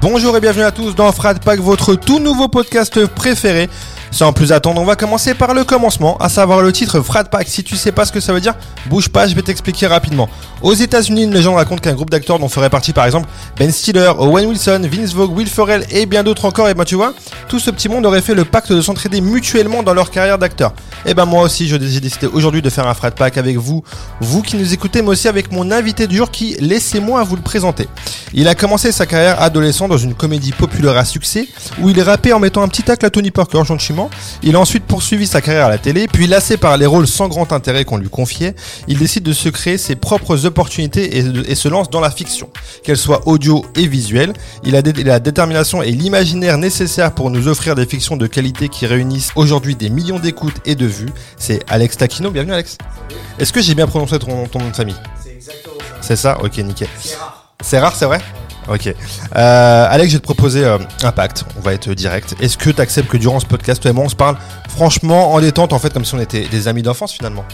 Bonjour et bienvenue à tous dans Frat Pack, votre tout nouveau podcast préféré. Sans plus attendre, on va commencer par le commencement, à savoir le titre Frat Pack. Si tu sais pas ce que ça veut dire, bouge pas, je vais t'expliquer rapidement. Aux États-Unis, une légende raconte qu'un groupe d'acteurs dont ferait partie par exemple Ben Stiller, Owen Wilson, Vince Vogue, Will Ferrell et bien d'autres encore, et ben tu vois, tout ce petit monde aurait fait le pacte de s'entraider mutuellement dans leur carrière d'acteur. Et ben moi aussi, j'ai décidé aujourd'hui de faire un Frat Pack avec vous, vous qui nous écoutez, mais aussi avec mon invité du qui, laissez-moi vous le présenter. Il a commencé sa carrière adolescent dans une comédie populaire à succès où il rappé en mettant un petit tacle à Tony Parker Il a ensuite poursuivi sa carrière à la télé, puis lassé par les rôles sans grand intérêt qu'on lui confiait, il décide de se créer ses propres opportunités et, se lance dans la fiction, qu'elle soit audio et visuelle. Il a, la détermination et l'imaginaire nécessaires pour nous offrir des fictions de qualité qui réunissent aujourd'hui des millions d'écoutes et de vues. C'est Alex Taquino, bienvenue Alex. Est-ce que j'ai bien prononcé ton, ton nom de famille? C'est exactement ça. C'est ça? Ok, nickel. C'est rare. C'est rare, c'est vrai? Ok. Euh, Alex, je vais te proposer euh, un pacte. On va être direct. Est-ce que tu acceptes que durant ce podcast, toi et moi, on se parle franchement en détente, en fait, comme si on était des amis d'enfance finalement?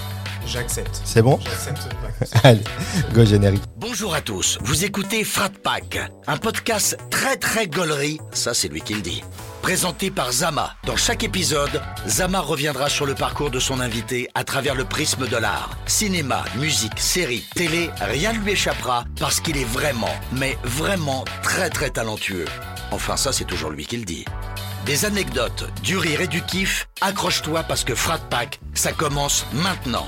J'accepte. C'est bon J'accepte pas. Allez, go générique. Bonjour à tous, vous écoutez Frat Pack, un podcast très très gaulerie, ça c'est lui qui le dit. Présenté par Zama. Dans chaque épisode, Zama reviendra sur le parcours de son invité à travers le prisme de l'art. Cinéma, musique, série, télé, rien ne lui échappera parce qu'il est vraiment, mais vraiment très très talentueux. Enfin ça c'est toujours lui qui le dit. Des anecdotes, du rire et du kiff, accroche-toi parce que Frat Pack, ça commence maintenant.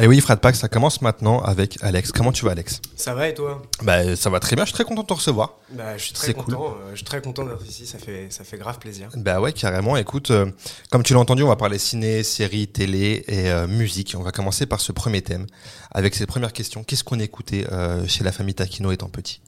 Et oui, Frat Pack, ça commence maintenant avec Alex. Comment tu vas, Alex? Ça va et toi? Bah, ça va très bien. Je suis très content de te recevoir. Bah, je suis très content. euh, je suis très content d'être ici. Ça fait, ça fait grave plaisir. Bah ouais, carrément. Écoute, euh, comme tu l'as entendu, on va parler ciné, série, télé et euh, musique. On va commencer par ce premier thème avec cette première question. Qu'est-ce qu'on écoutait chez la famille Taquino étant petit?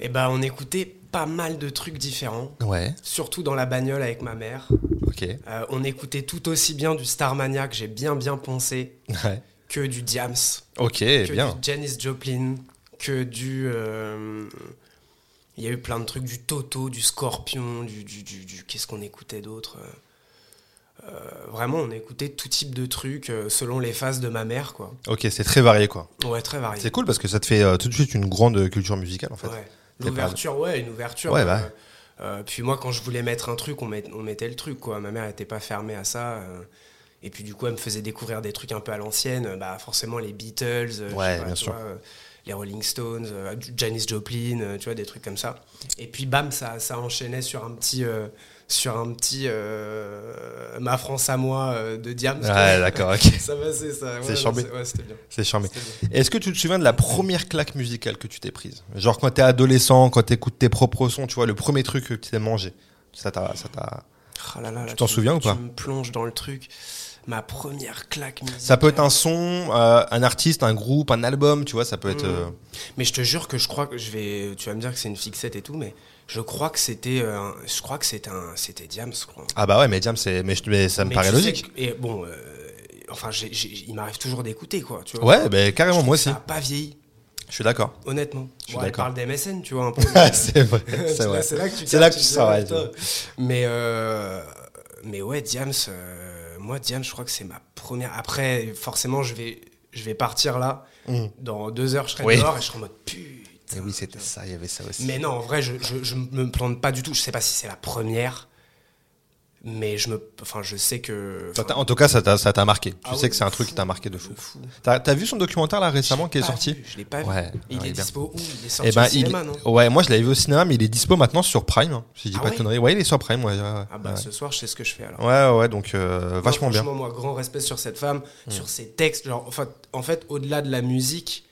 Et bah, on écoutait pas mal de trucs différents. Ouais, Surtout dans la bagnole avec ma mère. ok. Euh, on écoutait tout aussi bien du Starmania que j'ai bien bien pensé Ouais. que du Diams, Ok, que bien. du Janis Joplin, que du. euh, Il y a eu plein de trucs, du Toto, du Scorpion, du. du, du- du- Qu'est-ce qu'on écoutait d'autre Euh, Vraiment, on écoutait tout type de trucs euh, selon les phases de ma mère, quoi. Ok, c'est très varié quoi. Ouais, très varié. C'est cool parce que ça te fait euh, tout de suite une grande culture musicale en fait. Ouais. L'ouverture, ouais, une ouverture. Ouais, euh, bah. euh, puis moi, quand je voulais mettre un truc, on, met- on mettait le truc, quoi. Ma mère n'était pas fermée à ça. euh, et puis du coup, elle me faisait découvrir des trucs un peu à l'ancienne. Bah, forcément, les Beatles, je Ouais, sais pas, bien tu sûr. vois, les Rolling Stones, Janis Joplin, tu vois, des trucs comme ça. Et puis, bam, ça, ça enchaînait sur un petit... sur un petit euh, Ma France à moi euh, de Diams. tu Ouais, d'accord, ok. ça passait, ça. C'est Ouais, chambé. non, Ouais, c'était bien. C'est charmé. Est-ce que tu te souviens de la première claque musicale que tu t'es prise? Genre quand t'es adolescent, quand t'écoutes tes propres sons, tu vois, le premier truc que tu t'es mangé? Ça t'a. Ça t'a- Oh là là, là, t'en me- souviens ou pas? Tu me plonges dans le truc. Ma première claque musicale. Ça peut être un son, euh, un artiste, un groupe, un album, tu vois, ça peut être. Euh, Mais je te jure que je crois que je vais. Tu vas me dire que c'est une fixette et tout, mais je crois que c'était. euh, un- je crois que c'était un. C'était Diams, je crois. Ah bah ouais, mais Jam, c'est. Mais, ça me Mais paraît logique. que- et bon, euh, enfin, il m'arrive toujours d'écouter, quoi. Tu vois. Ouais, bah carrément, Je moi aussi. Ça a pas vieilli, Je suis d'accord. honnêtement. Je suis d'accord. parle d'MSN, tu vois, un peu. c'est vrai, c'est vrai. C'est là que tu C'est là que tu sors, ouais. Mais, euh, mais ouais, Diams, euh, moi, Diams, je crois que c'est ma première. Après, forcément, je vais, je vais partir là. Mhm. Dans deux heures, je serai Oui. dehors et je serai en mode putain. Et oui, c'était ça, il y avait ça aussi. Mais non, en vrai, je, je, je me plante pas du tout. Je sais pas si c'est la première, mais je me, enfin, je sais que. Ça en tout cas, ça t'a ça t'a marqué. Tu Ah sais que c'est un truc qui t'a marqué de fou. T'as vu son documentaire là récemment qui est sorti vu, Je l'ai pas vu. Ouais, il ouais, est dispo où? Il est sorti Eh ben, au cinéma, il... non? Ouais, moi je l'avais vu au cinéma, mais il est dispo maintenant sur Prime. hein, Si je dis Ah pas de conneries. Ouais, il est sur Prime. Ah bah ce soir, je sais ce que je fais alors. Ouais, ouais, donc euh, Moi, vachement bien. Moi, grand respect sur cette femme, Mm. sur ses textes. Genre, en fait, en fait au-delà de la musique,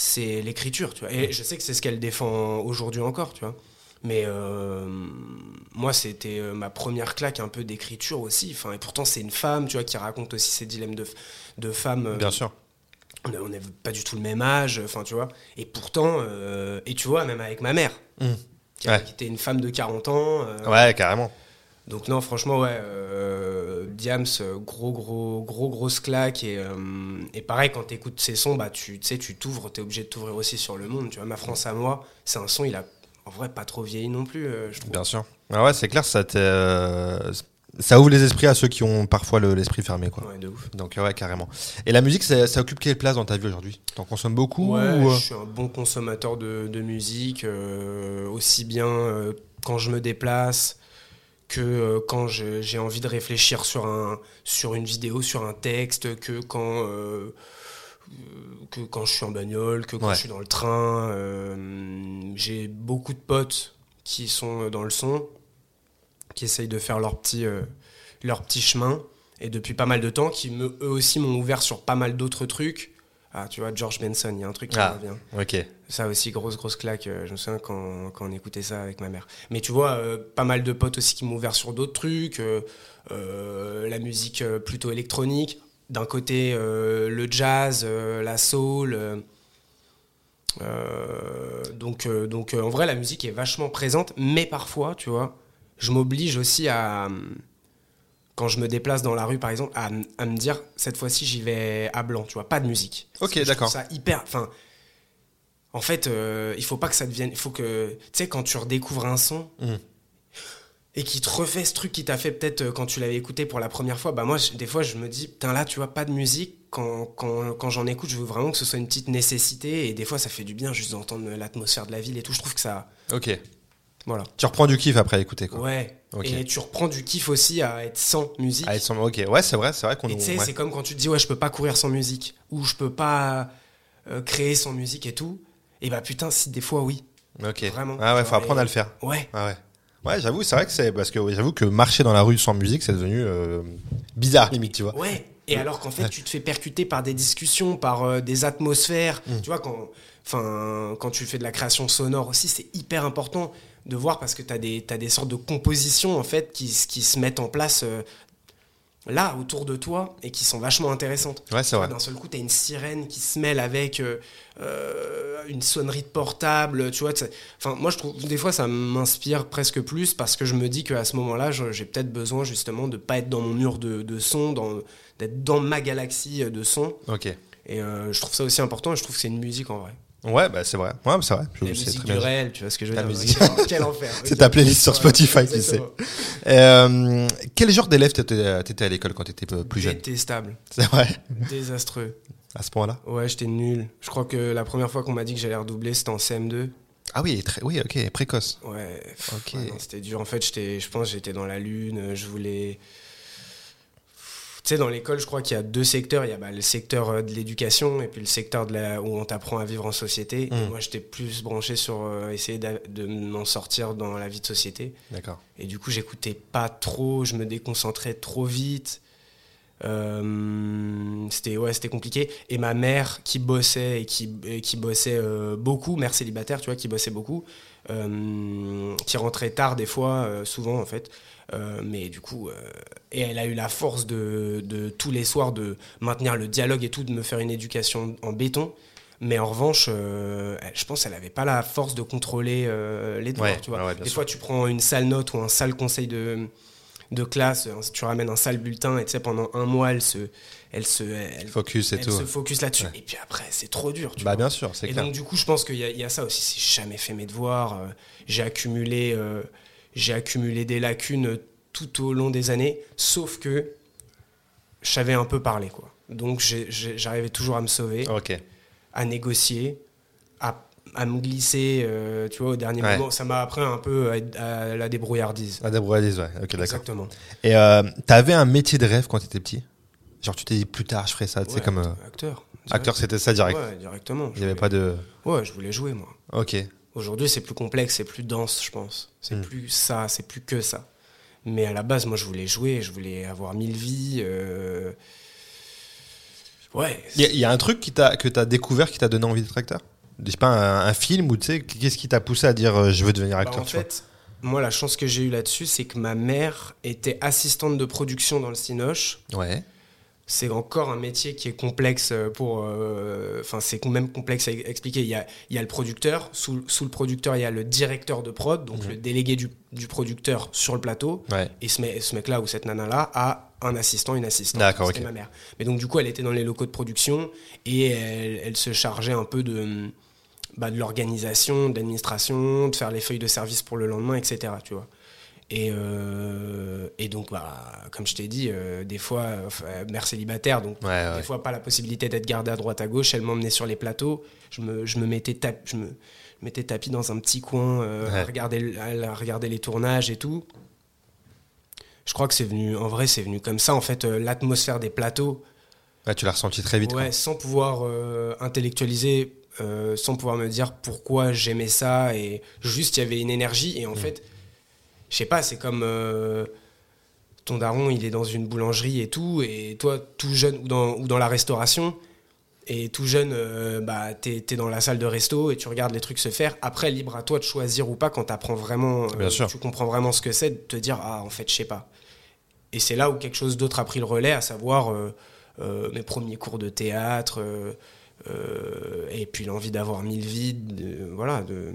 c'est l'écriture, tu vois. Et je sais que c'est ce qu'elle défend aujourd'hui encore, tu vois. Mais euh, moi, c'était euh, ma première claque un peu d'écriture aussi. Enfin, et pourtant, c'est une femme, tu vois, qui raconte aussi ses dilemmes de, de femme. euh, Bien sûr. on n'a pas du tout le même âge, enfin, tu vois. Et pourtant, euh, et tu vois, même avec ma mère, Mm. qui, a- Ouais. qui était une femme de 40 ans. euh, Ouais, carrément. Donc non, franchement, ouais, euh, Diams, gros, gros, gros, grosse claque. Et, euh, et pareil, quand tu écoutes ces sons, bah, tu sais, tu t'ouvres, tu es obligé de t'ouvrir aussi sur le monde. Tu vois, Ma France à moi, c'est un son, il a en vrai pas trop vieilli non plus, euh, je trouve. Bien sûr. Ah ouais, c'est clair, ça euh, Ça ouvre les esprits à ceux qui ont parfois le- l'esprit fermé, quoi. Ouais, de ouf. Donc, ouais, carrément. Et la musique, ça, ça occupe quelle place dans ta vie aujourd'hui? T'en consommes beaucoup Ouais, ou, je suis un bon consommateur de, de musique, euh, aussi bien euh, quand je me déplace que euh, quand j'ai envie de réfléchir sur, un, sur une vidéo, sur un texte, que quand, euh, euh, que quand je suis en bagnole, que quand Ouais. je suis dans le train. euh, j'ai beaucoup de potes qui sont dans le son, qui essayent de faire leur petit, euh, leur petit chemin, et depuis pas mal de temps, qui me, eux aussi m'ont ouvert sur pas mal d'autres trucs. Ah, tu vois, George Benson, il y a un truc qui Ah. revient. Ok. Ça aussi, grosse, grosse claque. euh, Je me souviens quand, quand on écoutait ça avec ma mère. Mais tu vois, euh, pas mal de potes aussi qui m'ont ouvert sur d'autres trucs. euh, la musique plutôt électronique. D'un côté, euh, le jazz, la soul. donc, donc en vrai, la musique est vachement présente. Mais parfois, tu vois, je m'oblige aussi à. Quand je me déplace dans la rue, par exemple, à, me dire, cette fois-ci, j'y vais à blanc, tu vois, pas de musique. Ok, d'accord. ça hyper. Enfin, en fait, euh, il faut pas que ça devienne. Il faut que. Tu sais, quand tu redécouvres un son. Mm. Et qui te refait ce truc qui t'a fait peut-être euh, quand tu l'avais écouté pour la première fois, bah moi, je- des fois, je me dis, putain, là, tu vois, pas de musique. Quand, quand, quand j'en écoute, je veux vraiment que ce soit une petite nécessité. Et des fois, ça fait du bien juste d'entendre l'atmosphère de la ville et tout. Je trouve que ça. Ok. Voilà. Tu reprends du kiff après écouter, quoi. Ouais. Ok. Et tu reprends du kiff aussi à être sans musique. Ok, ouais, c'est vrai, c'est vrai qu'on Et tu sais, ouais. c'est comme quand tu te dis, ouais, je peux pas courir sans musique, ou je peux pas euh, créer sans musique et tout. Et bah putain, si des fois, oui. Ok. Vraiment. Ah ouais, faut apprendre et- à le faire. Ouais. Ah ouais. Ouais, j'avoue, c'est vrai que c'est parce que ouais, j'avoue que marcher dans la rue sans musique, c'est devenu euh, bizarre limite, tu vois. Ouais. Et alors qu'en fait, tu te fais percuter par des discussions, par euh, des atmosphères. Mm. Tu vois, quand, quand tu fais de la création sonore aussi, c'est hyper important de voir parce que tu as des, t'as des sortes de compositions en fait qui, qui se mettent en place euh, là, autour de toi, et qui sont vachement intéressantes. Ouais, c'est vrai. D'un seul coup, tu as une sirène qui se mêle avec euh, euh, une sonnerie de portable. Tu vois, enfin, moi, je trouve des fois, ça m'inspire presque plus parce que je me dis qu'à ce moment-là, j'ai peut-être besoin justement de pas être dans mon mur de, de son, dans- d'être dans ma galaxie de son. Ok. Et euh, je trouve ça aussi important et je trouve que c'est une musique en vrai. Ouais, bah c'est vrai. Ouais, c'est vrai. Je- La musique très du réel, tu vois ce que je veux La dire musique. Quel, enfer. C'est ta playlist sur Spotify, tu sais. Euh, quel genre d'élève t'étais à l'école quand t'étais plus jeune? Détestable, C'est vrai? désastreux. À ce point-là? Ouais, j'étais nul. Je crois que la première fois qu'on m'a dit que j'allais redoubler, c'était en CM2. Ah oui, très, oui, ok, précoce. Ouais, pff, Ok. ouais, non, c'était dur. En fait, je pense j'étais dans la lune. Je voulais. Tu sais, dans l'école, je crois qu'il y a deux secteurs. Il y a bah, le secteur euh, de l'éducation et puis le secteur de la, où on t'apprend à vivre en société. Et Mm. moi, j'étais plus branché sur euh, essayer de m'en sortir dans la vie de société. D'accord. Et du coup, j'écoutais pas trop, je me déconcentrais trop vite. Euh, c'était ouais, c'était compliqué. Et ma mère qui bossait et qui, et qui bossait euh, beaucoup, mère célibataire, tu vois, qui bossait beaucoup, qui rentrait tard des fois, souvent en fait. Euh, mais du coup, euh, et elle a eu la force de, de tous les soirs de maintenir le dialogue et tout, de me faire une éducation en béton. Mais en revanche, euh, je pense qu'elle n'avait pas la force de contrôler les devoirs. Ouais, tu vois. ouais, Des sûr. fois, tu prends une sale note ou un sale conseil de, de classe, tu ramènes un sale bulletin et tu sais, pendant un mois, elle se, elle se, elle, Focus et elle tout. se focus là-dessus. Ouais. Et puis après, c'est trop dur. Tu Bah vois. bien sûr, c'est Et clair. donc, du coup, je pense qu'il y, y a ça aussi. C'est jamais fait mes devoirs. euh, j'ai accumulé, euh, j'ai accumulé des lacunes tout au long des années, sauf que je savais un peu parler, quoi. Donc, j'arrivais toujours à me sauver, à négocier, à, à me glisser, euh, tu vois, au dernier Ouais. moment. Ça m'a appris un peu à, à la débrouillardise. Ah, débrouillardise, ouais. Ok, d'accord. Exactement. Et euh, t'avais un métier de rêve quand t'étais petit? Genre, tu t'es dit plus tard, je ferai ça, tu Ouais, comme euh, acteur. acteur, c'était ça direct. Ouais, directement. Il n'y avait pas de. Ouais, je voulais jouer, moi. Ok. Aujourd'hui, c'est plus complexe, c'est plus dense, je pense. C'est Mm. plus ça, c'est plus que ça. Mais à la base, moi, je voulais jouer, je voulais avoir mille vies. euh, Ouais. Il y, a- il y a un truc qui que t'as découvert qui t'a donné envie d'être acteur? Je sais pas, un, un film ou tu sais, qu'est-ce qui t'a poussé à dire euh, je veux devenir Bah, acteur en tu vois? fait, moi, la chance que j'ai eue là-dessus, c'est que ma mère était assistante de production dans le Cinoche. Ouais. C'est encore un métier qui est complexe pour. euh, Enfin, c'est même complexe à expliquer. Il y a, il y a le producteur, sous, sous le producteur, il y a le directeur de prod, donc Mhm. le délégué du, du producteur sur le plateau. Ouais. Et ce, mec- ce mec-là ou cette nana-là a un assistant, une assistante. D'accord, C'était ok. ma mère. Mais donc, du coup, elle était dans les locaux de production et elle, elle se chargeait un peu de, bah, de l'organisation, de l'administration, de faire les feuilles de service pour le lendemain, etc. Tu vois. Et, euh, et donc, bah, comme je t'ai dit, euh, des fois, euh, mère célibataire, donc Ouais, ouais. des fois pas la possibilité d'être gardée à droite à gauche. Elle m'emmenait sur les plateaux. Je me, je me mettais tap, je me mettais tapis dans un petit coin, euh, Ouais. à, regarder, à regarder les tournages et tout. Je crois que c'est venu, en vrai, c'est venu comme ça. En fait, l'atmosphère des plateaux, tu l'as ressenti très vite. quoi. ouais, sans pouvoir intellectualiser, sans pouvoir me dire pourquoi j'aimais ça. Et juste, il y avait une énergie. Et en fait, je sais pas, c'est comme euh, ton daron, il est dans une boulangerie et tout. Et toi, tout jeune, ou dans, ou dans la restauration. Et tout jeune, euh, bah, t'es es dans la salle de resto et tu regardes les trucs se faire. Après, libre à toi de choisir ou pas quand t'apprends vraiment, euh, sûr. tu comprends vraiment ce que c'est, de te dire, ah, en fait, je sais pas. Et c'est là où quelque chose d'autre a pris le relais, à savoir euh, mes premiers cours de théâtre, et puis l'envie d'avoir mille vies, de, voilà, de,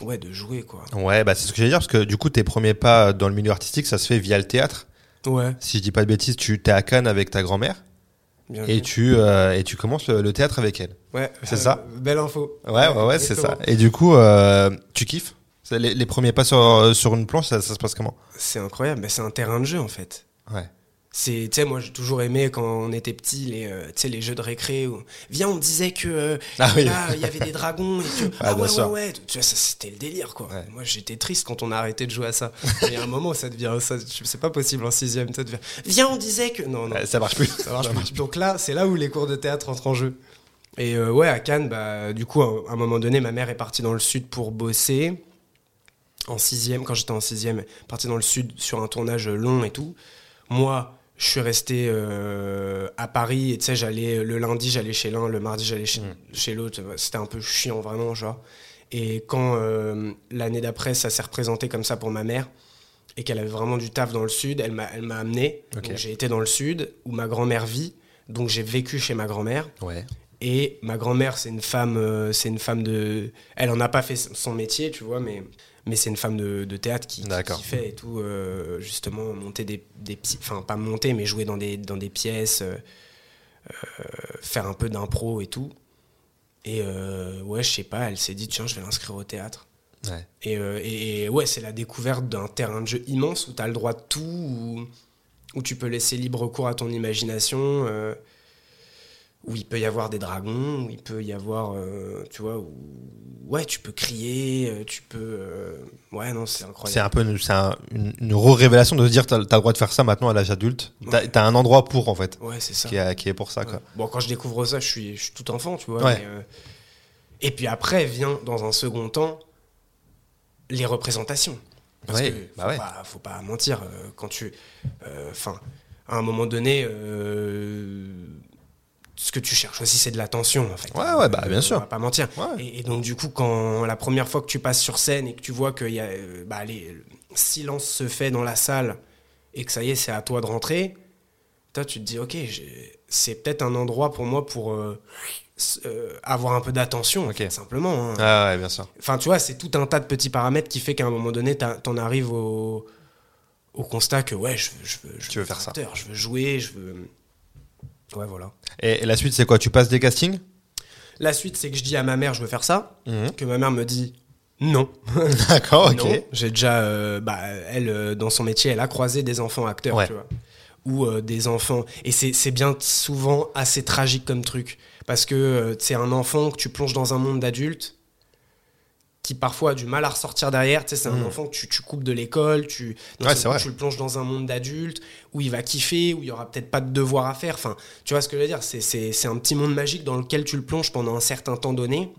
ouais, de jouer, quoi. Ouais, bah c'est ce que j'allais dire parce que du coup tes premiers pas dans le milieu artistique, ça se fait via le théâtre. Ouais, Si je dis pas de bêtises, tu t'es à Cannes avec ta grand-mère bien et tu euh, et tu commences le, le théâtre avec elle. Ouais, c'est ça Belle info. Ouais, ouais, ouais, c'est ça. Et du coup, euh, tu kiffes? Les, les premiers pas sur, sur une planche, ça, ça se passe comment? C'est incroyable, mais c'est un terrain de jeu, en fait. Ouais. C'est, tu sais, moi j'ai toujours aimé quand on était petit les, euh, tu sais, les jeux de récré. Où, Viens, on disait que euh, Ah oui. là, il y avait des dragons et que Ah, ah, ouais, ouais, ouais, tu vois, ça c'était le délire quoi. Ouais. Moi j'étais triste quand on a arrêté de jouer à ça. Il y a un moment où ça devient, ça, c'est pas possible en sixième, ça devient. Viens, on disait que non, non, ça marche plus. ça marche plus. Donc là, c'est là où les cours de théâtre entrent en jeu. Et euh, ouais, à Cannes, bah, du coup, à un moment donné, ma mère est partie dans le sud pour bosser. En sixième, quand j'étais en sixième, partie dans le sud sur un tournage long et tout. Moi, je suis resté euh, à Paris et tu sais, j'allais le lundi, j'allais chez l'un, le mardi, j'allais chez, chez l'autre. C'était un peu chiant, vraiment, genre. Et quand euh, l'année d'après, ça s'est représenté comme ça pour ma mère et qu'elle avait vraiment du taf dans le sud, elle m'a elle m'a amené. Ok. Donc, J'ai été dans le sud où ma grand-mère vit, donc j'ai vécu chez ma grand-mère. Ouais. Et ma grand-mère, c'est une femme, euh, c'est une femme de. Elle en a pas fait son métier, tu vois, mais, mais c'est une femme de, de théâtre qui, qui, fait et tout, euh, justement, monter des, des. Enfin, pas monter, mais jouer dans des, dans des pièces, euh, euh, faire un peu d'impro et tout. Et euh, ouais, je sais pas, elle s'est dit, tiens, je vais l'inscrire au théâtre. Ouais. Et, et- et ouais, c'est la découverte d'un terrain de jeu immense où tu as le droit de tout, où, où tu peux laisser libre cours à ton imagination, où il peut y avoir des dragons, où il peut y avoir, euh, tu vois, où, ouais, tu peux crier, euh, tu peux... euh, ouais, non, c'est C'est incroyable. un peu une, c'est un- une, une révélation de se dire t'as le droit de faire ça maintenant à l'âge adulte. T'as Ouais. un endroit pour en fait, Ouais, c'est ça. qui est, qui est pour ça Ouais. quoi. Bon, quand je découvre ça, je suis, je suis tout enfant, tu vois. Ouais. mais, euh, Et puis après vient, dans un second temps, les représentations. Parce que bah faut, pas, faut pas mentir, quand tu. Enfin, à un moment donné, ce que tu cherches aussi, c'est de l'attention, en fait. Ouais, ouais, bah, bien on sûr. va pas mentir. Ouais. Et, et donc, du coup, quand la première fois que tu passes sur scène et que tu vois que y a, euh, bah, les, le silence se fait dans la salle et que ça y est, c'est à toi de rentrer, toi, tu te dis, ok, c'est peut-être un endroit pour moi pour euh, euh, avoir un peu d'attention, en Ok. fait, simplement. hein. Ah ouais, bien sûr. Enfin, tu vois, c'est tout un tas de petits paramètres qui fait qu'à un moment donné, t'en arrives au, au constat que, ouais, je veux, je je Tu veux faire ça. je veux jouer, je veux. Ouais, voilà. Et, et la suite, c'est quoi? Tu passes des castings? La suite, c'est que je dis à ma mère, je veux faire ça, Mhm. que ma mère me dit non. D'accord, ok. J'ai déjà, euh, bah, elle, euh, dans son métier, elle a croisé des enfants acteurs, Ouais. tu vois. Ou euh, des enfants. Et c'est bien souvent assez tragique comme truc. Parce que c'est un enfant que tu plonges dans un monde d'adultes qui parfois a du mal à ressortir derrière. Tu sais, c'est un Mhm. enfant que tu, tu coupes de l'école, tu, Ouais, coup, le plonges dans un monde d'adultes où il va kiffer, où il y aura peut-être pas de devoirs à faire. Enfin, tu vois ce que je veux dire? C'est- C'est c'est un petit monde magique dans lequel tu le plonges pendant un certain temps donné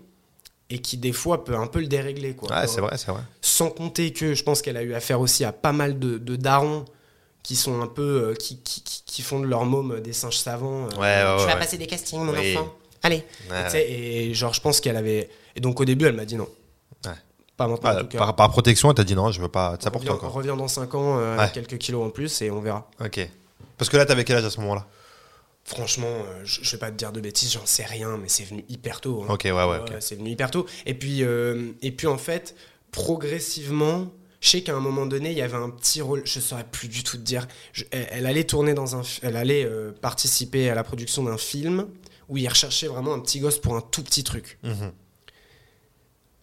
et qui des fois peut un peu le dérégler. Quoi. Ouais, c'est vrai, c'est vrai. Sans compter que je pense qu'elle a eu affaire aussi à pas mal de, de darons qui sont un peu. euh, qui, qui, qui- qui font de leur môme des singes savants. euh, Ouais, ouais, tu vas ouais. passer des castings, mon Oui. enfant. Allez. Et genre, je pense qu'elle avait. Et donc au début, elle m'a dit non. Ouais. Pas maintenant. en Ah, tout cas. par, par protection, elle t'a dit non, je veux pas. Ça toi, quoi. reviens dans 5 ans euh, Ouais. avec quelques kilos en plus et on verra. Ok. Parce que là, t'avais quel âge à ce moment-là? Franchement, euh, je, je vais pas te dire de bêtises, j'en sais rien, mais c'est venu hyper tôt. hein. Ok, ouais, ouais, c'est venu hyper tôt. Et puis, euh, et puis en fait, progressivement, je sais qu'à un moment donné, il y avait un petit rôle, je saurais plus du tout te dire. Je- elle, elle allait tourner dans un, elle allait euh, participer à la production d'un film où il recherchait vraiment un petit gosse pour un tout petit truc. Mhm.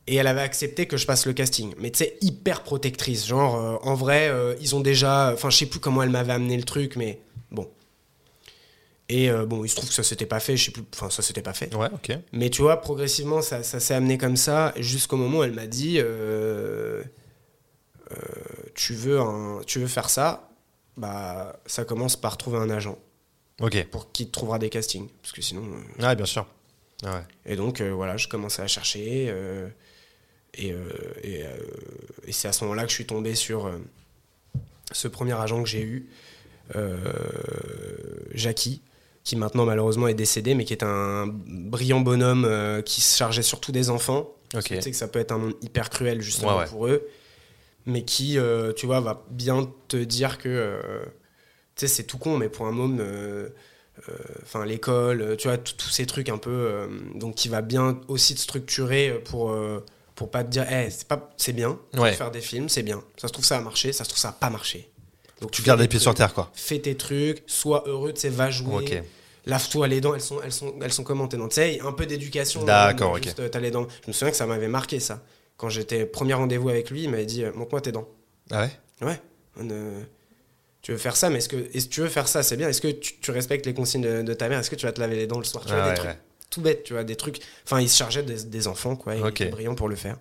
Et elle avait accepté que je passe le casting. Mais tu sais, hyper protectrice. Genre, euh, en vrai, euh, ils ont déjà. Enfin, je sais plus comment elle m'avait amené le truc, mais bon. Et euh, bon, il se trouve que ça s'était pas fait. Je sais plus. Enfin, ça s'était pas fait. Ouais, ok. Mais tu vois, progressivement, ça, ça s'est amené comme ça, jusqu'au moment où elle m'a dit tu, veux un, tu veux faire ça? Bah, ça commence par trouver un agent Ok. pour qui te trouvera des castings. Parce que sinon. Ouais, bien sûr. Ah ouais. Et donc, voilà, je commençais à chercher. Euh, et euh, et, et c'est à ce moment-là que je suis tombé sur euh, ce premier agent que j'ai eu, Jackie, qui maintenant malheureusement est décédé, mais qui est un brillant bonhomme euh, qui se chargeait surtout des enfants. Tu sais que ça peut être un monde hyper cruel justement Ouais, ouais. pour eux, mais qui, euh, tu vois, va bien te dire que, euh, tu sais, c'est tout con, mais pour un môme, enfin l'école, tu vois, tous ces trucs un peu, donc qui va bien aussi te structurer pour pour pas te dire, Eh, c'est pas, c'est bien, Ouais. faire des films, c'est bien. Ça se trouve ça a marché, ça se trouve ça a pas marché. Donc Tu gardes les pieds sur terre, quoi. Fais tes trucs, sois heureux, tu sais, va jouer. Lave-toi les dents, elles sont, elles sont, elles sont comment tes dents? Tu sais, un peu d'éducation. D'accord, euh, ok. juste, t'as les dents. Je me souviens que ça m'avait marqué ça. Quand j'étais premier rendez-vous avec lui, il m'avait dit euh, montre-moi tes dents. Ah ouais? Ouais. on, euh, tu veux faire ça, mais est-ce que, est-ce que tu veux faire ça, c'est bien. Est-ce que tu, tu respectes les consignes de, de ta mère? Est-ce que tu vas te laver les dents le soir? Tu vois, Ah des ouais, trucs ouais. Tout bêtes, tu vois, des trucs. Enfin, il se chargeait des, des enfants, quoi. Il Ok. était brillant pour le faire.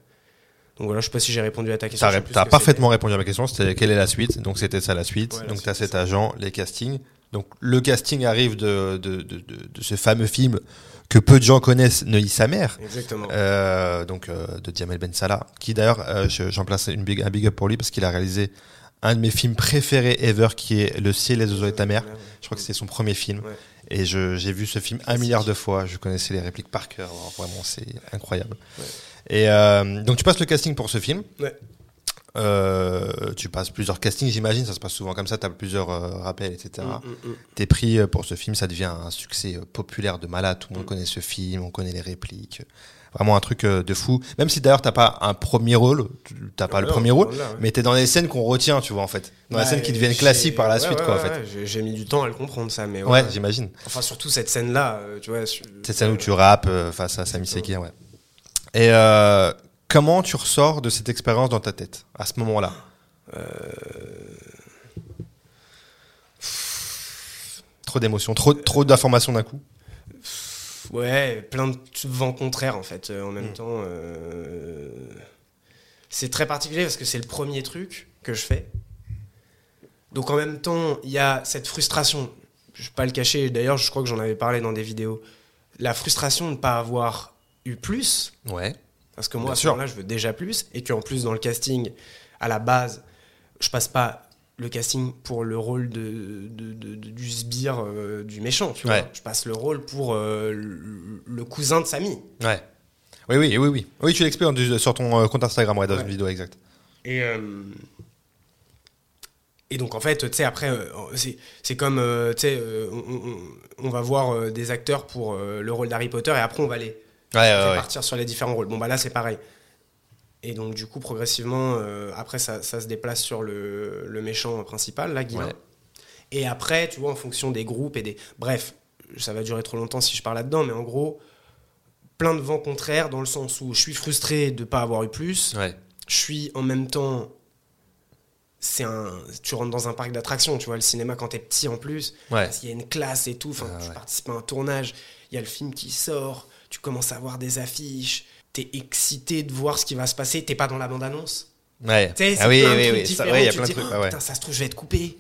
Donc voilà, je sais pas si j'ai répondu à ta question. T'as parfaitement répondu à ma question. C'était quelle est la suite? Donc c'était ça la suite. Ouais, la Donc t'as c'est cet agent, les castings. Donc le casting arrive de, de, de, de- de ce fameux film que peu de gens connaissent, Neuilly sa mère. Exactement. Euh, donc euh, de Jamel Ben Salah, qui d'ailleurs, euh, je- j'en place une big, un big up pour lui parce qu'il a réalisé un de mes films préférés ever, qui est Le ciel et les oiseaux de ta mère. Je crois que c'est son premier film. Ouais. Et j'ai vu ce film un Classique. milliard de fois. Je connaissais les répliques par cœur. Alors, Vraiment, c'est incroyable. Ouais. Et euh, donc, tu passes le casting pour ce film. Ouais. Euh, tu passes plusieurs castings, j'imagine. Ça se passe souvent comme ça. Tu as plusieurs euh, rappels, etc. Mm, mm, mm. T'es pris pour ce film. Ça devient un succès populaire de malade. Tout le monde Mm. connaît ce film. On connaît les répliques. Vraiment un truc euh, de fou. Même si d'ailleurs, t'as pas un premier rôle. T'as pas le premier rôle. là, ouais. Mais t'es dans les scènes qu'on retient, tu vois, en fait. Dans les Bah, scènes qui deviennent classiques par la ouais, suite, ouais, quoi, en ouais, fait. ouais, j'ai- mis du temps à le comprendre, ça, mais Ouais, ouais. j'imagine. Enfin, surtout cette scène-là, euh, tu vois. Cette scène où tu rappes euh, face à Sami Sekir, ouais. Et euh, comment tu ressors de cette expérience dans ta tête à ce moment-là? Trop d'émotions, trop, trop d'informations d'un coup. Ouais, plein de vents contraires en fait. euh, en Mm. même temps, euh, c'est très particulier parce que c'est le premier truc que je fais. Donc en même temps, il y a cette frustration. Je vais pas le cacher. D'ailleurs, je crois que j'en avais parlé dans des vidéos. La frustration de ne pas avoir eu plus, Ouais. parce que moi à ce moment-là, je veux déjà plus, et qu'en plus dans le casting, à la base, je passe pas le casting pour le rôle de, de- de- de- du sbire euh, du méchant, tu vois. Ouais. Je passe le rôle pour euh, le, le cousin de Samy. Ouais. Oui, oui, oui, oui. Oui, tu l'expliques sur ton euh, compte Instagram, ouais, dans Ouais. une vidéo exacte. Et, euh, et donc en fait, tu sais, après, c'est comme, tu sais, on, on- on va voir des acteurs pour le rôle d'Harry Potter et après on va les ouais. partir sur les différents rôles. Bon, bah là, c'est pareil. Et donc, du coup, progressivement, euh, après, ça, ça se déplace sur le, le méchant principal, là, Guilin. Ouais. Et après, tu vois, en fonction des groupes et des. Bref, ça va durer trop longtemps si je parle là-dedans, mais en gros, plein de vents contraires dans le sens où je suis frustré de ne pas avoir eu plus. Ouais. Je suis en même temps. C'est un. Tu rentres dans un parc d'attractions, tu vois, le cinéma quand t'es petit en plus. Ouais. Qu'il y a une classe et tout. Enfin, Ah tu participes à un tournage, il y a le film qui sort, tu commences à voir des affiches, t'es excité de voir ce qui va se passer, t'es pas dans la bande-annonce. Ouais. Ah oui, oui, oui. Ça, ouais, il y a plein de trucs. Ah, ah ouais. Putain, ça se trouve, je vais être coupé.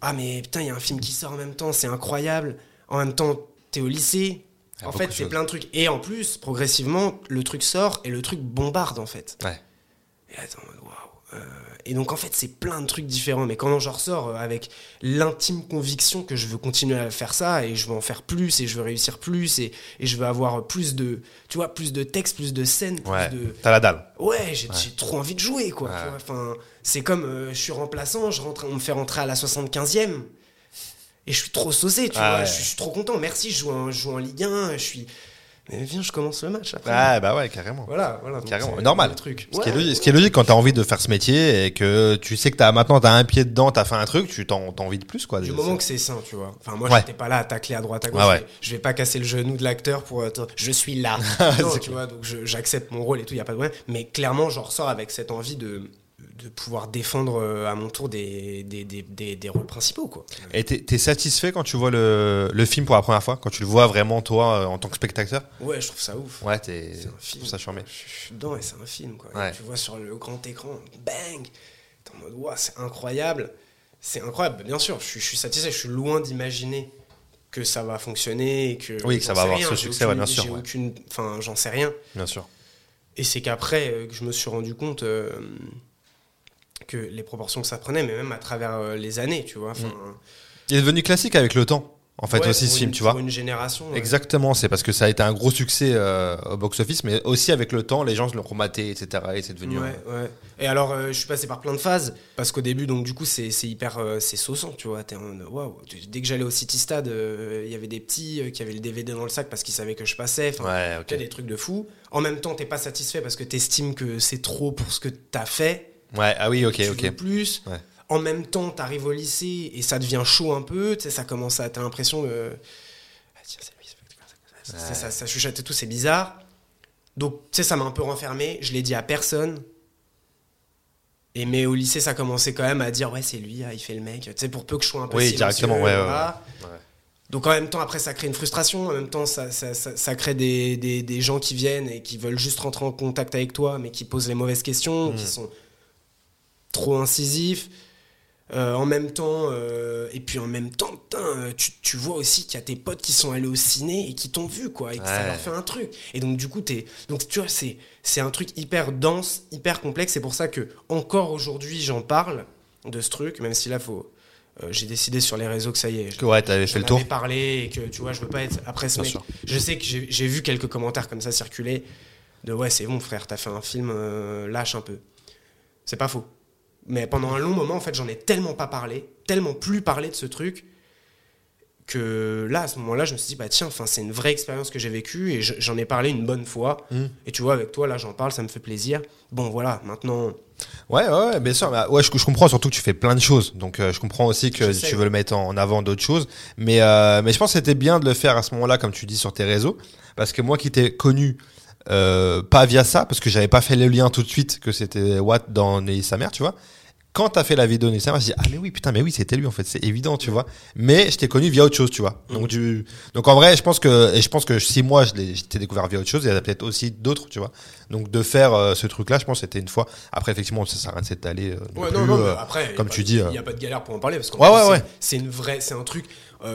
Ah, mais putain, il y a un film qui sort en même temps, c'est incroyable. En même temps, t'es au lycée. En fait, c'est plein de trucs. Et en plus, progressivement, le truc sort et le truc bombarde, en fait. Ouais. Et attends, waouh. Euh, et donc en fait c'est plein de trucs différents, mais quand j'en ressors euh, avec l'intime conviction que je veux continuer à faire ça et je veux en faire plus et je veux réussir plus et, et je veux avoir plus de, tu vois, plus de textes, plus de scènes, plus Ouais. de, T'as la dalle. ouais, j'ai trop envie de jouer quoi. Ouais. Enfin, c'est comme euh, je suis remplaçant, je rentre, on me fait rentrer à la 75e et je suis trop saucé, tu Ah vois, je, suis, je suis trop content. Merci, je joue en, je joue en Ligue 1, je suis Mais viens, je commence le match après. Ah, bah ouais, carrément. Voilà, voilà. Carrément, normal. le truc. Ce, qui est logique, ce qui est logique quand t'as envie de faire ce métier et que tu sais que as, maintenant t'as un pied dedans, t'as fait un truc, tu t'en t'as envie de plus quoi. Du C'est- moment que c'est sain, tu vois. Enfin, moi, Ouais. j'étais pas là à tacler à droite à gauche. Ouais, mais Je vais pas casser le genou de l'acteur pour. je suis là. non, tu vois, donc j'accepte mon rôle et tout, y a pas de problème. Mais clairement, j'en ressors avec cette envie de, de pouvoir défendre euh, à mon tour des, des, des, des, des rôles principaux, quoi. Et t'es t'es satisfait quand tu vois le, le film pour la première fois, quand tu le vois vraiment toi euh, en tant que spectateur? Ouais, je trouve ça ouf. Ouais, t'es C'est un film. ça charmé. Je je suis dedans et c'est un film, quoi. Ouais. tu vois sur le grand écran, bang T'es en mode, waouh, c'est incroyable. C'est incroyable, bien sûr, je suis, je suis satisfait, je suis loin d'imaginer que ça va fonctionner et que. Oui, que ça va avoir rien, ce succès, ouais, bien sûr, ouais. aucune. Enfin, j'en sais rien. Bien sûr. Et c'est qu'après euh, que je me suis rendu compte euh, que les proportions que ça prenait, mais même à travers euh, les années, tu vois. enfin, Il est devenu classique avec le temps, en fait ouais, aussi ce film, une- tu vois. Pour une génération. ouais. Exactement, c'est parce que ça a été un gros succès euh, au box-office, mais aussi avec le temps, les gens l'ont rematé, etc. Et c'est devenu. Ouais, un- ouais. Et alors, euh, je suis passé par plein de phases parce qu'au début, donc du coup, c'est hyper, euh, c'est sauçant, tu vois. T'es waouh. Dès que j'allais au City Stade, euh, il y avait des petits euh, qui avaient le DVD dans le sac parce qu'ils savaient que je passais. Ouais, tu ok. vois, des trucs de fou. En même temps, t'es pas satisfait parce que t'estimes que c'est trop pour ce que t'as fait. Ouais, ah oui, ok, tu ok. veux plus. Ouais. En même temps, t'arrives au lycée et ça devient chaud un peu. Tu sais, ça commence à. T'as l'impression de. Ah, tiens, c'est lui, c'est- ça, ça chuchote et tout, c'est bizarre. Donc, tu sais, ça m'a un peu renfermé. Je l'ai dit à personne. Et mais au lycée, ça commençait quand même à dire ouais, c'est lui, ah, il fait le mec. Tu sais, pour peu que je sois un peu Oui, directement, ouais, ouais, voilà. ouais. Ouais. Donc en même temps, après, ça crée une frustration. En même temps, ça, ça, ça, ça crée des, des, des gens qui viennent et qui veulent juste rentrer en contact avec toi, mais qui posent les mauvaises questions, Mm. qui sont trop incisifs. Euh, en même temps, euh, et puis en même temps, putain, euh, tu, tu vois aussi qu'il y a tes potes qui sont allés au ciné et qui t'ont vu, quoi, et que ça leur fait un truc. Et donc, du coup, t'es. Donc, tu vois, c'est, c'est un truc hyper dense, hyper complexe. C'est pour ça que, encore aujourd'hui, j'en parle de ce truc, même si là, faut. euh, j'ai décidé sur les réseaux que ça y est. Que Ouais, t'avais fait le tour. parlé et que tu vois, je veux pas être après ce Bien mec. sûr. Je sais que j'ai j'ai vu quelques commentaires comme ça circuler de ouais, c'est bon frère, t'as fait un film, lâche un peu. C'est pas faux. Mais pendant un long moment, en fait, j'en ai tellement pas parlé, tellement plus parlé de ce truc que là, à ce moment-là, je me suis dit bah tiens, c'est une vraie expérience que j'ai vécue et je- j'en ai parlé une bonne fois. Mm. Et tu vois, avec toi, là, j'en parle, ça me fait plaisir. Bon, voilà, maintenant. Ouais, ouais, ouais, bien sûr. Bah, ouais, je, je comprends surtout que tu fais plein de choses. Donc, euh, je comprends aussi que tu veux le mettre en avant d'autres choses. Mais, euh, mais je pense que c'était bien de le faire à ce moment-là, comme tu dis, sur tes réseaux. Parce que moi qui t'ai connu, euh, pas via ça, parce que j'avais pas fait le lien tout de suite que c'était Watt dans Neuilly sa mère, tu vois. Quand t'as fait la vidéo de Neuilly sa mère, je dis, ah, mais oui, putain, mais oui, c'était lui, en fait, c'est évident, tu vois. Mais je t'ai connu via autre chose, tu vois. Donc, du, donc en vrai, je pense que, et je pense que si moi, je t'ai découvert via autre chose, il y en a peut-être aussi d'autres, tu vois. Donc, de faire euh, ce truc-là, je pense que c'était une fois. Après, effectivement, ça sert à rien de s'étaler. euh, non Ouais, non, non, euh, mais après, comme tu dis, il n'y a pas de galère pour en parler parce qu'en Ouais, c'est- une vraie, c'est un truc,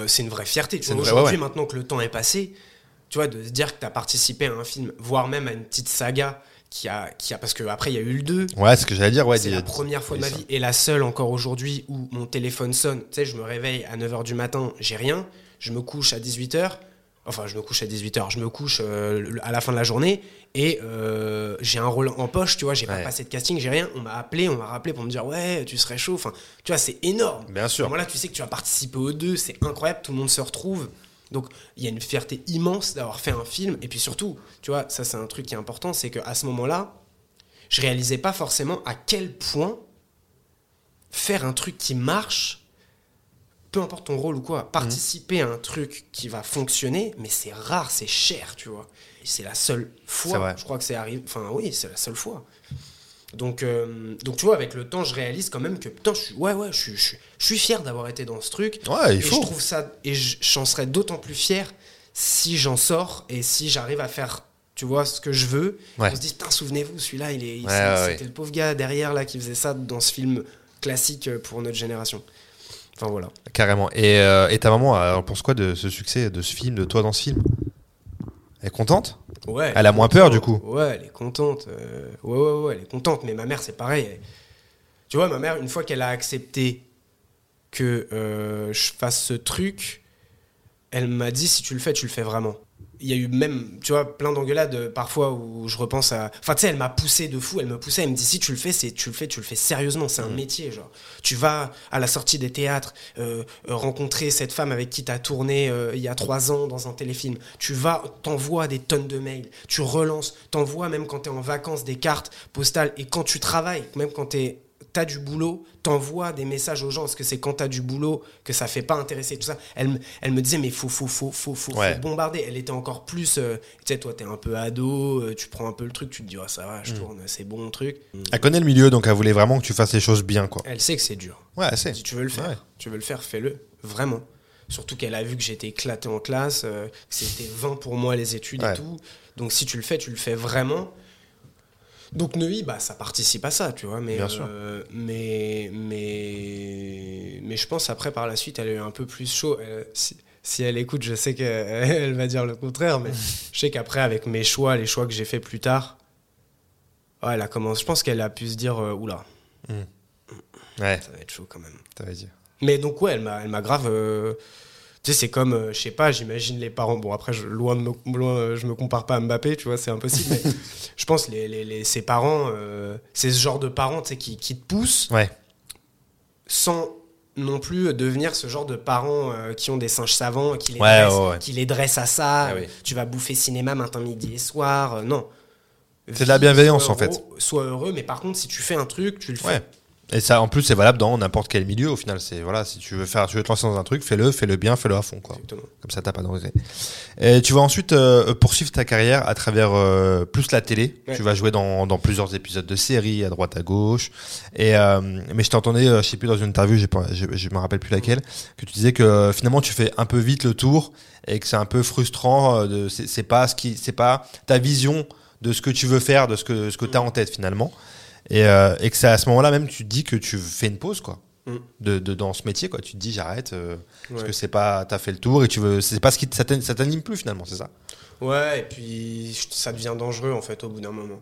c'est une vraie fierté. Aujourd'hui, ouais. maintenant que le temps est passé, tu vois, de se dire que tu as participé à un film, voire même à une petite saga qui a, qui a parce que après il y a eu le 2. Ouais, c'est ce que j'allais dire, ouais. c'est la première fois de ma ça. vie et la seule encore aujourd'hui où mon téléphone sonne. Tu sais, je me réveille à 9h du matin, j'ai rien. Je me couche à 18h. Enfin, je me couche à 18h. Je me couche euh, à la fin de la journée et euh, j'ai un rôle en poche, tu vois. J'ai pas passé de casting, j'ai rien. On m'a appelé, on m'a rappelé pour me dire Ouais, tu serais chaud. Enfin, tu vois, c'est énorme. Bien sûr. À ce moment-là, tu sais que tu vas participer aux deux, c'est incroyable, tout le monde se retrouve. Donc, il y a une fierté immense d'avoir fait un film. Et puis surtout, tu vois, ça, c'est un truc qui est important c'est qu'à ce moment-là, je réalisais pas forcément à quel point faire un truc qui marche, peu importe ton rôle ou quoi, participer à un truc qui va fonctionner, mais c'est rare, c'est cher, tu vois. C'est la seule fois, je crois que c'est arrivé, enfin oui, c'est la seule fois. Donc, euh, donc tu vois, avec le temps, je réalise quand même que putain, je suis, ouais, ouais, je suis, je suis, je suis fier d'avoir été dans ce truc. Ouais, il et faut. je trouve ça, et je- j'en serais d'autant plus fier si j'en sors et si j'arrive à faire, tu vois, ce que je veux. Ouais. On se dit, putain, souvenez-vous, celui-là, il est, Ouais, c'était le pauvre gars derrière là qui faisait ça dans ce film classique pour notre génération. Enfin voilà. Carrément. Et, euh, et ta maman, elle pense quoi de ce succès, de ce film, de toi dans ce film? Elle est contente? Ouais. Elle a moins peur, du coup. Ouais, elle est contente. euh, ouais, ouais, ouais, elle est contente. Mais ma mère, c'est pareil. Elle- Tu vois, ma mère, une fois qu'elle a accepté que euh, je fasse ce truc, elle m'a dit si tu le fais, tu le fais vraiment. Il y a eu même, tu vois, plein d'engueulades euh, parfois où je repense à. Enfin, tu sais, elle m'a poussé de fou, elle me poussait, elle me dit si tu le fais, c'est tu le fais, tu le fais sérieusement, c'est un métier, genre. Tu vas à la sortie des théâtres euh, euh, rencontrer cette femme avec qui t'as tourné euh, il y a trois ans dans un téléfilm. Tu vas, t'envoies des tonnes de mails, tu relances, t'envoies même quand t'es en vacances des cartes postales et quand tu travailles, même quand t'es t'as du boulot, t'envoies des messages aux gens, parce que c'est quand t'as du boulot que ça fait pas intéresser tout ça. Elle, me- elle me disait, mais faut, faut, faut, faut, faut, faut Ouais. bombarder. Elle était encore plus, euh, tu sais, toi, t'es un peu ado, euh, tu prends un peu le truc, tu te dis, ah, ça va, Mm. je tourne, c'est bon le truc. Elle connaît le milieu, donc elle voulait vraiment que tu fasses les choses bien, quoi. Elle sait que c'est dur. Ouais, c'est. Si tu veux le faire, Ouais. tu veux le faire, fais-le, vraiment. Surtout qu'elle a vu que j'étais éclaté en classe, euh, que c'était 20 pour moi les études Ouais. et tout. Donc si tu le fais, tu le fais vraiment. Donc Neuilly, bah, ça participe à ça, tu vois. Mais, Bien sûr. euh, mais, mais, mais je pense après, par la suite, elle est un peu plus chaud. Elle- si, si elle écoute, je sais qu'elle elle va dire le contraire, mais je sais qu'après, avec mes choix, les choix que j'ai fait plus tard, ouais, elle a commencé, je pense qu'elle a pu se dire, euh, oula, Ouais, ça va être chaud quand même. dit. Mais donc ouais, elle m'a, elle m'a grave. euh, tu sais, c'est comme, euh, je sais pas, j'imagine les parents. Bon après, je, loin de me, loin, euh, je me compare pas à Mbappé, tu vois, c'est impossible. mais je pense les, les, les- ses parents, euh, c'est ce genre de parents, tu sais, qui, qui te poussent Ouais, sans non plus devenir ce genre de parents euh, qui ont des singes savants, qui les, Ouais, dressent, ouais, qui les dressent à ça. Ah oui. Tu vas bouffer cinéma matin, midi et soir. euh, non. C'est de la bienveillance, en fait. Sois heureux, mais par contre, si tu fais un truc, tu le fais. Et ça, en plus, c'est valable dans n'importe quel milieu, au final. C'est, voilà, si tu veux faire, tu veux te lancer dans un truc, fais-le, fais-le bien, fais-le à fond, quoi. Exactement. Comme ça, t'as pas de regret. Et tu vas ensuite euh, poursuivre ta carrière à travers euh, plus la télé. Ouais. Tu vas jouer dans, dans plusieurs épisodes de séries, à droite, à gauche. Et euh, mais je t'entendais, je sais plus dans une interview, j'ai je, je me rappelle plus laquelle, que tu disais que finalement tu fais un peu vite le tour et que c'est un peu frustrant. c'est pas ce qui, c'est pas ta vision de ce que tu veux faire, de ce que ce que t'as en tête finalement. Et, euh, et que c'est à ce moment-là même tu te dis que tu fais une pause quoi. Mm. De, de dans ce métier quoi tu te dis j'arrête euh, parce que c'est pas t'as fait le tour et tu veux c'est pas ce qui ça t'an- ça t'anime plus finalement c'est ça? Ouais, et puis ça devient dangereux en fait au bout d'un moment.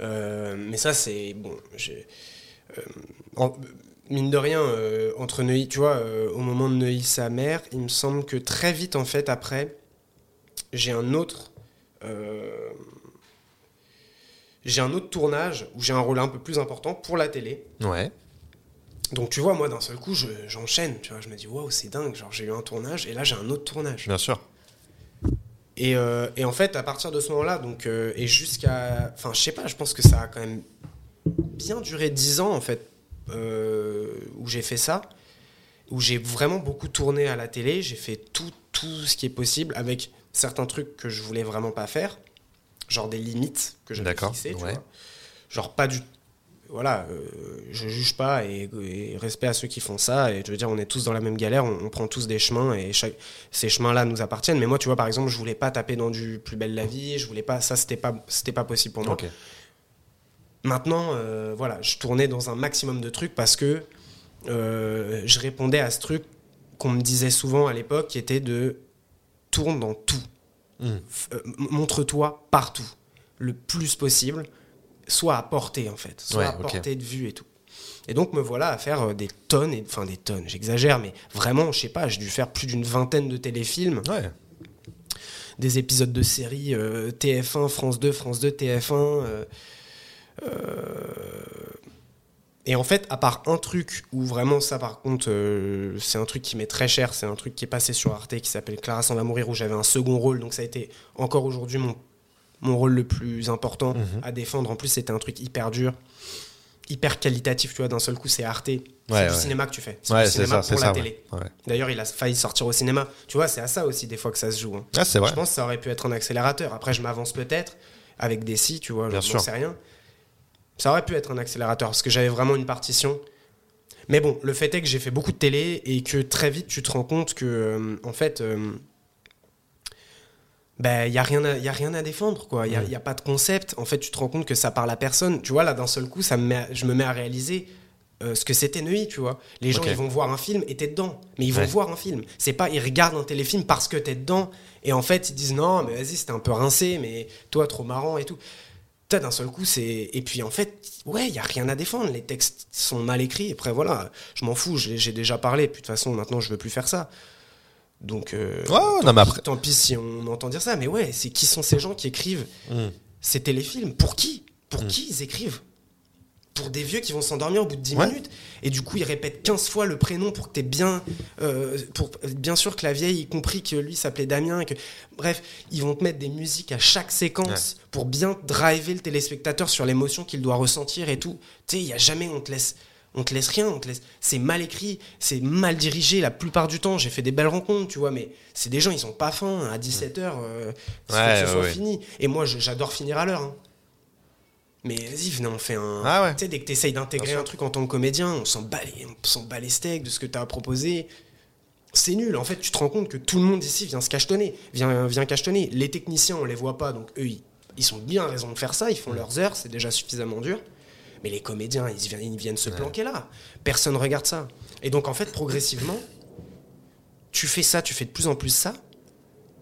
Euh, mais ça, c'est bon. j'ai- euh, en- mine de rien, entre Neuilly, tu vois, au moment de Neuilly, sa mère, il me semble que très vite en fait après, j'ai un autre. J'ai un autre tournage où j'ai un rôle un peu plus important pour la télé. ouais Donc tu vois, moi d'un seul coup, je- j'enchaîne. Tu vois, je me dis waouh, c'est dingue. Genre j'ai eu un tournage et là j'ai un autre tournage. bien sûr Et, euh, et en fait, à partir de ce moment-là, donc, euh, et jusqu'à. Enfin, je sais pas, je pense que ça a quand même bien duré 10 ans, en fait, euh, où j'ai fait ça, où j'ai vraiment beaucoup tourné à la télé, j'ai fait tout, tout ce qui est possible, avec certains trucs que je voulais vraiment pas faire, genre des limites que j'avais fixées, tu ouais. vois. Genre pas du. Voilà, euh, je juge pas et, et respect à ceux qui font ça. Et je veux dire, on est tous dans la même galère, on, on prend tous des chemins et chaque, ces chemins-là nous appartiennent. Mais moi, tu vois, par exemple, je voulais pas taper dans du plus belle la vie, je voulais pas, ça, c'était pas, c'était pas possible pour moi. Maintenant, euh, voilà, je tournais dans un maximum de trucs parce que euh, je répondais à ce truc qu'on me disait souvent à l'époque, qui était de tourne dans tout. Euh, Montre-toi partout, le plus possible, soit à portée en fait, soit Ouais, à portée de vue et tout. Et donc me voilà à faire euh, des tonnes, et, enfin des tonnes, j'exagère, mais vraiment, je sais pas, j'ai dû faire plus d'une vingtaine de téléfilms ouais des épisodes de séries euh, TF1, France 2, France 2, TF1. euh, euh, et en fait, à part un truc où vraiment ça, par contre, euh, c'est un truc qui m'est très cher, c'est un truc qui est passé sur Arte qui s'appelle Clara s'en va mourir, où j'avais un second rôle, donc ça a été encore aujourd'hui mon, mon rôle le plus important Mhm. à défendre. En plus, c'était un truc hyper dur, hyper qualitatif, tu vois, d'un seul coup, c'est Arte. C'est Ouais, du cinéma que tu fais. C'est ouais du cinéma ça pour la télé. D'ailleurs, il a failli sortir au cinéma. Tu vois, c'est à ça aussi des fois que ça se joue. hein. Ah, vrai Je pense que ça aurait pu être un accélérateur. Après, je m'avance peut-être avec des si, tu vois, je n'en sais rien. Ça aurait pu être un accélérateur parce que j'avais vraiment une partition. Mais bon, le fait est que j'ai fait beaucoup de télé et que très vite tu te rends compte que, euh, en fait, euh, ben, il n'y a, rien à- y a rien à défendre, quoi. Il n'y a, y a pas de concept. En fait, tu te rends compte que ça parle à personne. Tu vois, là, d'un seul coup, ça me met à- je me mets à réaliser euh, ce que c'était Neuilly, tu vois. Les gens, Ok. ils vont voir un film et t'es dedans. Mais ils vont Ouais. voir un film. C'est pas, ils regardent un téléfilm parce que t'es dedans. Et en fait, ils disent non, mais vas-y, c'était un peu rincé, mais toi, trop marrant et tout. Putain, d'un seul coup, c'est. Et puis en fait, ouais, il y a rien à défendre. Les textes sont mal écrits. Après, voilà, je m'en fous, j'ai déjà parlé. Puis de toute façon, maintenant, je veux plus faire ça. Donc, euh, Ouais, ouais, tant, non, mais pis- après- tant pis si on entend dire ça, mais ouais, c'est qui sont ces gens qui écrivent ces téléfilms? Pour qui? Pour Mm. qui ils écrivent? Pour des vieux qui vont s'endormir au bout de 10 Ouais. minutes. Et du coup ils répètent 15 fois le prénom pour que t'aies bien euh, pour bien sûr que la vieille ait compris que lui s'appelait Damien et que bref ils vont te mettre des musiques à chaque séquence pour bien driver le téléspectateur sur l'émotion qu'il doit ressentir et tout. Tu sais il y a jamais on te laisse on te laisse rien on te laisse c'est mal écrit c'est mal dirigé. La plupart du temps j'ai fait des belles rencontres tu vois mais c'est des gens ils sont pas fins à 17h euh, Ouais, que ce soit fini. Et moi j'adore finir à l'heure hein. Mais vas-y venez on fait un Ah ouais. tu sais, dès que tu essayes d'intégrer un truc en tant que comédien, on s'en bat les, on s'en bat les steaks de ce que tu as proposé. C'est nul. En fait, tu te rends compte que tout le monde ici vient se cachetonner. Vient, vient cachetonner. Les techniciens, on les voit pas, donc eux, ils, ils sont bien raison de faire ça. Ils font leurs heures, c'est déjà suffisamment dur. Mais les comédiens, ils viennent, ils viennent se planquer là. Personne regarde ça. Et donc, en fait, progressivement, tu fais ça, tu fais de plus en plus ça.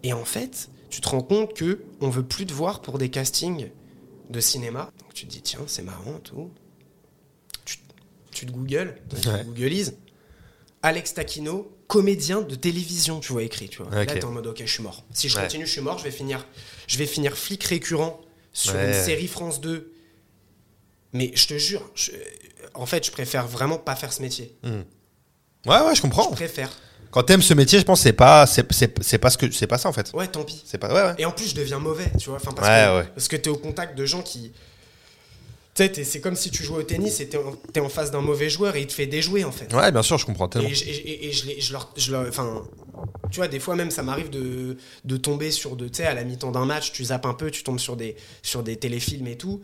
Et en fait, tu te rends compte que on veut plus te voir pour des castings de cinéma. Donc tu te dis, tiens, c'est marrant, tout. Tu, tu te googles, tu Ouais. googlises. Alex Taquino, comédien de télévision, tu vois écrit, tu vois. Ok. Là, t'es en mode, ok, je suis mort. Si je Ouais. continue, je suis mort, je vais finir, je vais finir flic récurrent sur Ouais. une série France 2. Mais je te jure, je- en fait, je préfère vraiment pas faire ce métier. Ouais, ouais, je comprends. Je préfère. Quand t'aimes ce métier, je pense que c'est pas, c'est, c'est, c'est pas ce que, c'est pas ça en fait. Ouais, tant pis. C'est pas, ouais, ouais. Et en plus, je deviens mauvais, tu vois. Enfin, parce, Ouais, que, parce que t'es au contact de gens qui. Tu c'est comme si tu jouais au tennis et t'es en, t'es en face d'un mauvais joueur et il te fait déjouer, en fait. Ouais, bien sûr, je comprends tellement. Et, je- et- je leur, je leur- Enfin. Tu vois, des fois même, ça m'arrive de, de tomber sur de. Tu sais, à la mi-temps d'un match, tu zappes un peu, tu tombes sur des, sur des téléfilms et tout.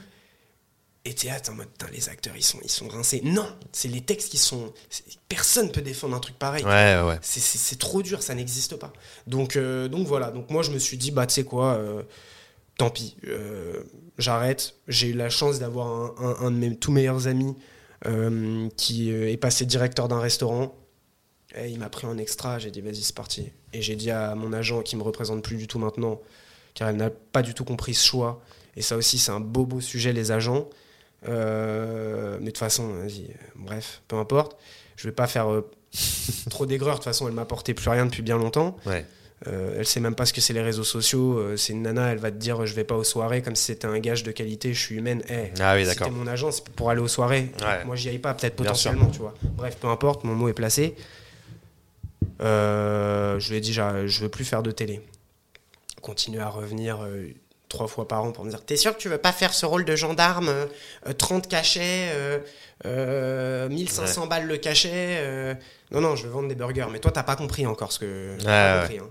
Et t'es là, t'es en mode, les acteurs, ils sont, ils sont rincés. Non, c'est les textes qui sont. Personne peut défendre un truc pareil. Ouais, ouais. C'est- trop dur, ça n'existe pas. Donc, euh, donc voilà, donc moi je me suis dit, bah tu sais quoi, euh, tant pis, euh, j'arrête. J'ai eu la chance d'avoir un, un- un de mes tout meilleurs amis qui est passé directeur d'un restaurant. Et il m'a pris en extra, j'ai dit vas-y c'est parti. Et j'ai dit à mon agent qui me représente plus du tout maintenant, car elle n'a pas du tout compris ce choix. Et ça aussi c'est un beau beau sujet les agents. Euh, mais de toute façon, vas-y, bref, peu importe. Je vais pas faire euh, trop d'aigreur. De toute façon, elle m'apportait plus rien depuis bien longtemps. Ouais. Euh, elle sait même pas ce que c'est les réseaux sociaux. C'est une nana, elle va te dire je vais pas aux soirées comme si c'était un gage de qualité. Je suis humaine. Eh, Ah oui, t'es mon agent, c'est pour aller aux soirées. Ouais. Moi, j'y aille pas, peut-être potentiellement, tu vois. Bref, peu importe, mon mot est placé. Je lui ai dit je veux plus faire de télé. Continuer à revenir trois fois par an pour me dire T'es sûr que tu veux pas faire ce rôle de gendarme euh, euh, 30 cachets, euh, euh, 1500 balles le cachet euh, Non, non, je veux vendre des burgers. Mais toi, t'as pas compris encore ce que. pas Ouais, compris, hein.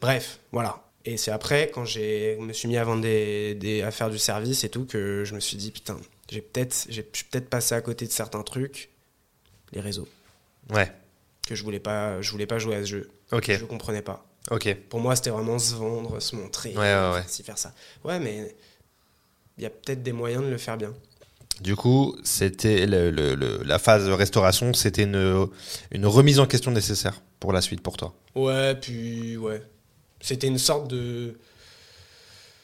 Bref, voilà. Et c'est après, quand j'ai, je me suis mis à vendre des, des, à faire du service et tout, que je me suis dit putain, j'ai peut-être, j'ai, je suis peut-être passé à côté de certains trucs, les réseaux, Ouais. que je voulais pas, je voulais pas jouer à ce jeu. Ok. Je comprenais pas. Ok. Pour moi, c'était vraiment se vendre, se montrer, Ouais, ouais, ouais. faire ça. Ouais, mais il y a peut-être des moyens de le faire bien. Du coup, c'était le, le- le- la phase de restauration, c'était une, une remise en question nécessaire pour la suite pour toi. Ouais, puis ouais. C'était une sorte de.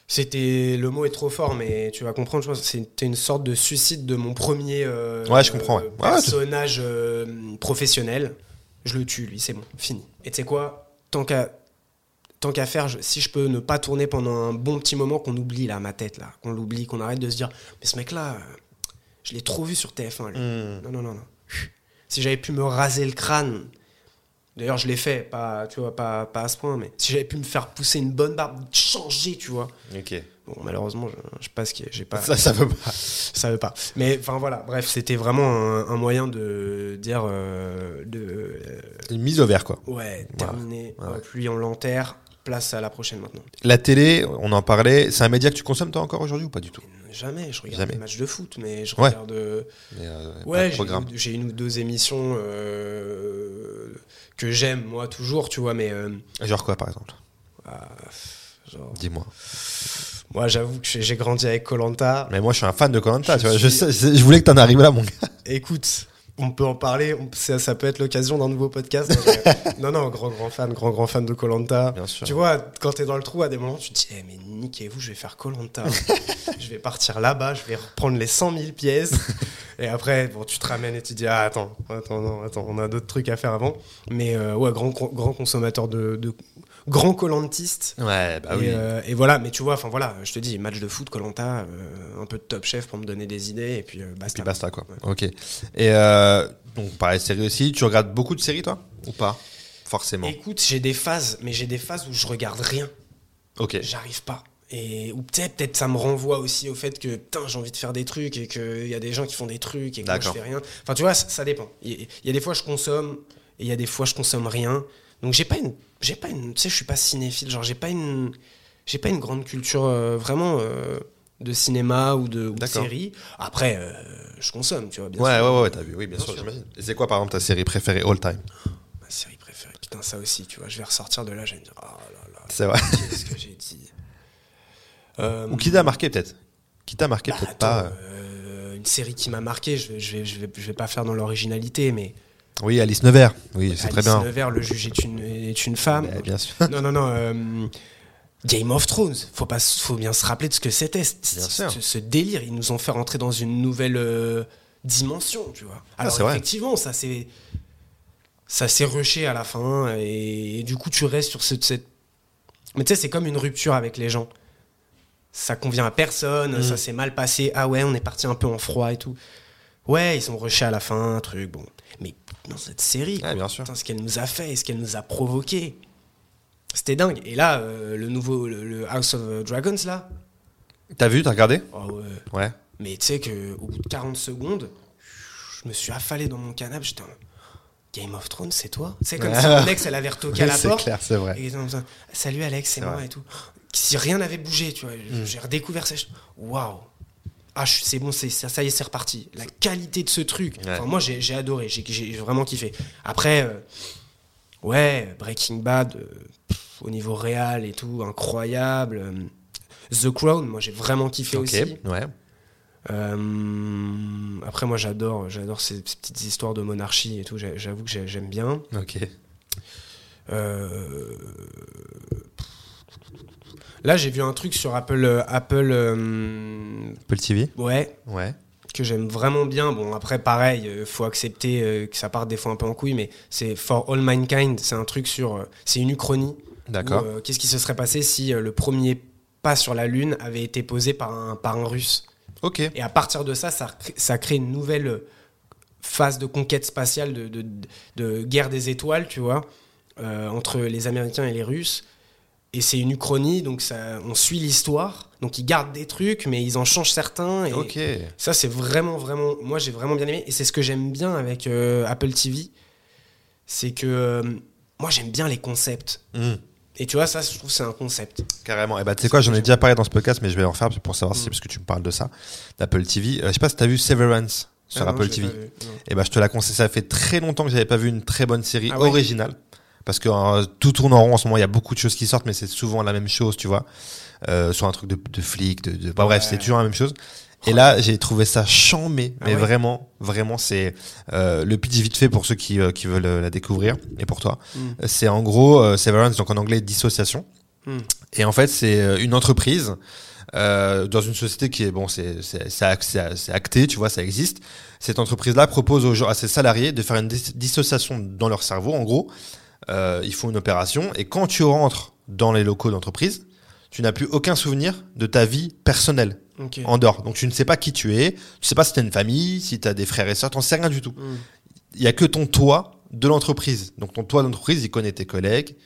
C'était. Le mot est trop fort, mais tu vas comprendre, je pense. C'était une sorte de suicide de mon premier. euh, Ouais, je comprends, ouais. Ouais, ouais, personnage euh, professionnel. Je le tue, lui, c'est bon, fini. Et tu sais quoi? Tant qu'à. Tant qu'à faire, je- si je peux ne pas tourner pendant un bon petit moment, qu'on oublie là, ma tête là, qu'on l'oublie, qu'on arrête de se dire, mais ce mec-là, euh, je l'ai trop vu sur TF1. lui. Hmm. Non, non, non, non. Si j'avais pu me raser le crâne, d'ailleurs je l'ai fait, pas, tu vois, pas, pas à ce point, mais si j'avais pu me faire pousser une bonne barbe, changer, tu vois. Ok. Bon, malheureusement, je, je sais pas ce qui est, j'ai pas, Ça, ça veut pas. ça veut pas. Mais enfin voilà, bref, c'était vraiment un, un moyen de dire, euh, de, euh, Une mise au vert, quoi. ouais, terminé. Ouais. Euh, Puis on l'enterre, place à la prochaine maintenant. La télé, on en parlait, c'est un média que tu consommes toi encore aujourd'hui ou pas du tout? Jamais, je regarde Jamais. des matchs de foot, mais je Ouais. regarde. euh, Mais, euh, Ouais, j'ai une, ou deux émissions euh, que j'aime, moi, toujours, tu vois, mais. euh, Genre quoi, par exemple? ah, genre, Dis-moi. moi, j'avoue que j'ai grandi avec Colanta. Mais moi, je suis un fan de Colanta. Je Tu vois, je, je voulais que t'en arrives là, mon gars. Écoute, on peut en parler, on- ça, ça peut être l'occasion d'un nouveau podcast. non, non, grand, grand fan, grand, grand fan de Colanta. Bien sûr. Tu vois, quand t'es dans le trou, à des moments, tu te dis, Eh, mais niquez-vous, je vais faire Colanta. je vais partir là-bas, je vais reprendre les 100 000 pièces. Et après, bon, tu te ramènes et tu dis, ah, attends, attends, non, attends, on a d'autres trucs à faire avant. Mais euh, ouais, grand, grand consommateur de, de grand colantiste. Ouais, bah et, oui. euh, et voilà, mais tu vois, enfin voilà, je te dis, match de foot, Colanta, euh, un peu de Top Chef pour me donner des idées, et puis euh, basta. Puis basta quoi. Ouais. Ok. Et euh, donc pareil, série aussi. Tu regardes beaucoup de séries toi? Ou pas? Forcément. Écoute, j'ai des phases, mais j'ai des phases où je regarde rien. Ok. J'arrive pas. Et ou peut-être peut-être ça me renvoie aussi au fait que putain j'ai envie de faire des trucs et qu'il y a des gens qui font des trucs et que moi je fais rien. Enfin tu vois ça, ça dépend. Il y, il y a des fois je consomme et il y a des fois je consomme rien. Donc j'ai pas une j'ai pas une tu sais je suis pas cinéphile genre j'ai pas une j'ai pas une grande culture euh, vraiment euh, de cinéma ou de, ou de série. Après euh, je consomme tu vois bien Ouais, sûr. ouais, ouais, ouais, t'as vu. Oui, bien, Bien sûr, sûr. j'imagine. Et c'est quoi par exemple ta série préférée all time? Ma série préférée putain ça aussi tu vois je vais ressortir de là je vais me dire oh là là C'est vrai. qu'est-ce que j'ai dit? Ou qui t'a marqué peut-être? Qui t'a marqué Bah, peut-être pas une série qui m'a marqué, je vais, je, vais, je, vais, je vais pas faire dans l'originalité, mais Oui, Alice Nevers. Oui, c'est très Alice bien. Nevers, le juge est une, est une femme. Bah, bien sûr. non, non, non. euh, Game of Thrones, faut, pas, faut bien se rappeler de ce que c'était. Ce, ce délire, ils nous ont fait rentrer dans une nouvelle euh, dimension, tu vois. Alors, Ah, c'est vrai. effectivement, ça s'est ça s'est rushé à la fin, et, et du coup, tu restes sur ce- cette. Mais tu sais, c'est comme une rupture avec les gens. Ça convient à personne, Mm. ça s'est mal passé. Ah ouais, on est parti un peu en froid et tout. Ouais, ils sont rushés à la fin, truc, bon. Dans cette série, Ouais, bien sûr. Putain, ce qu'elle nous a fait ce qu'elle nous a provoqué. C'était dingue. Et là, euh, le nouveau, le, le House of Dragons, là. T'as vu T'as regardé oh ouais. Ouais. Mais tu sais qu'au bout de 40 secondes, je me suis affalé dans mon canapé. J'étais en Game of Thrones, c'est toi? C'est comme si mon ex, elle avait retoqué à la c'est porte. clair, c'est vrai. Et Salut Alex, c'est C'est moi vrai. Mm. et tout. Si rien n'avait bougé, tu vois. J'ai redécouvert ça. Waouh ah, c'est bon, c'est ça, ça y est, c'est reparti. La qualité de ce truc. Ouais. Enfin, moi, j'ai adoré, j'ai vraiment kiffé. Après, euh, ouais, Breaking Bad, euh, pff, au niveau réel et tout, incroyable. Euh, The Crown, moi, j'ai vraiment kiffé aussi. Ouais. Euh, après, moi, j'adore, j'adore ces, ces petites histoires de monarchie et tout. J'a- J'avoue que j'ai- j'aime bien. Ok. Euh, Là, j'ai vu un truc sur Apple, euh, Apple, euh, Apple TV. ouais, Ouais. que j'aime vraiment bien. Bon, après, pareil, euh, faut accepter que ça parte des fois un peu en couille, mais c'est For All Mankind. C'est un truc sur, c'est une uchronie. D'accord. Qu'est-ce qui se serait passé si le premier pas sur la Lune avait été posé par un, par un Russe? Ok. Et à partir de ça, ça, crée- ça crée une nouvelle phase de conquête spatiale, de, de, de guerre des étoiles, tu vois, euh, entre les Américains et les Russes. Et c'est une uchronie, donc ça, on suit l'histoire. Donc ils gardent des trucs, mais ils en changent certains. Et Ok. ça, c'est vraiment, vraiment. Moi, j'ai vraiment bien aimé. Et c'est ce que j'aime bien avec euh, Apple TV. C'est que euh, moi, j'aime bien les concepts. Hmm. Et tu vois, ça, je trouve que c'est un concept. Carrément. Et bah, tu sais quoi, j'en ai déjà parlé dans ce podcast, mais je vais en refaire pour savoir si, parce que tu me parles de ça, d'Apple TV. Euh, je sais pas si t'as vu Severance sur Ah Apple TV. Et bah, je te la conseille. Ça fait très longtemps que j'avais pas vu une très bonne série Ah ouais originale. Parce que euh, tout tourne en rond en ce moment. Il y a beaucoup de choses qui sortent, mais c'est souvent la même chose, tu vois. Euh, sur un truc de, de flic, de, de... bah, bref, c'est toujours la même chose. Et là, j'ai trouvé ça chambé, Ah mais ouais vraiment, vraiment, c'est euh, le pitch vite fait pour ceux qui, euh, qui veulent euh, la découvrir et pour toi. Mm. Euh, C'est en gros euh, Severance, donc en anglais dissociation. Mm. Et en fait, c'est une entreprise euh, dans une société qui est bon, c'est c'est c'est ac- c'est- c'est acté, tu vois, ça existe. Cette entreprise-là propose aux gens, à ses salariés de faire une dis- dissociation dans leur cerveau. En gros, euh, ils font une opération et quand tu rentres dans les locaux d'entreprise, tu n'as plus aucun souvenir de ta vie personnelle Ok. en dehors. Donc tu ne sais pas qui tu es, tu sais pas si tu as une famille, si tu as des frères et sœurs, tu sais rien du tout. Mm. Il y a que ton toi de l'entreprise. Donc ton toi d'entreprise, il connaît tes collègues.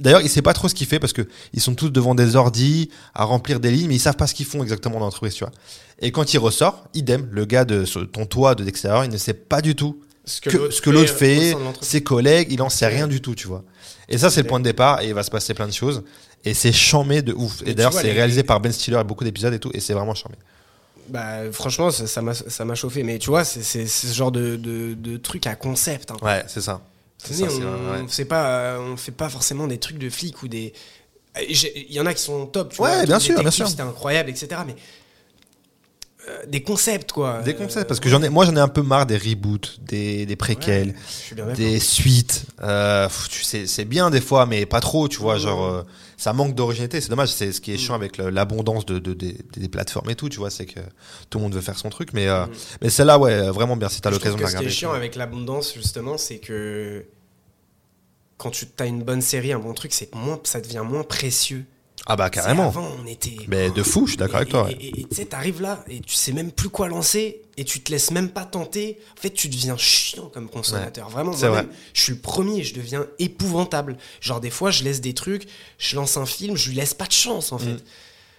D'ailleurs, il sait pas trop ce qu'il fait parce que ils sont tous devant des ordis à remplir des lignes, mais ils savent pas ce qu'ils font exactement dans l'entreprise, tu vois. Et quand il ressort, idem, le gars de ton toi de l'extérieur, il ne sait pas du tout Ce que, l'autre au fait, l'entreprise. ses collègues, il en sait rien du tout, tu vois. Et ça, c'est le point de départ, et il va se passer plein de choses. Et c'est charmé de ouf. Et d'ailleurs, c'est les- réalisé par Ben Stiller et beaucoup d'épisodes et tout, et c'est vraiment charmé. Bah, franchement, ça m'a ça chauffé. Mais tu vois, c'est ce genre de, de, de truc à concept. hein. Ouais, c'est ça. Ça, on, on fait pas, euh, on fait pas forcément des trucs de flics ou des. Euh, Il y en a qui sont top. Tu Ouais, vois, bien sûr, bien sûr. C'était incroyable, etc. Mais euh, des concepts, quoi. Des concepts, Euh, parce que j'en ai, moi j'en ai un peu marre des reboots, des, des préquels, ouais, je suis bien d'accord. des suites. Euh, c'est bien des fois, mais pas trop, tu vois. Genre, euh, ça manque d'originalité. C'est dommage. C'est ce qui est chiant avec l'abondance de, de- des- des plateformes et tout, tu vois. C'est que tout le monde veut faire son truc, mais euh, mais celle-là, ouais, vraiment bien. Si t'as l'occasion de que Ce regarder. qui est chiant avec l'abondance, justement, c'est que quand tu as une bonne série, un bon truc, c'est moins, ça devient moins précieux. Ah bah carrément. Avant, on était. Mais de fou, je suis d'accord avec toi. Et tu sais, t'arrives là et tu sais même plus quoi lancer et tu te laisses même pas tenter. En fait, tu deviens chiant comme consommateur. Vraiment, c'est moi-même, vrai. je suis le premier, je deviens épouvantable. Genre, des fois, je laisse des trucs, je lance un film, je lui laisse pas de chance, en fait. Mm.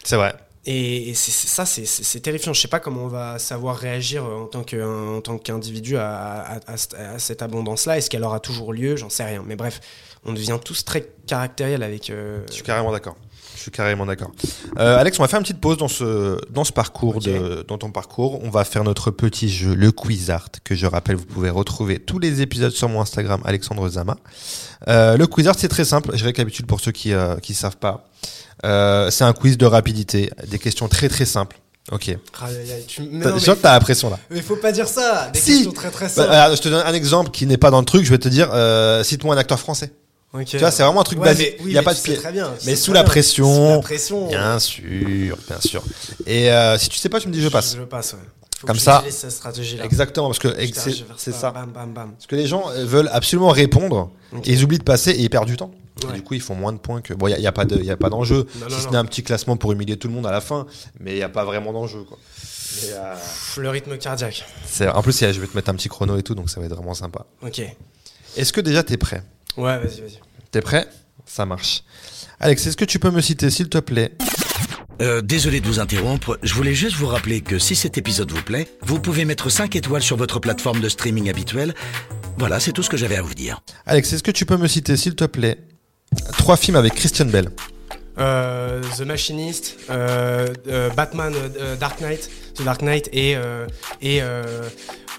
C'est vrai. Et, et c'est- c'est- ça, c'est- terrifiant. Je sais pas comment on va savoir réagir euh, en tant que- en tant qu'individu à, à- à- à cette abondance-là. Est-ce qu'elle aura toujours lieu? J'en sais rien. Mais bref, on devient tous très caractériels avec. euh, Je suis carrément d'accord. Je suis carrément d'accord. Euh, Alex, on va faire une petite pause dans ce, dans ce parcours, de, dans ton parcours. On va faire notre petit jeu, le Quiz Art, que je rappelle, vous pouvez retrouver tous les épisodes sur mon Instagram, Alexandre Zama. Euh, le Quiz Art, c'est très simple. Je récapitule pour ceux qui ne savent pas. Euh, c'est un quiz de rapidité, des questions très très simples. Ok. tu- sens mais- que t'as la pression là. Mais faut pas dire ça. Des Si. questions très très Bah, simples. je te donne un exemple qui n'est pas dans le truc. Je vais te dire, euh, cite-moi un acteur français. Tu vois, c'est vraiment un truc Ouais, basique. mais- oui, Il y a pas de pied. Bien, Mais sous la bien. pression. Sous la pression. Bien sûr, bien sûr. Et euh, si tu sais pas, tu me dis je passe. Je passe, ouais. Faut Comme ça. Exactement, parce que c'est ça. Bam, bam, bam. Parce que les gens euh, veulent absolument répondre et ils oublient de passer et ils perdent du temps. Ouais. du coup, ils font moins de points que. Bon, il n'y a, y a pas de- d'enjeu, Non, si ce n'est un petit classement pour humilier tout le monde à la fin, mais il n'y a pas vraiment d'enjeu. euh, Le rythme cardiaque. en plus, je vais te mettre un petit chrono et tout, donc ça va être vraiment sympa. Ok. Est-ce que déjà tu es prêt? Ouais, vas-y, vas-y. T'es prêt? Ça marche. Alex, est-ce que tu peux me citer, s'il te plaît? Euh, désolé de vous interrompre, je voulais juste vous rappeler que si cet épisode vous plaît, vous pouvez mettre 5 étoiles sur votre plateforme de streaming habituelle. Voilà, c'est tout ce que j'avais à vous dire. Alex, est-ce que tu peux me citer, s'il te plaît, trois films avec Christian Bell Euh, The Machinist, euh, euh, Batman, Dark Knight, The Dark Knight et et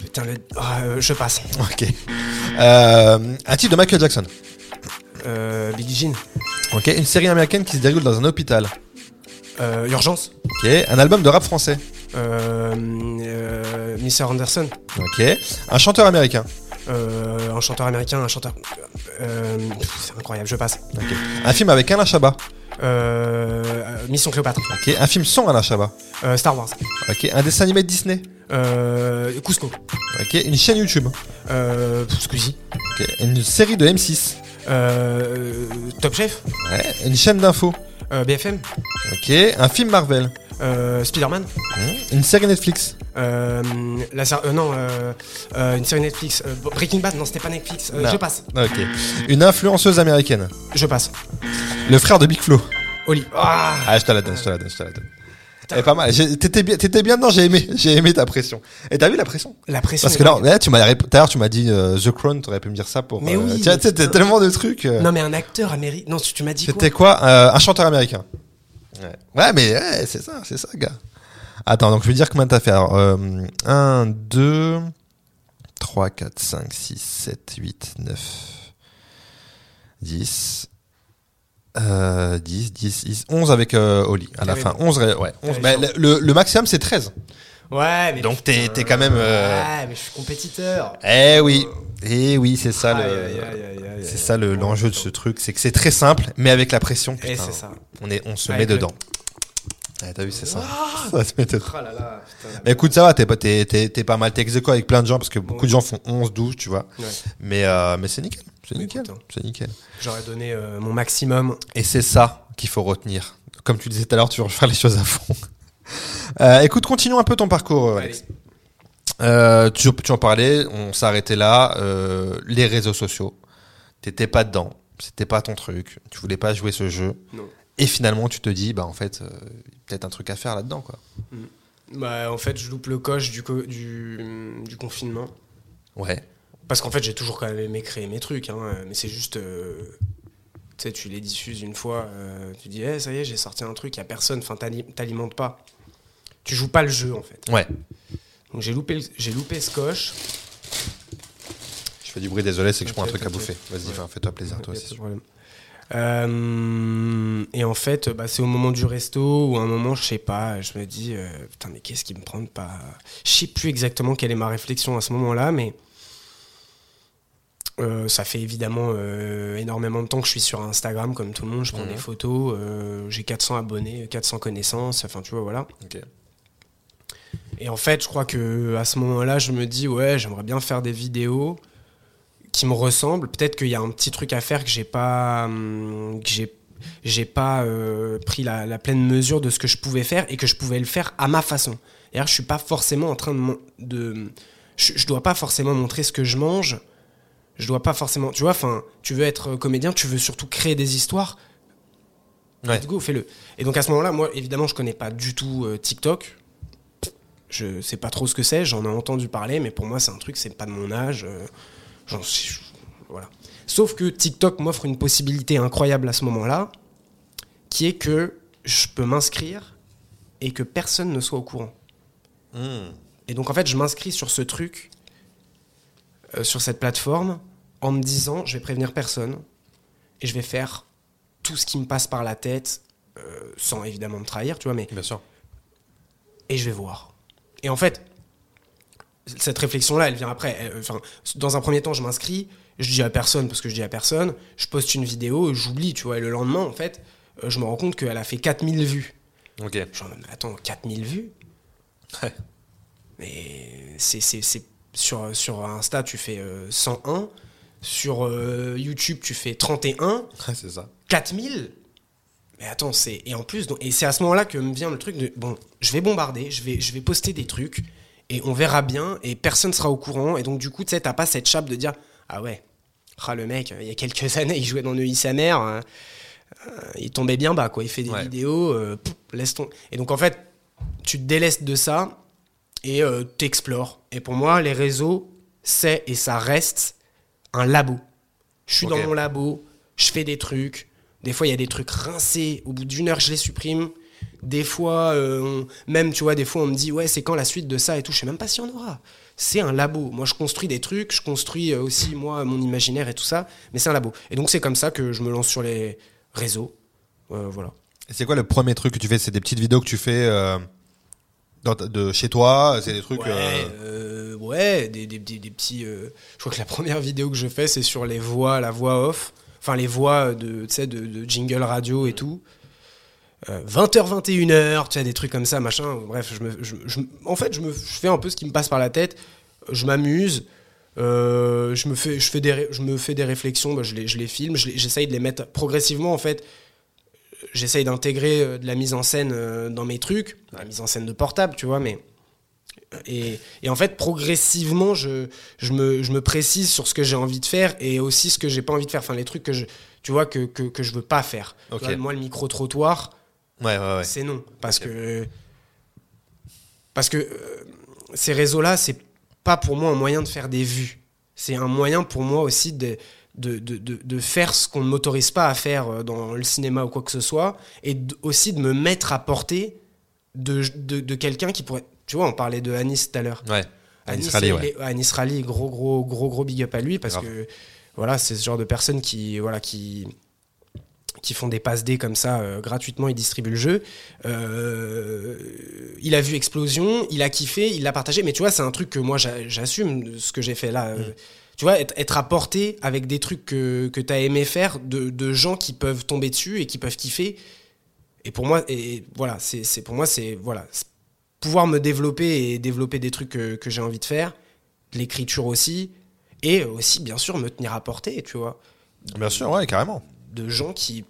putain le, ah, je passe. Ok. Un titre de Michael Jackson. Billie Jean, Ok. Une série américaine qui se déroule dans un hôpital. Urgence, Ok. Un album de rap français. Mr Anderson, Ok. Un chanteur américain. un chanteur américain, un chanteur, c'est incroyable, je passe. Un film avec Alain Chabat. Euh, Mission Cléopâtre, Ok. Un film sans Alain Chabat. euh, Star Wars, Ok. Un dessin animé de Disney. euh, Cusco, Ok. Une chaîne YouTube. euh, Squeezie, Ok. Une série de M6. euh, Top Chef, Ouais. Une chaîne d'infos. euh, BFM, Ok. Un film Marvel. Euh, Spider-Man. Hmm. Une série Netflix. Euh, la euh, non, euh, euh, une série Netflix. euh, Breaking Bad, non, c'était pas Netflix. Non. je passe. Ok. Une influenceuse américaine. Je passe. Le frère de Big Flo. Oli. Ah, Ah, je te la donne, je te la donne, je te la donne. Elle est pas mal. J'ai- T'étais bien, t'étais bien dedans. J'ai aimé, j'ai aimé ta pression. Et t'as vu la pression? La pression. Parce que là, là, tu m'as, rép- tout à l'heure, tu m'as dit euh, The Crown. T'aurais pu me dire ça pour. Mais euh, oui, Tu vois, mais tu sais, t'as putain. tellement de trucs. euh. Non, mais un acteur américain. Non, tu tu m'as dit quoi? C'était quoi? Euh, Un chanteur américain. Ouais, ouais mais ouais, c'est ça, c'est ça, gars. Attends, donc je vais dire combien t'as fait. Alors, euh, 1, 2, 3, 4, 5, 6, 7, 8, 9, 10. Euh, 10, 10, 10, 11 avec euh, Oli à la fin. bon. 11, ré- ouais, 11. T'avais Bah, le, le maximum c'est 13. Ouais, mais. Donc, t'es quand même, euh, Ouais, mais je suis compétiteur. Eh oui, eh oui, c'est ça le. C'est ça le- l'enjeu de ce truc, c'est que c'est très simple, mais avec la pression, Et putain, c'est ça. on, est, on se Avec met le- dedans. Ouais, T'as vu, c'est ça. Ça se met dedans. Oh là là, putain. Mais écoute, ça va, t'es pas, t'es, t'es, t'es pas mal, t'es ex avec plein de gens parce que beaucoup de gens font 11, 12, tu vois. Ouais. Mais, euh, mais c'est nickel, c'est nickel, écoute, hein. c'est nickel. J'aurais donné euh, mon maximum. Et c'est ça qu'il faut retenir. Comme tu disais tout à l'heure, tu veux faire les choses à fond. Euh, écoute, continuons un peu ton parcours, Alex. Allez. Euh, tu, tu en parlais, on arrêté là. euh, les réseaux sociaux, t'étais pas dedans, c'était pas ton truc, tu voulais pas jouer ce jeu. Non. Et finalement, tu te dis, bah en fait, euh, peut-être un truc à faire là-dedans, quoi. Bah, en fait, je loupe le coche du, co- du, du confinement. Ouais. Parce qu'en fait, j'ai toujours quand même aimé créer mes trucs, hein, mais c'est juste. euh, tu sais, tu les diffuses une fois, tu dis, Eh, ça y est, j'ai sorti un truc, il a personne, enfin, t'ali- t'alimentes pas. Tu joues pas le jeu, en fait. Ouais. Donc, j'ai loupé, j'ai loupé ce coche. Je fais du bruit, désolé, c'est que je prends un truc à bouffer. Vas-y, Ouais. fais-toi plaisir, toi aussi. Euh, et en fait, bah, c'est au moment du resto ou à un moment, je sais pas, je me dis, euh, putain, mais qu'est-ce qui me prend de pas. Je sais plus exactement quelle est ma réflexion à ce moment-là, mais. euh, ça fait évidemment énormément de temps que je suis sur Instagram, comme tout le monde. Je prends Mhm. des photos. euh, J'ai 400 abonnés, 400 connaissances. Enfin, tu vois, voilà. Et en fait, je crois que à ce moment-là, je me dis ouais, j'aimerais bien faire des vidéos qui me ressemblent. Peut-être qu'il y a un petit truc à faire que j'ai pas, hum, que j'ai, j'ai pas euh, pris la, la pleine mesure de ce que je pouvais faire et que je pouvais le faire à ma façon. D'ailleurs, je suis pas forcément en train de, de je, je dois pas forcément montrer ce que je mange. Je dois pas forcément, tu vois, enfin, tu veux être comédien, tu veux surtout créer des histoires. Ouais. Let's go, fais-le. Et donc à ce moment-là, moi, évidemment, je connais pas du tout euh, TikTok. Je sais pas trop ce que c'est, j'en ai entendu parler, mais pour moi, c'est un truc, c'est pas de mon âge. euh, j'en voilà. Sauf que TikTok m'offre une possibilité incroyable à ce moment-là, qui est que je peux m'inscrire et que personne ne soit au courant. Hmm. Et donc en fait, je m'inscris sur ce truc, euh, sur cette plateforme, en me disant, je vais prévenir personne et je vais faire tout ce qui me passe par la tête, euh, sans évidemment me trahir, tu vois, mais Bien sûr. et je vais voir. Et en fait, cette réflexion-là, elle vient après. Elle- Enfin, dans un premier temps, je m'inscris, je dis à personne parce que je dis à personne, je poste une vidéo, j'oublie, tu vois, et le lendemain, en fait, euh, je me rends compte qu'elle a fait 4000 vues. Ok. Mais attends, 4000 vues? Ouais. Mais c'est, c'est, c'est- sur, sur Insta, tu fais euh, 101. Sur euh, YouTube, tu fais 31. Ouais, c'est ça. 4000 Mais attends, c'est. Et en plus, donc- et c'est à ce moment-là que me vient le truc de. Bon, je vais bombarder, je vais, je vais poster des trucs, et on verra bien, et personne sera au courant. Et donc, du coup, tu sais, t'as pas cette chape de dire Ah ouais, ah, le mec, il y a quelques années, il jouait dans Neuilly sa mère, hein, euh, il tombait bien bas, quoi. Il fait des Ouais. vidéos, euh, laisse ton. Et donc, en fait, tu te délestes de ça, et euh, t'explores. Et pour moi, les réseaux, c'est et ça reste un labo. Je suis dans mon labo, je fais des trucs. Des fois, il y a des trucs rincés. Au bout d'une heure, je les supprime. Des fois, euh, on- même, tu vois, des fois, on me dit, ouais, c'est quand la suite de ça et tout? Je sais même pas s'il y en aura. C'est un labo. Moi, je construis des trucs. Je construis euh, aussi, moi, mon imaginaire et tout ça. Mais c'est un labo. Et donc, c'est comme ça que je me lance sur les réseaux. Euh, voilà. C'est quoi le premier truc que tu fais? C'est des petites vidéos que tu fais euh, dans ta- de chez toi? C'est des trucs. Ouais, euh, ouais des, des- des- des petits. je crois que la première vidéo que je fais, c'est sur les voix, la voix off. Enfin, les voix de, de, de jingle radio et tout. Euh, 20h, 21h, tu sais, des trucs comme ça, machin. Bref, je me, je- en fait, je, me, je fais un peu ce qui me passe par la tête. Je m'amuse. euh, je, me fais, je, fais des, je me fais des réflexions, bah, je, les, je les filme, j'essaye de les mettre progressivement en fait. J'essaye d'intégrer euh, de la mise en scène euh, dans mes trucs, la mise en scène de portable, tu vois, mais et, et en fait, progressivement, je, je, me, je me précise sur ce que j'ai envie de faire et aussi ce que j'ai pas envie de faire. Enfin, les trucs que je, tu vois, que, que, que je veux pas faire. Tu Ok. vois, moi, le micro-trottoir, Ouais, ouais, ouais. c'est non. Parce que. Parce que euh, ces réseaux-là, c'est pas pour moi un moyen de faire des vues. C'est un moyen pour moi aussi de, de, de, de, de faire ce qu'on ne m'autorise pas à faire euh, dans le cinéma ou quoi que ce soit. Et aussi de me mettre à portée de, de, de quelqu'un qui pourrait. Tu vois, on parlait de Anis tout à l'heure. Ouais. Anis, Anis Rally, il ouais. est- Anis Rally, gros, gros, gros, gros big up à lui parce Grave. que voilà, c'est ce genre de personnes qui, voilà, qui, qui font des passes dés comme ça euh, gratuitement, ils distribuent le jeu. Euh, il a vu Explosion, il a kiffé, il l'a partagé, mais tu vois, c'est un truc que moi j'a- j'assume ce que j'ai fait là. euh, Tu vois, être, être apporté avec des trucs que, que tu as aimé faire, de, de gens qui peuvent tomber dessus et qui peuvent kiffer. Et pour moi, et voilà, c'est pour moi, c'est voilà, pouvoir me développer et développer des trucs que, que j'ai envie de faire, de l'écriture aussi, et aussi, bien sûr, me tenir à portée, tu vois Bien sûr, ouais, carrément. de gens qui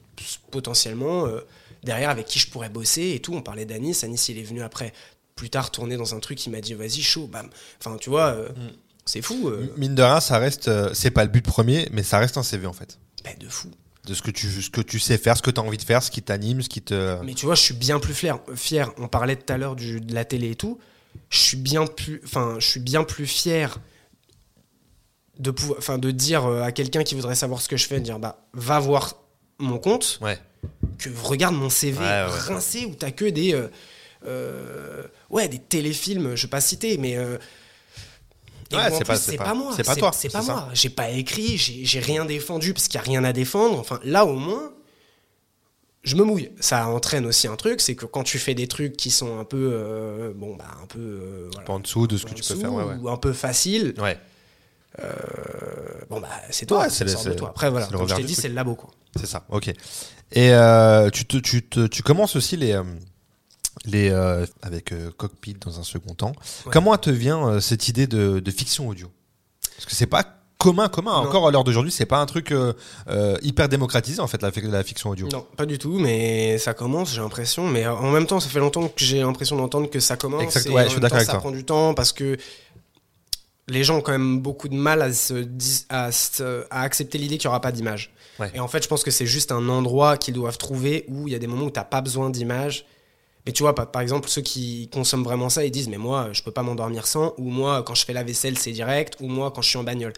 potentiellement euh, derrière avec qui je pourrais bosser et tout. On parlait d'Anis, Anis il est venu après plus tard tourner dans un truc, il m'a dit vas-y chaud, bam. Enfin tu vois, euh, c'est fou, euh, Mine de rien, ça reste. c'est pas le but premier, mais ça reste un CV en fait. bah, de fou. De ce que tu, ce que tu sais faire, ce que tu as envie de faire, ce qui t'anime, ce qui te. Mais tu vois, je suis bien plus fier. fier. On parlait tout à l'heure du- de la télé et tout. Je suis bien plus, enfin, je suis bien plus fier de pouvoir, enfin, de dire euh, à quelqu'un qui voudrait savoir ce que je fais, de dire bah va voir mon compte, Ouais. que regarde mon CV Ouais, ouais. rincé où t'as que des euh, euh, ouais des téléfilms je vais pas citer mais euh, Et Ouais, c'est pas- moi. c'est pas toi, C'est pas ça. moi. J'ai pas écrit, j'ai rien défendu parce qu'il n'y a rien à défendre. Enfin, là, au moins, je me mouille. Ça entraîne aussi un truc, c'est que quand tu fais des trucs qui sont un peu, euh, bon, bah, un peu, euh, voilà, En dessous de ce que tu peux faire. Ouais, ouais. ou un peu facile, Ouais, bon, bah, c'est toi. C'est de toi. Après, voilà, comme je t'ai dit, c'est le labo, quoi. c'est ça. Ok. Et euh, tu, te, tu, te- tu commences aussi les. Les euh, avec euh, Cockpit dans un second temps. Ouais. Comment te vient euh, cette idée de, de fiction audio? Parce que c'est pas commun, commun. Non. Encore à l'heure d'aujourd'hui, c'est pas un truc hyper démocratisé en fait la, la fiction audio. Non, pas du tout, mais ça commence, j'ai l'impression. Mais en même temps, ça fait longtemps que j'ai l'impression d'entendre que ça commence. Exact, et ouais, en je suis d'accord avec ça toi. prend du temps parce que les gens ont quand même beaucoup de mal à, se dis- à, se- à accepter l'idée qu'il n'y aura pas d'image. Ouais. Et en fait, je pense que c'est juste un endroit qu'ils doivent trouver où il y a des moments où tu n'as pas besoin d'image. Mais tu vois, par, exemple, ceux qui consomment vraiment ça, ils disent Mais moi, je peux pas m'endormir sans, ou moi, quand je fais la vaisselle, c'est direct, ou moi, quand je suis en bagnole.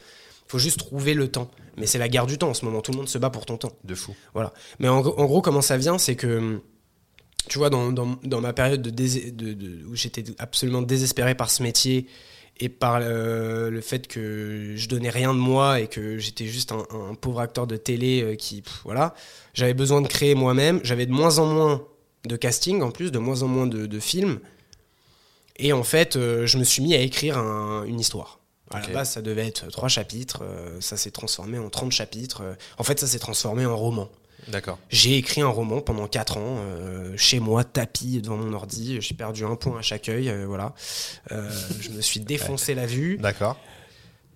Il faut juste trouver le temps. Mais c'est la guerre du temps en ce moment. Tout le monde se bat pour ton temps. De fou. Voilà. Mais en, gros- en gros, comment ça vient, c'est que, tu vois, dans, dans, dans ma période de, désé- de- de- où j'étais absolument désespéré par ce métier et par le, le fait que je donnais rien de moi et que j'étais juste un, un pauvre acteur de télé euh, qui, pff, voilà, j'avais besoin de créer moi-même. J'avais de moins en moins de casting, en plus, de moins en moins de, de films. Et en fait, euh, je me suis mis à écrire un- une histoire. À la base, ça devait être trois chapitres. euh, ça s'est transformé en 30 chapitres. euh, en fait, ça s'est transformé en roman. D'accord. J'ai écrit un roman pendant 4 ans, chez moi, tapis devant mon ordi. J'ai perdu un point à chaque œil, voilà. Je me suis défoncé la vue. D'accord.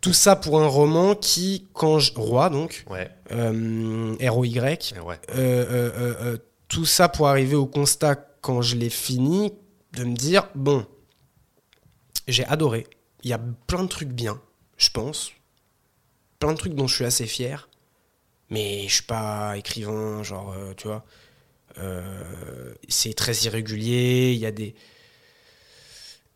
Tout ça pour un roman qui, quand je... Roi, donc, Ouais. R-O-Y. Ouais. Tout ça pour arriver au constat, quand je l'ai fini, de me dire, bon, j'ai adoré. Il y a plein de trucs bien, je pense. Plein de trucs dont je suis assez fier. Mais je suis pas écrivain, genre, euh, tu vois. Euh, c'est très irrégulier, il y a des...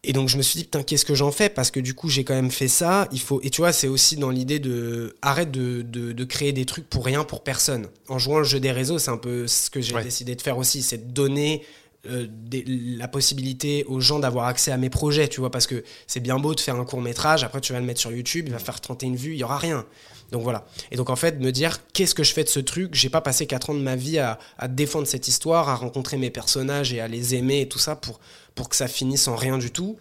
Et donc je me suis dit, putain, qu'est-ce que j'en fais? Parce que du coup, j'ai quand même fait ça. Il faut... Et tu vois, c'est aussi dans l'idée de... Arrête de, de, de créer des trucs pour rien, pour personne. En jouant le jeu des réseaux, c'est un peu ce que j'ai Ouais. décidé de faire aussi. C'est de donner euh, des- la possibilité aux gens d'avoir accès à mes projets, tu vois. Parce que c'est bien beau de faire un court métrage, après tu vas le mettre sur YouTube, il va faire 31 vues, il y aura rien. Donc voilà. Et donc en fait, me dire, qu'est-ce que je fais de ce truc? J'ai pas passé 4 ans de ma vie à, à défendre cette histoire, à rencontrer mes personnages et à les aimer et tout ça pour, pour que ça finisse en rien du tout.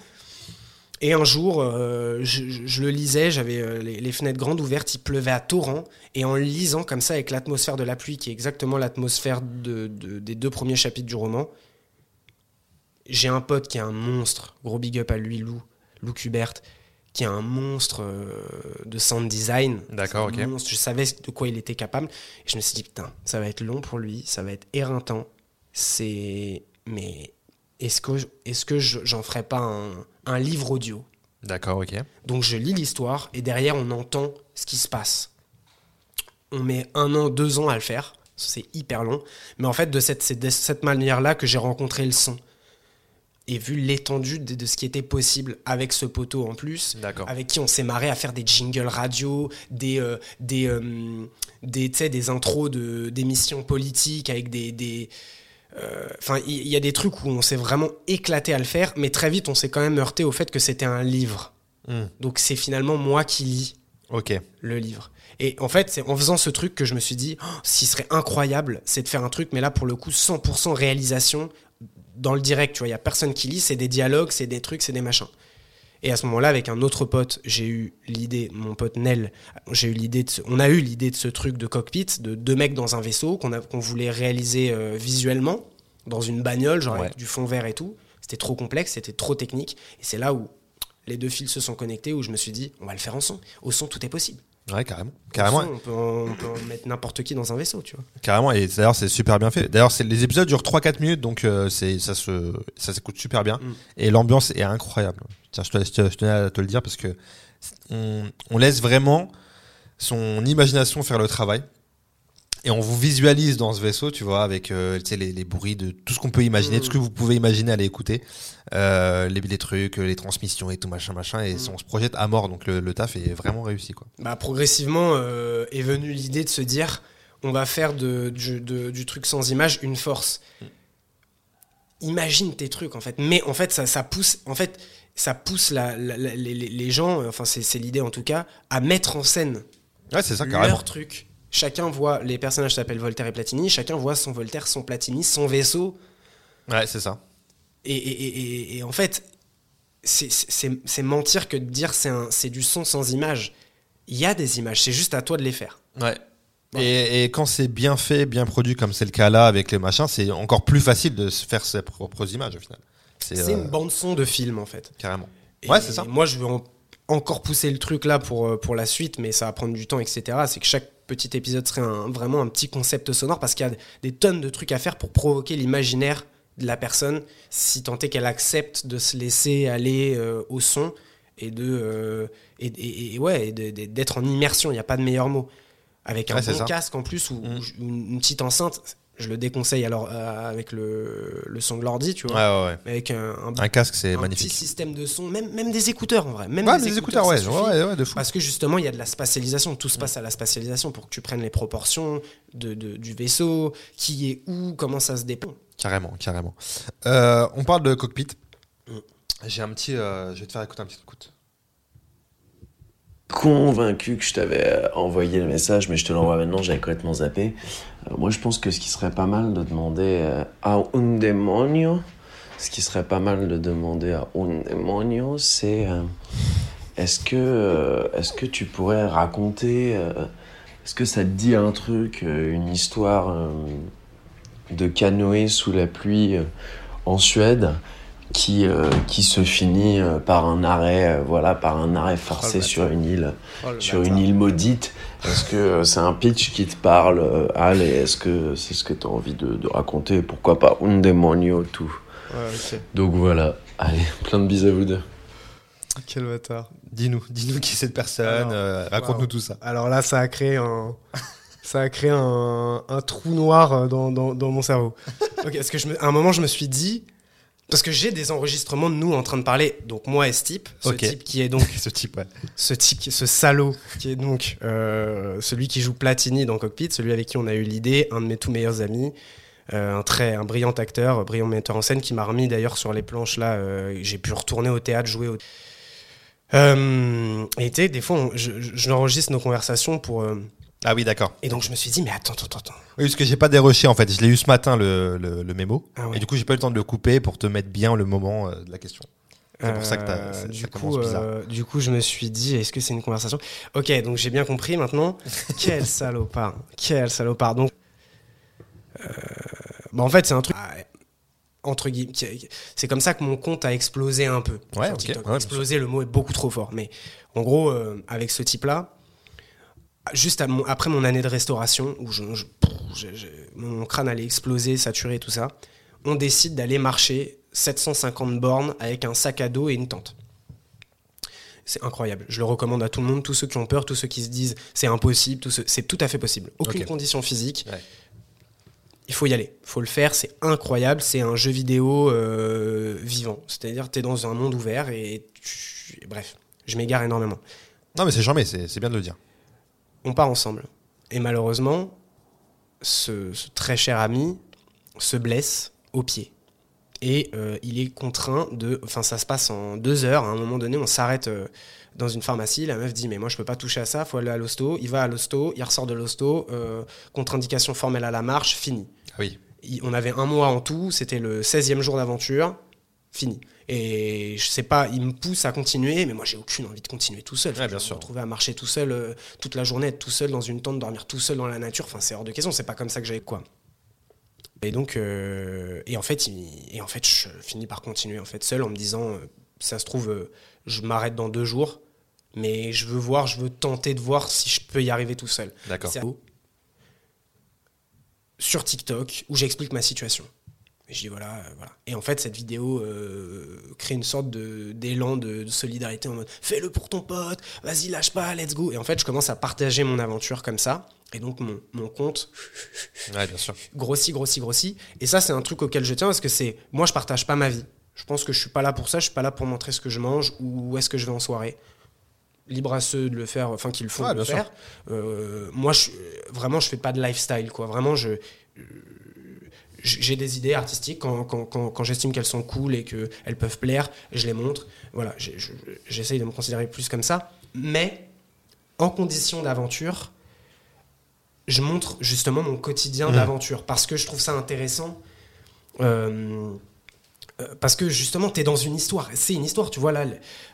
Et un jour, euh, je, le lisais, j'avais euh, les, les fenêtres grandes ouvertes, il pleuvait à torrent, et en le lisant comme ça, avec l'atmosphère de la pluie, qui est exactement l'atmosphère de- de- des deux premiers chapitres du roman, j'ai un pote qui est un monstre, gros big up à lui, Lou, Lou Kubert, qui est un monstre euh, de sound design. D'accord, ok. monstre, je savais de quoi il était capable, et je me suis dit, putain, ça va être long pour lui, ça va être éreintant, c'est... Mais est-ce que, est-ce que je- j'en ferais pas un, un livre audio? D'accord, ok. donc je lis l'histoire et derrière on entend ce qui se passe. On met un an, deux ans à le faire, c'est hyper long. Mais en fait de cette, c'est de cette manière-là que j'ai rencontré le son. Et vu l'étendue de, de ce qui était possible avec ce poteau en plus, D'accord. avec qui on s'est marré à faire des jingles radio, des, euh, des, euh, des, des intros de- d'émissions politiques avec des... des Enfin, il il y, a des trucs où on s'est vraiment éclaté à le faire, mais très vite on s'est quand même heurté au fait que c'était un livre. Hmm. Donc c'est finalement moi qui lis Ok. le livre. Et en fait, c'est en faisant ce truc que je me suis dit, oh, ce qui serait incroyable, c'est de faire un truc, mais là pour le coup, 100% réalisation dans le direct. Tu vois, il y a personne qui lit, c'est des dialogues, c'est des trucs, c'est des machins. Et à ce moment-là, avec un autre pote, j'ai eu l'idée, mon pote Nel, j'ai eu l'idée de ce- on a eu l'idée de ce truc de cockpit, de deux mecs dans un vaisseau qu'on voulait réaliser euh, visuellement, dans une bagnole, genre Ouais. avec du fond vert et tout. C'était trop complexe, c'était trop technique. Et c'est là où les deux fils se sont connectés, où je me suis dit, on va le faire en son. Au son, tout est possible. Ouais, carrément. Carrément. on, peut on mettre n'importe qui dans un vaisseau, tu vois. Carrément, et d'ailleurs c'est super bien fait. D'ailleurs, les épisodes durent 3-4 minutes, donc euh, c'est ça se ça s'écoute super bien. Mm. Et l'ambiance est incroyable. Tiens, je, te, je te- je tenais à te le dire parce que on, on laisse vraiment son imagination faire le travail. Et on vous visualise dans ce vaisseau, tu vois, avec euh, les, les bruits de tout ce qu'on peut imaginer, Mm. tout ce que vous pouvez imaginer à l'écouter, euh, les, les trucs, les transmissions et tout machin machin, et Mm. on se projette à mort, donc le, le taf est vraiment réussi quoi. Bah, progressivement euh, est venue l'idée de se dire on va faire de, du, de- du truc sans image une force. imagine tes trucs en fait. Mais en fait, ça, ça pousse, en fait, ça pousse la, la- la- les, gens, enfin c'est l'idée en tout cas, à mettre en scène Ouais, ça, carrément. leur truc. Chacun voit, les personnages s'appellent Voltaire et Platini, chacun voit son Voltaire, son Platini, son vaisseau. Ouais, c'est ça. Et, et- et- et- et en fait, c'est- mentir que de dire c'est du son sans image. Il y a des images, c'est juste à toi de les faire. Ouais. Et, et quand c'est bien fait, bien produit, comme c'est le cas là avec les machins, c'est encore plus facile de se faire ses propres images au final. C'est euh, une bande son de film en fait. Carrément. Ouais, c'est ça. Moi, je veux en- encore pousser le truc là pour, euh, pour la suite, mais ça va prendre du temps, etc. C'est que chaque petit épisode serait un- vraiment un petit concept sonore parce qu'il y a des tonnes de trucs à faire pour provoquer l'imaginaire de la personne, si tant est qu'elle accepte de se laisser aller euh, au son et de euh, et, et- et- ouais d'être en immersion. Il n'y a pas de meilleur mot. Avec un Ouais, bon casque en plus ou, Mm. ou une petite enceinte, je le déconseille alors euh, avec le, le son de l'ordi, tu vois. ouais, ouais. Avec un, un Un casque, c'est un magnifique. petit système de son, même, même des écouteurs en vrai. Même Ouais, des, écouteurs, ouais, ouais, ouais, de fou. Parce que justement, il y a de la spatialisation. Tout se passe à la spatialisation pour que tu prennes les proportions de, de- du vaisseau, qui est où, comment ça se dépend. Carrément, carrément. Euh, on parle de cockpit. Mm. J'ai un petit. euh, je vais te faire écouter un petit écoute. Convaincu que je t'avais euh, envoyé le message, mais je te l'envoie maintenant, j'avais complètement zappé. Euh, moi, je pense que ce qui serait pas mal de demander euh, à un demonio, ce qui serait pas mal de demander à un demonio, c'est est-ce que, est-ce que tu pourrais raconter, est-ce que ça te dit un truc, une histoire de canoë sous la pluie en Suède? Qui, euh, qui se finit euh, par un arrêt, euh, voilà, par un arrêt forcé bâtard. sur une île, Oh, sur bâtard. une île maudite. Est-ce que euh, c'est un pitch qui te parle, euh, Al, et est-ce que c'est ce que tu as envie de, de raconter? Pourquoi pas un demonio, tout. Ouais. Donc voilà, allez, plein de bisous à vous deux. Quel bâtard. Dis-nous, dis-nous qui est cette personne. Alors, euh, Raconte-nous wow. tout ça. Alors là, ça a créé un. Ça a créé un, un trou noir dans, dans, dans mon cerveau. Parce que je me- à un moment, je me suis dit. Parce que j'ai des enregistrements de nous en train de parler. Donc, moi et ce type. Ce type qui est donc Ce type, ouais. ce type, ce salaud, qui est donc euh, celui qui joue Platini dans Cockpit, celui avec qui on a eu l'idée, un de mes tout meilleurs amis, euh, un très, un brillant acteur, un brillant metteur en scène, qui m'a remis d'ailleurs sur les planches là. euh, j'ai pu retourner au théâtre, jouer au. Euh, et des fois, on- je, je- je enregistre nos conversations pour. Ah oui, d'accord. et donc je me suis dit, mais attends, attends, attends. Oui, parce que j'ai pas déroché en fait. Je l'ai eu ce matin le, le, le mémo. Ah ouais. Et du coup, j'ai pas eu le temps de le couper pour te mettre bien le moment euh, de la question. C'est pour ça que t'as- Euh, du ça coup, bizarre. euh, du coup, je me suis dit, est-ce que c'est une conversation? Ok, donc j'ai bien compris maintenant. Quel salopard Quel salopard Donc, euh, bah, en fait, c'est un truc ah, entre guillemets. C'est comme ça que mon compte a explosé un peu. Ouais, sur ok, TikTok. ouais, explosé, le mot est beaucoup trop fort. Mais en gros, avec ce type-là, juste mon- après mon année de restauration, où je- je- pff, je- je- mon crâne allait exploser, saturer, tout ça, on décide d'aller marcher 750 bornes avec un sac à dos et une tente. C'est incroyable. Je le recommande à tout le monde, tous ceux qui ont peur, tous ceux qui se disent c'est impossible, tous ceux- c'est tout à fait possible. Aucune condition physique. Ouais. Il faut y aller, il faut le faire, c'est incroyable, c'est un jeu vidéo euh, vivant. C'est-à-dire tu es dans un monde ouvert et tu- bref, je m'égare énormément. Non, mais c'est jamais, c'est bien de le dire. On part ensemble. Et malheureusement, ce, ce très cher ami se blesse au pied. Et euh, il est contraint de... Enfin, ça se passe en deux heures. À un moment donné, on s'arrête euh, dans une pharmacie. La meuf dit, mais moi, je peux pas toucher à ça, faut aller à l'hosto. Il va à l'hosto, il ressort de l'hosto, euh, contre-indication formelle à la marche, fini. Ah oui. Il- on avait un mois en tout, c'était le 16e jour d'aventure, fini. Et je sais pas, il me pousse à continuer, mais moi j'ai aucune envie de continuer tout seul. Ouais, bien Je sûr. Me retrouver à marcher tout seul euh, toute la journée, être tout seul dans une tente, dormir tout seul dans la nature, enfin c'est hors de question, c'est pas comme ça que j'avais quoi. Et donc, euh, et en fait, il- et en fait, je finis par continuer en fait seul en me disant, euh, ça se trouve, je m'arrête dans deux jours, mais je veux voir, je veux tenter de voir si je peux y arriver tout seul. D'accord. C'est sur TikTok où j'explique ma situation. Et je dis voilà, euh, voilà. Et en fait, cette vidéo euh, crée une sorte de- d'élan de, de solidarité en mode fais-le pour ton pote, vas-y, lâche pas, let's go. Et en fait, je commence à partager mon aventure comme ça. Et donc, mon, mon compte Ouais, bien sûr. grossit, grossit, grossit. Et ça, c'est un truc auquel je tiens parce que c'est moi, je partage pas ma vie. Je pense que je suis pas là pour ça. Je suis pas là pour montrer ce que je mange ou où est-ce que je vais en soirée. Libre à ceux de le faire, enfin qui le font Ouais, de le faire. Euh, moi, je, vraiment, je fais pas de lifestyle, quoi. Vraiment, je j'ai des idées artistiques quand, quand, quand, quand j'estime qu'elles sont cool et qu'elles peuvent plaire, je les montre. Voilà, j'essaye de me considérer plus comme ça. Mais en condition d'aventure, je montre justement mon quotidien Mhm. d'aventure parce que je trouve ça intéressant. Euh, parce que justement, tu es dans une histoire. C'est une histoire, tu vois, là,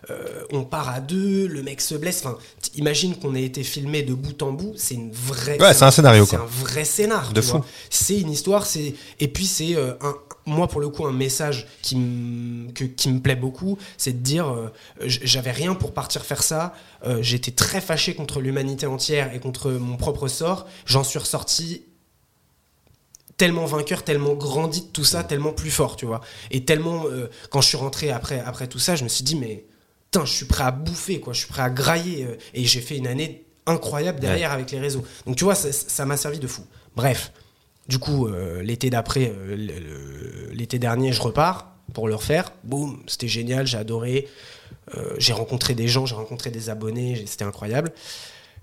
euh, on part à deux, le mec se blesse. Enfin, imagine qu'on ait été filmé de bout en bout. C'est une vraie. Ouais, c'est un scénario, C'est un vrai scénar. De fou. C'est une histoire. C'est et puis c'est euh, un. Moi, pour le coup, un message qui me que- qui me plaît beaucoup, c'est de dire, euh, j'avais rien pour partir faire ça. Euh, J'étais très fâché contre l'humanité entière et contre mon propre sort. J'en suis ressorti tellement vainqueur, tellement grandi de tout ça, tellement plus fort, tu vois. Et tellement, euh, quand je suis rentré après, après tout ça, je me suis dit, mais putain, je suis prêt à bouffer, quoi. Je suis prêt à grailler. euh, et j'ai fait une année incroyable derrière avec les réseaux. Donc, tu vois, ça- m'a servi de fou. Bref, du coup, euh, l'été d'après, euh, l'été dernier, je repars pour le refaire. Boum, c'était génial, j'ai adoré. J'ai rencontré des gens, j'ai rencontré des abonnés, c'était incroyable.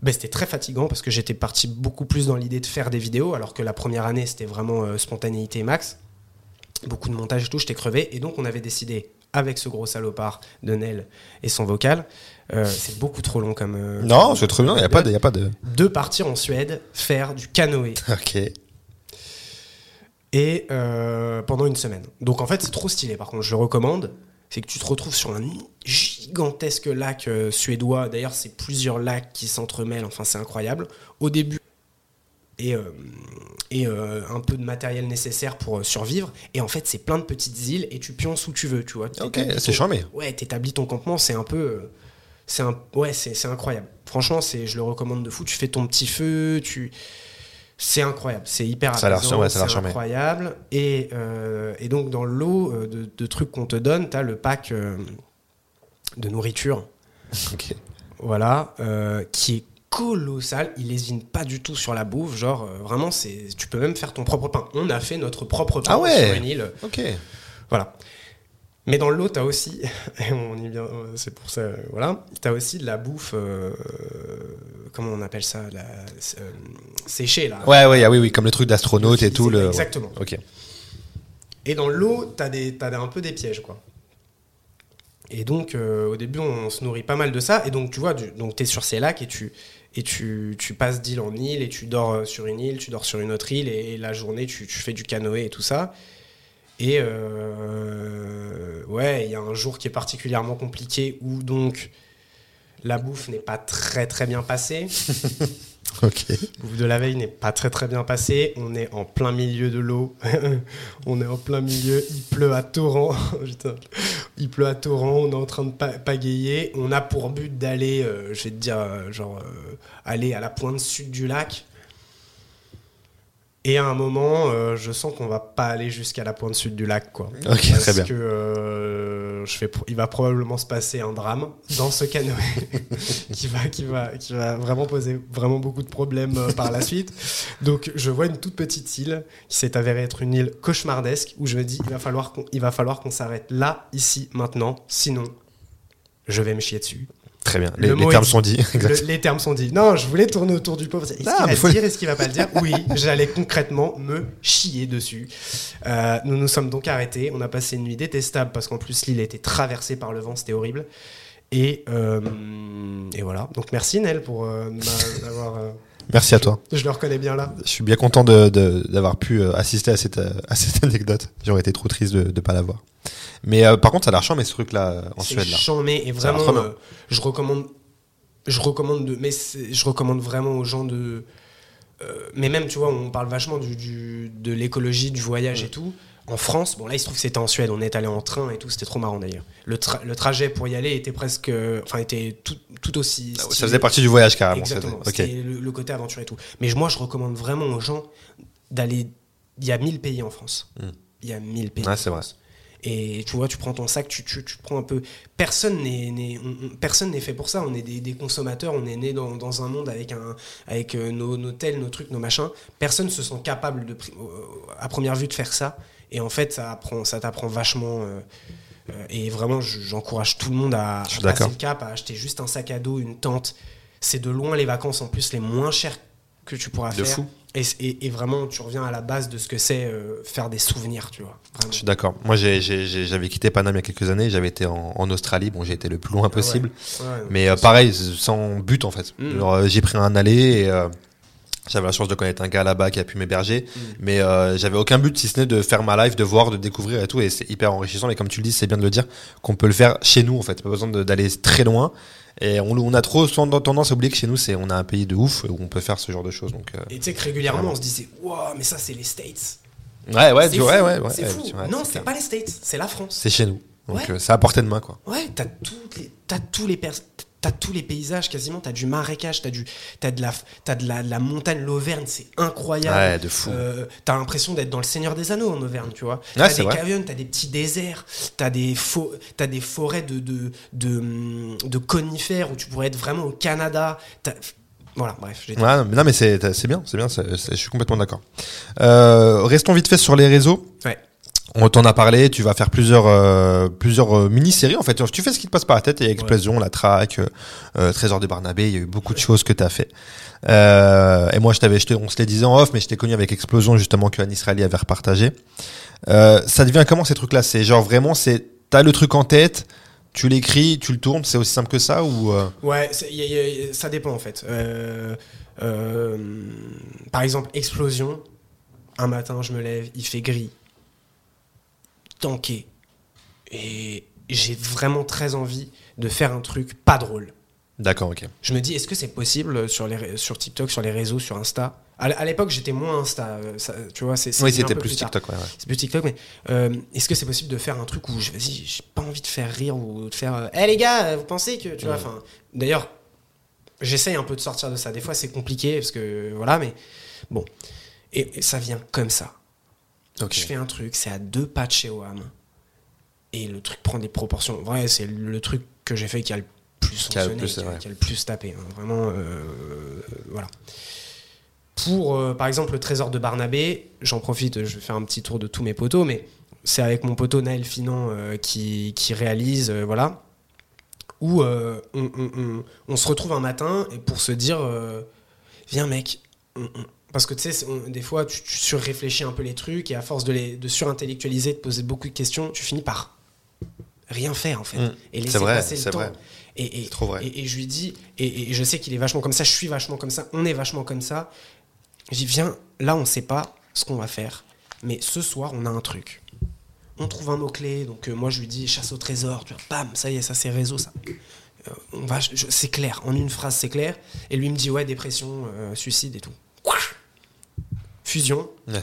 Ben, c'était très fatigant parce que j'étais parti beaucoup plus dans l'idée de faire des vidéos, alors que la première année, c'était vraiment euh, spontanéité max. Beaucoup de montage et tout, j'étais crevé. Et donc, on avait décidé, avec ce gros salopard de Nel et son vocal, euh, c'est beaucoup trop long comme. euh, Non, c'est trop bien, il n'y a, pas de- y a pas de. De partir en Suède, faire du canoë Ok. et pendant une semaine. Donc en fait, c'est trop stylé. Par contre, je le recommande. C'est que tu te retrouves sur un gigantesque lac euh, suédois. D'ailleurs, c'est plusieurs lacs qui s'entremêlent. Enfin, c'est incroyable. Au début, et, euh, et euh, un peu de matériel nécessaire pour survivre. Et en fait, c'est plein de petites îles et tu pionces où tu veux, tu vois. Ok, c'est charmé. Ouais, t'établis ton campement, c'est un peu. c'est un, ouais, c'est c'est incroyable. Franchement, c'est, je le recommande de fou. Tu fais ton petit feu, tu. C'est incroyable, c'est hyper Ça apaisant, ouais, c'est incroyable. Et, euh, et donc, dans le lot euh, de, de trucs qu'on te donne, tu as le pack euh, de nourriture, voilà, euh, qui est colossal. Il lésine pas du tout sur la bouffe. Genre, vraiment, c'est, tu peux même faire ton propre pain. On a fait notre propre pain Ah ouais. sur une île. Ok. Voilà. Mais dans le lot, tu as aussi, et on y vient, euh, c'est pour ça, euh, voilà, tu as aussi de la bouffe, euh, comment on appelle ça, la, euh, séchée, là. Ouais, ouais, ah oui, oui, comme le truc d'astronaute et tout. Le... Exactement. Ok. Et dans l'eau, t'as des, t'as des- un peu des pièges, quoi. Et donc, euh, au début, on se nourrit pas mal de ça. Et donc, tu vois, du, donc t'es sur ces lacs et tu et tu, tu passes d'île en île et tu dors sur une île, tu dors sur une autre île et, la journée, tu, tu fais du canoë et tout ça. Et euh, ouais, il y a un jour qui est particulièrement compliqué où donc la bouffe n'est pas très très bien passée. Ok. bouffe de la veille n'est pas très très bien passée. On est en plein milieu de l'eau. on est en plein milieu. Il pleut à torrent. Il pleut à torrent. On est en train de pa- pagayer. On a pour but d'aller, euh, je vais te dire, euh, genre, euh, aller à la pointe sud du lac. Et à un moment, euh, je sens qu'on va pas aller jusqu'à la pointe sud du lac, quoi. Ok, très Parce bien. que euh, je fais, il va probablement se passer un drame dans ce canoë qui va, qui va, qui va vraiment poser vraiment beaucoup de problèmes euh, par la suite. Donc, je vois une toute petite île qui s'est avérée être une île cauchemardesque où je me dis, il va falloir qu'on, il va falloir qu'on s'arrête là, ici, maintenant, sinon, je vais me chier dessus. Très bien. Les, Le les mot termes sont dits. Le- les termes sont dits. Non, je voulais tourner autour du pot. Est-ce qu'il Ah, va mais le faut- dire Est-ce qu'il va pas le dire Oui, j'allais concrètement me chier dessus. Euh, nous nous sommes donc arrêtés. On a passé une nuit détestable parce qu'en plus l'île était traversée par le vent. C'était horrible. Et, euh, et voilà. Donc merci Nel pour euh, m'a- d'avoir. euh, Merci à toi. je le reconnais bien là. Je suis bien content de- de- d'avoir pu euh, assister à cette, euh, à cette anecdote. J'aurais été trop triste de ne pas l'avoir. Mais euh, par contre, ça a l'air mais ce truc-là, euh, en Suède, là. chambé et vraiment, euh, je recommande, je recommande de, mais je recommande vraiment aux gens de, euh, mais même tu vois, on parle vachement du, du- de l'écologie, du voyage et tout. En France, bon là il se trouve que c'était en Suède, on est allé en train et tout, c'était trop marrant d'ailleurs. Le, tra- le trajet pour y aller était presque, enfin était tout, tout aussi. Ah Ça faisait partie du voyage, carrément. Exactement. c'était- Ok. C'était le, le côté aventure et tout. Mais moi, je recommande vraiment aux gens d'aller. Il y a 1000 pays en France. Hmm. Il y a 1000 pays. En c'est vrai. Et tu vois, tu prends ton sac, tu, tu, tu prends un peu. Personne n'est personne fait pour ça. On est des, des consommateurs, on est né dans, dans un monde avec, un, avec euh, nos, nos tels, nos trucs, nos machins. Personne se sent capable de, euh, à première vue de faire ça. Et en fait, ça apprend, ça t'apprend vachement. euh, euh, et vraiment, je- j'encourage tout le monde à, à passer le cap, à acheter juste un sac à dos, une tente. C'est de loin les vacances en plus les moins chères que tu pourras De faire. fou. Et, et- et vraiment, tu reviens à la base de ce que c'est euh, faire des souvenirs, tu vois. Vraiment. Je suis d'accord. Moi, j'avais quitté Paname il y a quelques années. J'avais été en, en Australie. Bon, j'ai été le plus loin possible. Ouais, Mais euh, pareil, sans but en fait. Mm. Euh, j'ai pris un aller et j'avais la chance de connaître un gars là-bas qui a pu m'héberger. Mm. Mais euh, j'avais aucun but si ce n'est de faire ma life, de voir, de découvrir et tout. Et c'est hyper enrichissant. Et comme tu le dis, c'est bien de le dire qu'on peut le faire chez nous en fait. Pas besoin d'aller très loin. Et on, on a trop tendance à oublier que chez nous, c'est on a un pays de ouf où on peut faire ce genre de choses. Donc, euh, Et tu sais que régulièrement, on se disait, waouh, mais ça, c'est les States. ouais, ouais, ouais, ouais, ouais, c'est ouais, fou. tu vois, non, c'est pas les States, c'est la France. C'est chez nous. Donc, Ouais. euh, c'est à portée de main quoi. Ouais, t'as toutes les, t'as tous les pers- t'as tous les paysages quasiment. T'as du marécage, t'as du, t'as de la, t'as de la, de la montagne, l'Auvergne, c'est incroyable. Ouais, de fou. Euh, t'as l'impression d'être dans le Seigneur des Anneaux en Auvergne, tu vois. T'as des canyons, t'as des petits déserts, t'as des faux, t'as des forêts de de, de de conifères où tu pourrais être vraiment au Canada. Voilà, bref. j'ai- Ouais, non, mais, non, mais c'est c'est bien, c'est bien, je suis complètement d'accord. Euh, restons vite fait sur les réseaux. Ouais. On t'en a parlé, tu vas faire plusieurs, euh, plusieurs euh, mini-séries en fait. Tu fais ce qui te passe par la tête, il y a Explosion, La Traque, euh, Trésor de Barnabé, il y a eu beaucoup de choses que tu as fait. Euh, et moi, je t'avais, on se les disait en off, mais je t'ai connu avec Explosion justement que Anis Rally avait repartagé. Ça devient comment ces trucs-là? C'est genre vraiment, c'est t'as le truc en tête, tu l'écris, tu le tournes, c'est aussi simple que ça ou Ouais, c'est- y a- y a- ça dépend en fait. Par exemple, explosion. Un matin, je me lève, il fait gris, tanké, et j'ai vraiment très envie de faire un truc pas drôle. D'accord, ok. Je me dis, est-ce que c'est possible sur, les, sur TikTok, sur les réseaux, sur Insta? À l'époque, j'étais moins Insta, euh, ça- tu vois, c'est Oui, c'était plus tard. TikTok, ouais. ouais. C'est plus TikTok, mais euh, est-ce que c'est possible de faire un truc où je vas-y, j'ai pas envie de faire rire ou de faire. Eh les gars, euh, vous pensez que tu vois, enfin. D'ailleurs, j'essaye un peu de sortir de ça. Des fois, c'est compliqué parce que voilà, mais bon. Et, et ça vient comme ça. Je fais un truc, c'est à deux pas de chez OAM. Et le truc prend des proportions. Ouais, c'est le truc que j'ai fait qui a le plus Qui plus, qui, a, ouais. qui a le plus tapé. hein. Vraiment, euh, voilà. Pour, euh, par exemple, le trésor de Barnabé, j'en profite, je vais faire un petit tour de tous mes poteaux, mais c'est avec mon poteau Naël Finan euh, qui, qui réalise, voilà, où on, on- on- on se retrouve un matin pour se dire, viens mec, on- parce que tu sais, des fois tu, tu surréfléchis un peu les trucs et à force de, les, de surintellectualiser, de poser beaucoup de questions, tu finis par rien faire en fait. Mm. Et laisser C'est vrai, passer le temps. vrai. Et, trop vrai. Et, et je lui dis, et, et je sais qu'il est vachement comme ça, je suis vachement comme ça, on est vachement comme ça. Je dis, viens, là on sait pas ce qu'on va faire, mais ce soir on a un truc. On trouve un mot-clé, donc euh, moi je lui dis chasse au trésor, tu vois, bam, ça y est, ça c'est réseau, ça. Euh, on va, c'est clair, en une phrase c'est clair. Et lui me dit, ouais, dépression, euh, suicide et tout. Fusion, Ouais.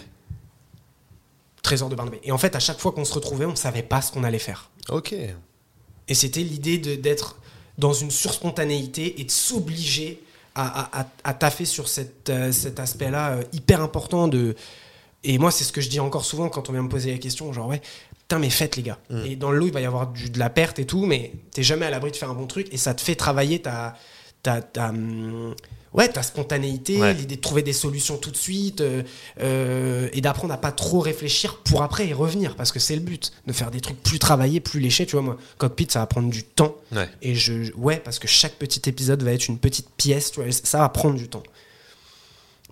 trésor de Barnabé. Et en fait, à chaque fois qu'on se retrouvait, on savait pas ce qu'on allait faire. Ok. Et c'était l'idée d'être dans une surspontanéité et de s'obliger à, à- à- à taffer sur cette, euh, cet aspect-là euh, hyper important de. Et moi, c'est ce que je dis encore souvent quand on vient me poser la question, genre ouais, putain mais faites les gars. Et dans le lot, il va y avoir du- de la perte et tout, mais t'es jamais à l'abri de faire un bon truc et ça te fait travailler ta, ta, ta, hum, ouais, ta spontanéité, Ouais. l'idée de trouver des solutions tout de suite euh, euh, et d'apprendre à pas trop réfléchir pour après y revenir parce que c'est le but de faire des trucs plus travaillés, plus léchés. Tu vois, moi, cockpit, ça va prendre du temps. Ouais. Et je, ouais, parce que chaque petit épisode va être une petite pièce, tu vois, ça va prendre du temps.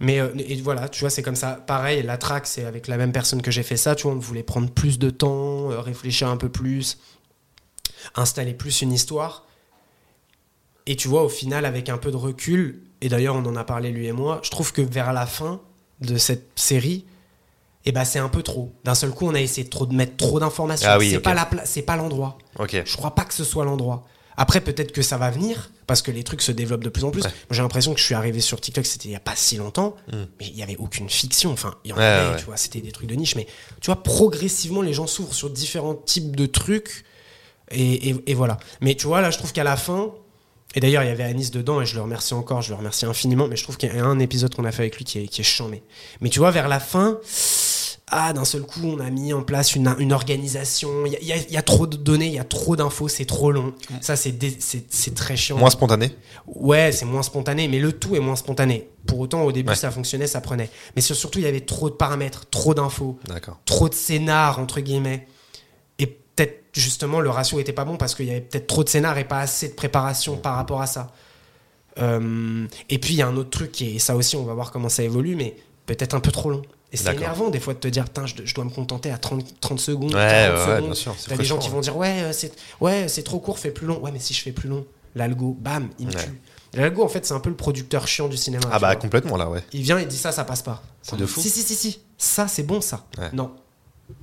Mais euh, et voilà, tu vois, c'est comme ça. Pareil, la track, c'est avec la même personne que j'ai fait ça, tu vois, on voulait prendre plus de temps, réfléchir un peu plus, installer plus une histoire. Et tu vois, au final, avec un peu de recul, et d'ailleurs, on en a parlé lui et moi, je trouve que vers la fin de cette série, eh ben, c'est un peu trop. D'un seul coup, on a essayé de, trop, de mettre trop d'informations. Ah oui, c'est pas la pla- c'est pas l'endroit. Ok. Je crois pas que ce soit l'endroit. Après, peut-être que ça va venir, parce que les trucs se développent de plus en plus. Ouais. J'ai l'impression que je suis arrivé sur TikTok, c'était il y a pas si longtemps, mais il y avait aucune fiction. Enfin, il y en Hmm. Ouais, avait, ouais. tu vois, c'était des trucs de niche. Mais tu vois, progressivement, les gens s'ouvrent sur différents types de trucs. Et, et- et voilà. Mais tu vois, là, je trouve qu'à la fin, et d'ailleurs, il y avait Anis dedans, et je le remercie encore, je le remercie infiniment, mais je trouve qu'il y a un épisode qu'on a fait avec lui qui est, qui est chambé. Mais tu vois, vers la fin, ah, d'un seul coup, on a mis en place une, une organisation. Il y a, il y a- il y a trop de données, il y a trop d'infos, c'est trop long. Ça, c'est dé- c'est c'est très chiant. Moins spontané. Ouais, c'est moins spontané, mais le tout est moins spontané. Pour autant, au début, Ouais. ça fonctionnait, ça prenait. Mais sur- surtout, il y avait trop de paramètres, trop d'infos, D'accord. trop de scénars, entre guillemets. Peut-être, justement, le ratio était pas bon parce qu'il y avait peut-être trop de scénars et pas assez de préparation par rapport à ça. Euh, et puis, il y a un autre truc, qui est, et ça aussi, on va voir comment ça évolue, mais peut-être un peu trop long. Et c'est énervant des fois de te dire, je, je dois me contenter à 30, 30 secondes. Ouais, 40 ouais, ouais, T'as des gens qui vont dire, ouais, euh, c'est ouais, trop court, fais plus long. Ouais, mais si je fais plus long, l'algo, bam, il me tue. L'algo, en fait, c'est un peu le producteur chiant du cinéma. Ah bah vois. complètement là, ouais. Il vient et dit ça, ça passe pas. C'est de fou. Si, si, si, si. Ça, c'est bon, ça. Non.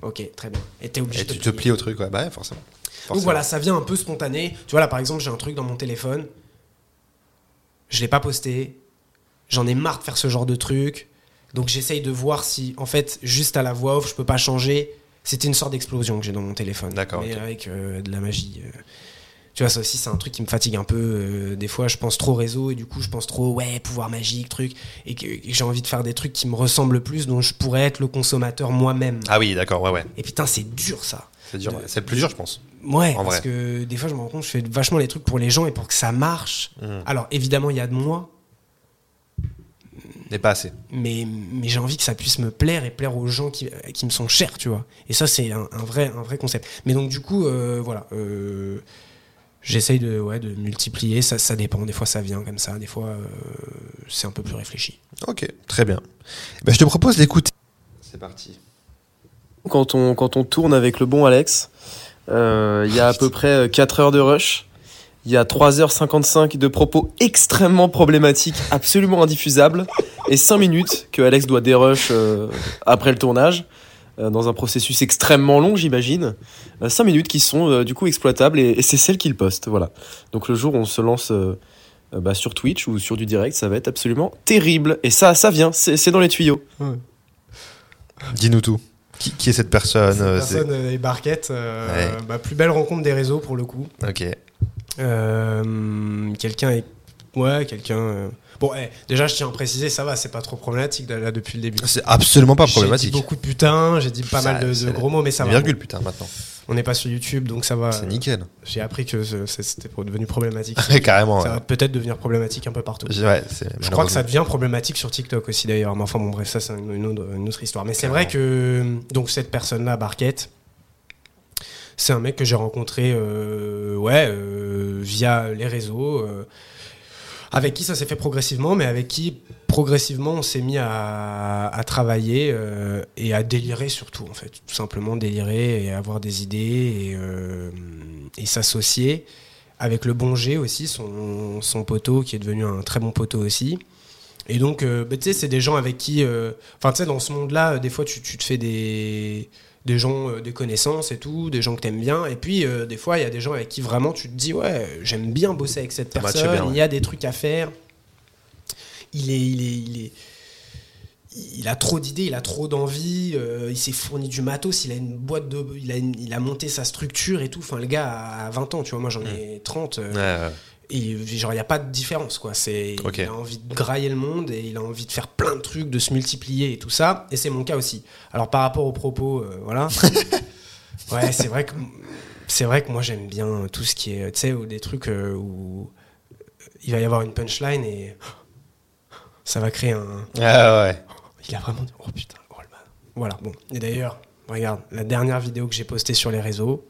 Ok, très bien. Et t'es obligé Et de tu te plies au truc, ouais, bah ouais, forcément. Donc voilà, ça vient un peu spontané. Tu vois, là, par exemple, j'ai un truc dans mon téléphone. Je l'ai pas posté. J'en ai marre de faire ce genre de truc. Donc j'essaye de voir si, en fait, juste à la voix off, je peux pas changer. C'était une sorte d'explosion que j'ai dans mon téléphone. D'accord, Mais avec euh, de la magie. euh. Tu vois, ça aussi, c'est un truc qui me fatigue un peu. euh, des fois, je pense trop réseau et du coup, je pense trop, ouais, pouvoir magique, truc. Et que, et que j'ai envie de faire des trucs qui me ressemblent plus, dont je pourrais être le consommateur moi-même. Ah oui, d'accord, ouais, ouais. Et putain, c'est dur ça. C'est dur. De-. C'est plus dur, je pense. Ouais, En parce vrai. que des fois, je me rends compte, je fais vachement les trucs pour les gens et pour que ça marche. Mhm. Alors, évidemment, il y a de moi, Mais pas assez. mais, mais j'ai envie que ça puisse me plaire et plaire aux gens qui, qui me sont chers, tu vois. Et ça, c'est un, un vrai, un vrai concept. Mais donc, du coup, euh, voilà. euh, J'essaye de, ouais, de multiplier, ça, ça dépend. Des fois, ça vient comme ça. Des fois, euh, c'est un peu plus réfléchi. Ok, très bien. Ben, je te propose d'écouter. C'est parti. quand on, quand on tourne avec le bon Alex, euh, il y a à peu près 4 heures de rush. Il y a 3h55 de propos extrêmement problématiques, absolument indiffusables, et 5 minutes que Alex doit dérush euh, après le tournage, euh, dans un processus extrêmement long, j'imagine. 5 minutes qui sont euh, du coup exploitables, et, et c'est celle qu'il poste. Voilà. Donc le jour où on se lance euh, euh, bah, sur Twitch ou sur du direct, ça va être absolument terrible. Et ça, ça vient, c'est c'est dans les tuyaux. Dis-nous tout. Qui, qui est cette personne Cette euh, personne euh, et Barquette, euh, Ouais. bah, plus belle rencontre des réseaux pour le coup. Ok. Euh, quelqu'un est. Ouais, quelqu'un. euh, Bon, eh, déjà, je tiens à préciser, ça va, c'est pas trop problématique là, depuis le début. C'est absolument pas J'ai problématique. dit beaucoup de putain, j'ai dit pas Ça, mal de, gros mots, mais ça va. virgule, putain, maintenant. On n'est pas sur YouTube, donc ça va. C'est nickel. J'ai appris que c'était devenu problématique. Carrément. ça ouais. va peut-être devenir problématique un peu partout. Ouais, Je crois que ça devient problématique sur TikTok aussi d'ailleurs. Mais enfin bon bref, ça c'est une, une autre, une autre histoire. Mais c'est vrai que donc cette personne-là, Barquette, c'est un mec que j'ai rencontré euh, ouais euh, via les réseaux, euh, avec qui ça s'est fait progressivement, mais avec qui progressivement on s'est mis à, travailler euh, et à délirer surtout en fait, tout simplement délirer et avoir des idées et, euh, s'associer avec le bon G aussi, son, poteau qui est devenu un très bon poteau aussi. Et donc, euh, bah, tu sais, c'est des gens avec qui. Enfin, tu sais, dans ce monde-là, des fois, tu te fais des, des gens, euh, des connaissances et tout, des gens que t'aimes bien. Et puis, euh, des fois, il y a des gens avec qui vraiment tu te dis, ouais, j'aime bien bosser avec cette Ça personne, bien, ouais. il y a des trucs à faire. Il est. Il est, il est il a trop d'idées, il a trop d'envie, euh, il s'est fourni du matos, il a une boîte de. Il a, une- il a monté sa structure et tout. Enfin, le gars a 20 ans, tu vois, moi j'en ai 30. euh, Ouais, ouais. Genre, il n'y a pas de différence, quoi. C'est. Il a envie de grailler le monde et il a envie de faire plein de trucs, de se multiplier et tout ça. Et c'est mon cas aussi. Alors, par rapport aux propos, euh, voilà. ouais, c'est vrai que, c'est vrai que moi, j'aime bien tout ce qui est, tu sais, ou des trucs euh, où il va y avoir une punchline et ça va créer un. Ah ouais. Il a vraiment dit, oh putain, oh le man. Voilà, bon. Et d'ailleurs, regarde, la dernière vidéo que j'ai postée sur les réseaux,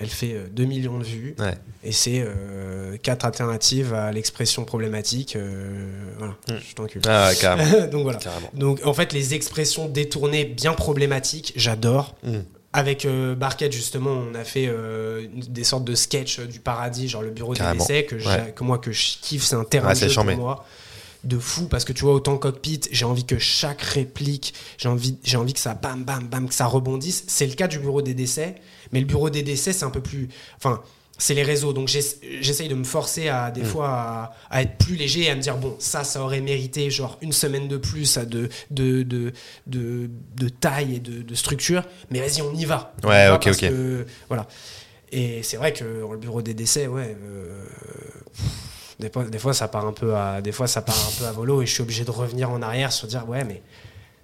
elle fait euh, 2 millions de vues. Ouais. Et c'est euh, quatre alternatives à l'expression problématique. euh, voilà, Hmm. je t'encule. Ah carrément. Donc voilà. carrément. Donc en fait, les expressions détournées bien problématiques, j'adore. Mm. Avec euh, Barquette, justement, on a fait euh, des sortes de sketchs euh, du paradis, genre le bureau Carrément. des décès, que, j'ai- Ouais. que moi, que je kiffe, c'est un terrain Ouais, de c'est jeu charmé. pour moi. De fou, parce que tu vois, autant cockpit, j'ai envie que chaque réplique, j'ai envie, j'ai envie que ça bam, bam, bam, que ça rebondisse. C'est le cas du bureau des décès, mais le bureau des décès, c'est un peu plus. Enfin, c'est les réseaux. Donc j'ess- j'essaye de me forcer à Mm. des fois à, à être plus léger et à me dire bon ça ça aurait mérité genre une semaine de plus à de de, de, de, de taille et de, structure mais vas-y on y va Ouais, ok, ok. que, voilà et c'est vrai que dans le bureau des décès ouais euh, des fois, des fois ça part un peu à des fois ça part un peu à volo et je suis obligé de revenir en arrière sur dire ouais mais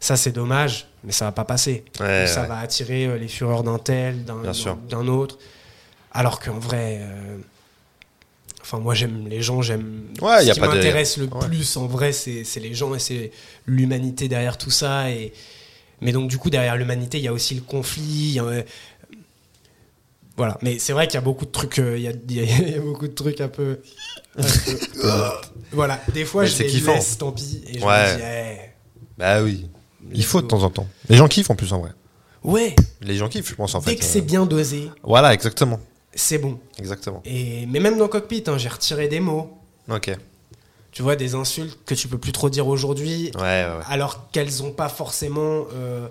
ça c'est dommage mais ça va pas passer Ouais, ça ouais. va attirer euh, les fureurs d'un tel d'un autre alors qu'en vrai euh, enfin moi j'aime les gens j'aime Ouais, ce y a qui pas de- m'intéresse le plus en vrai c'est les gens et c'est l'humanité derrière tout ça et mais donc du coup derrière l'humanité il y a aussi le conflit a- voilà mais c'est vrai qu'il y a beaucoup de trucs euh, il y, a, il y beaucoup de trucs un peu, voilà des fois Mais je c'est les kiffant. laisse tant pis et je Ouais. me dis eh, Bah oui. Il faut de temps en temps. Les gens kiffent en plus en vrai. Ouais, Les gens kiffent, je pense en dès fait. que c'est Euh, bien dosé, Voilà, exactement. c'est bon. Exactement. Et, mais même dans Cockpit, hein, j'ai retiré des mots. Ok. Tu vois, des insultes que tu peux plus trop dire aujourd'hui, ouais, ouais. alors qu'elles ont pas forcément. euh,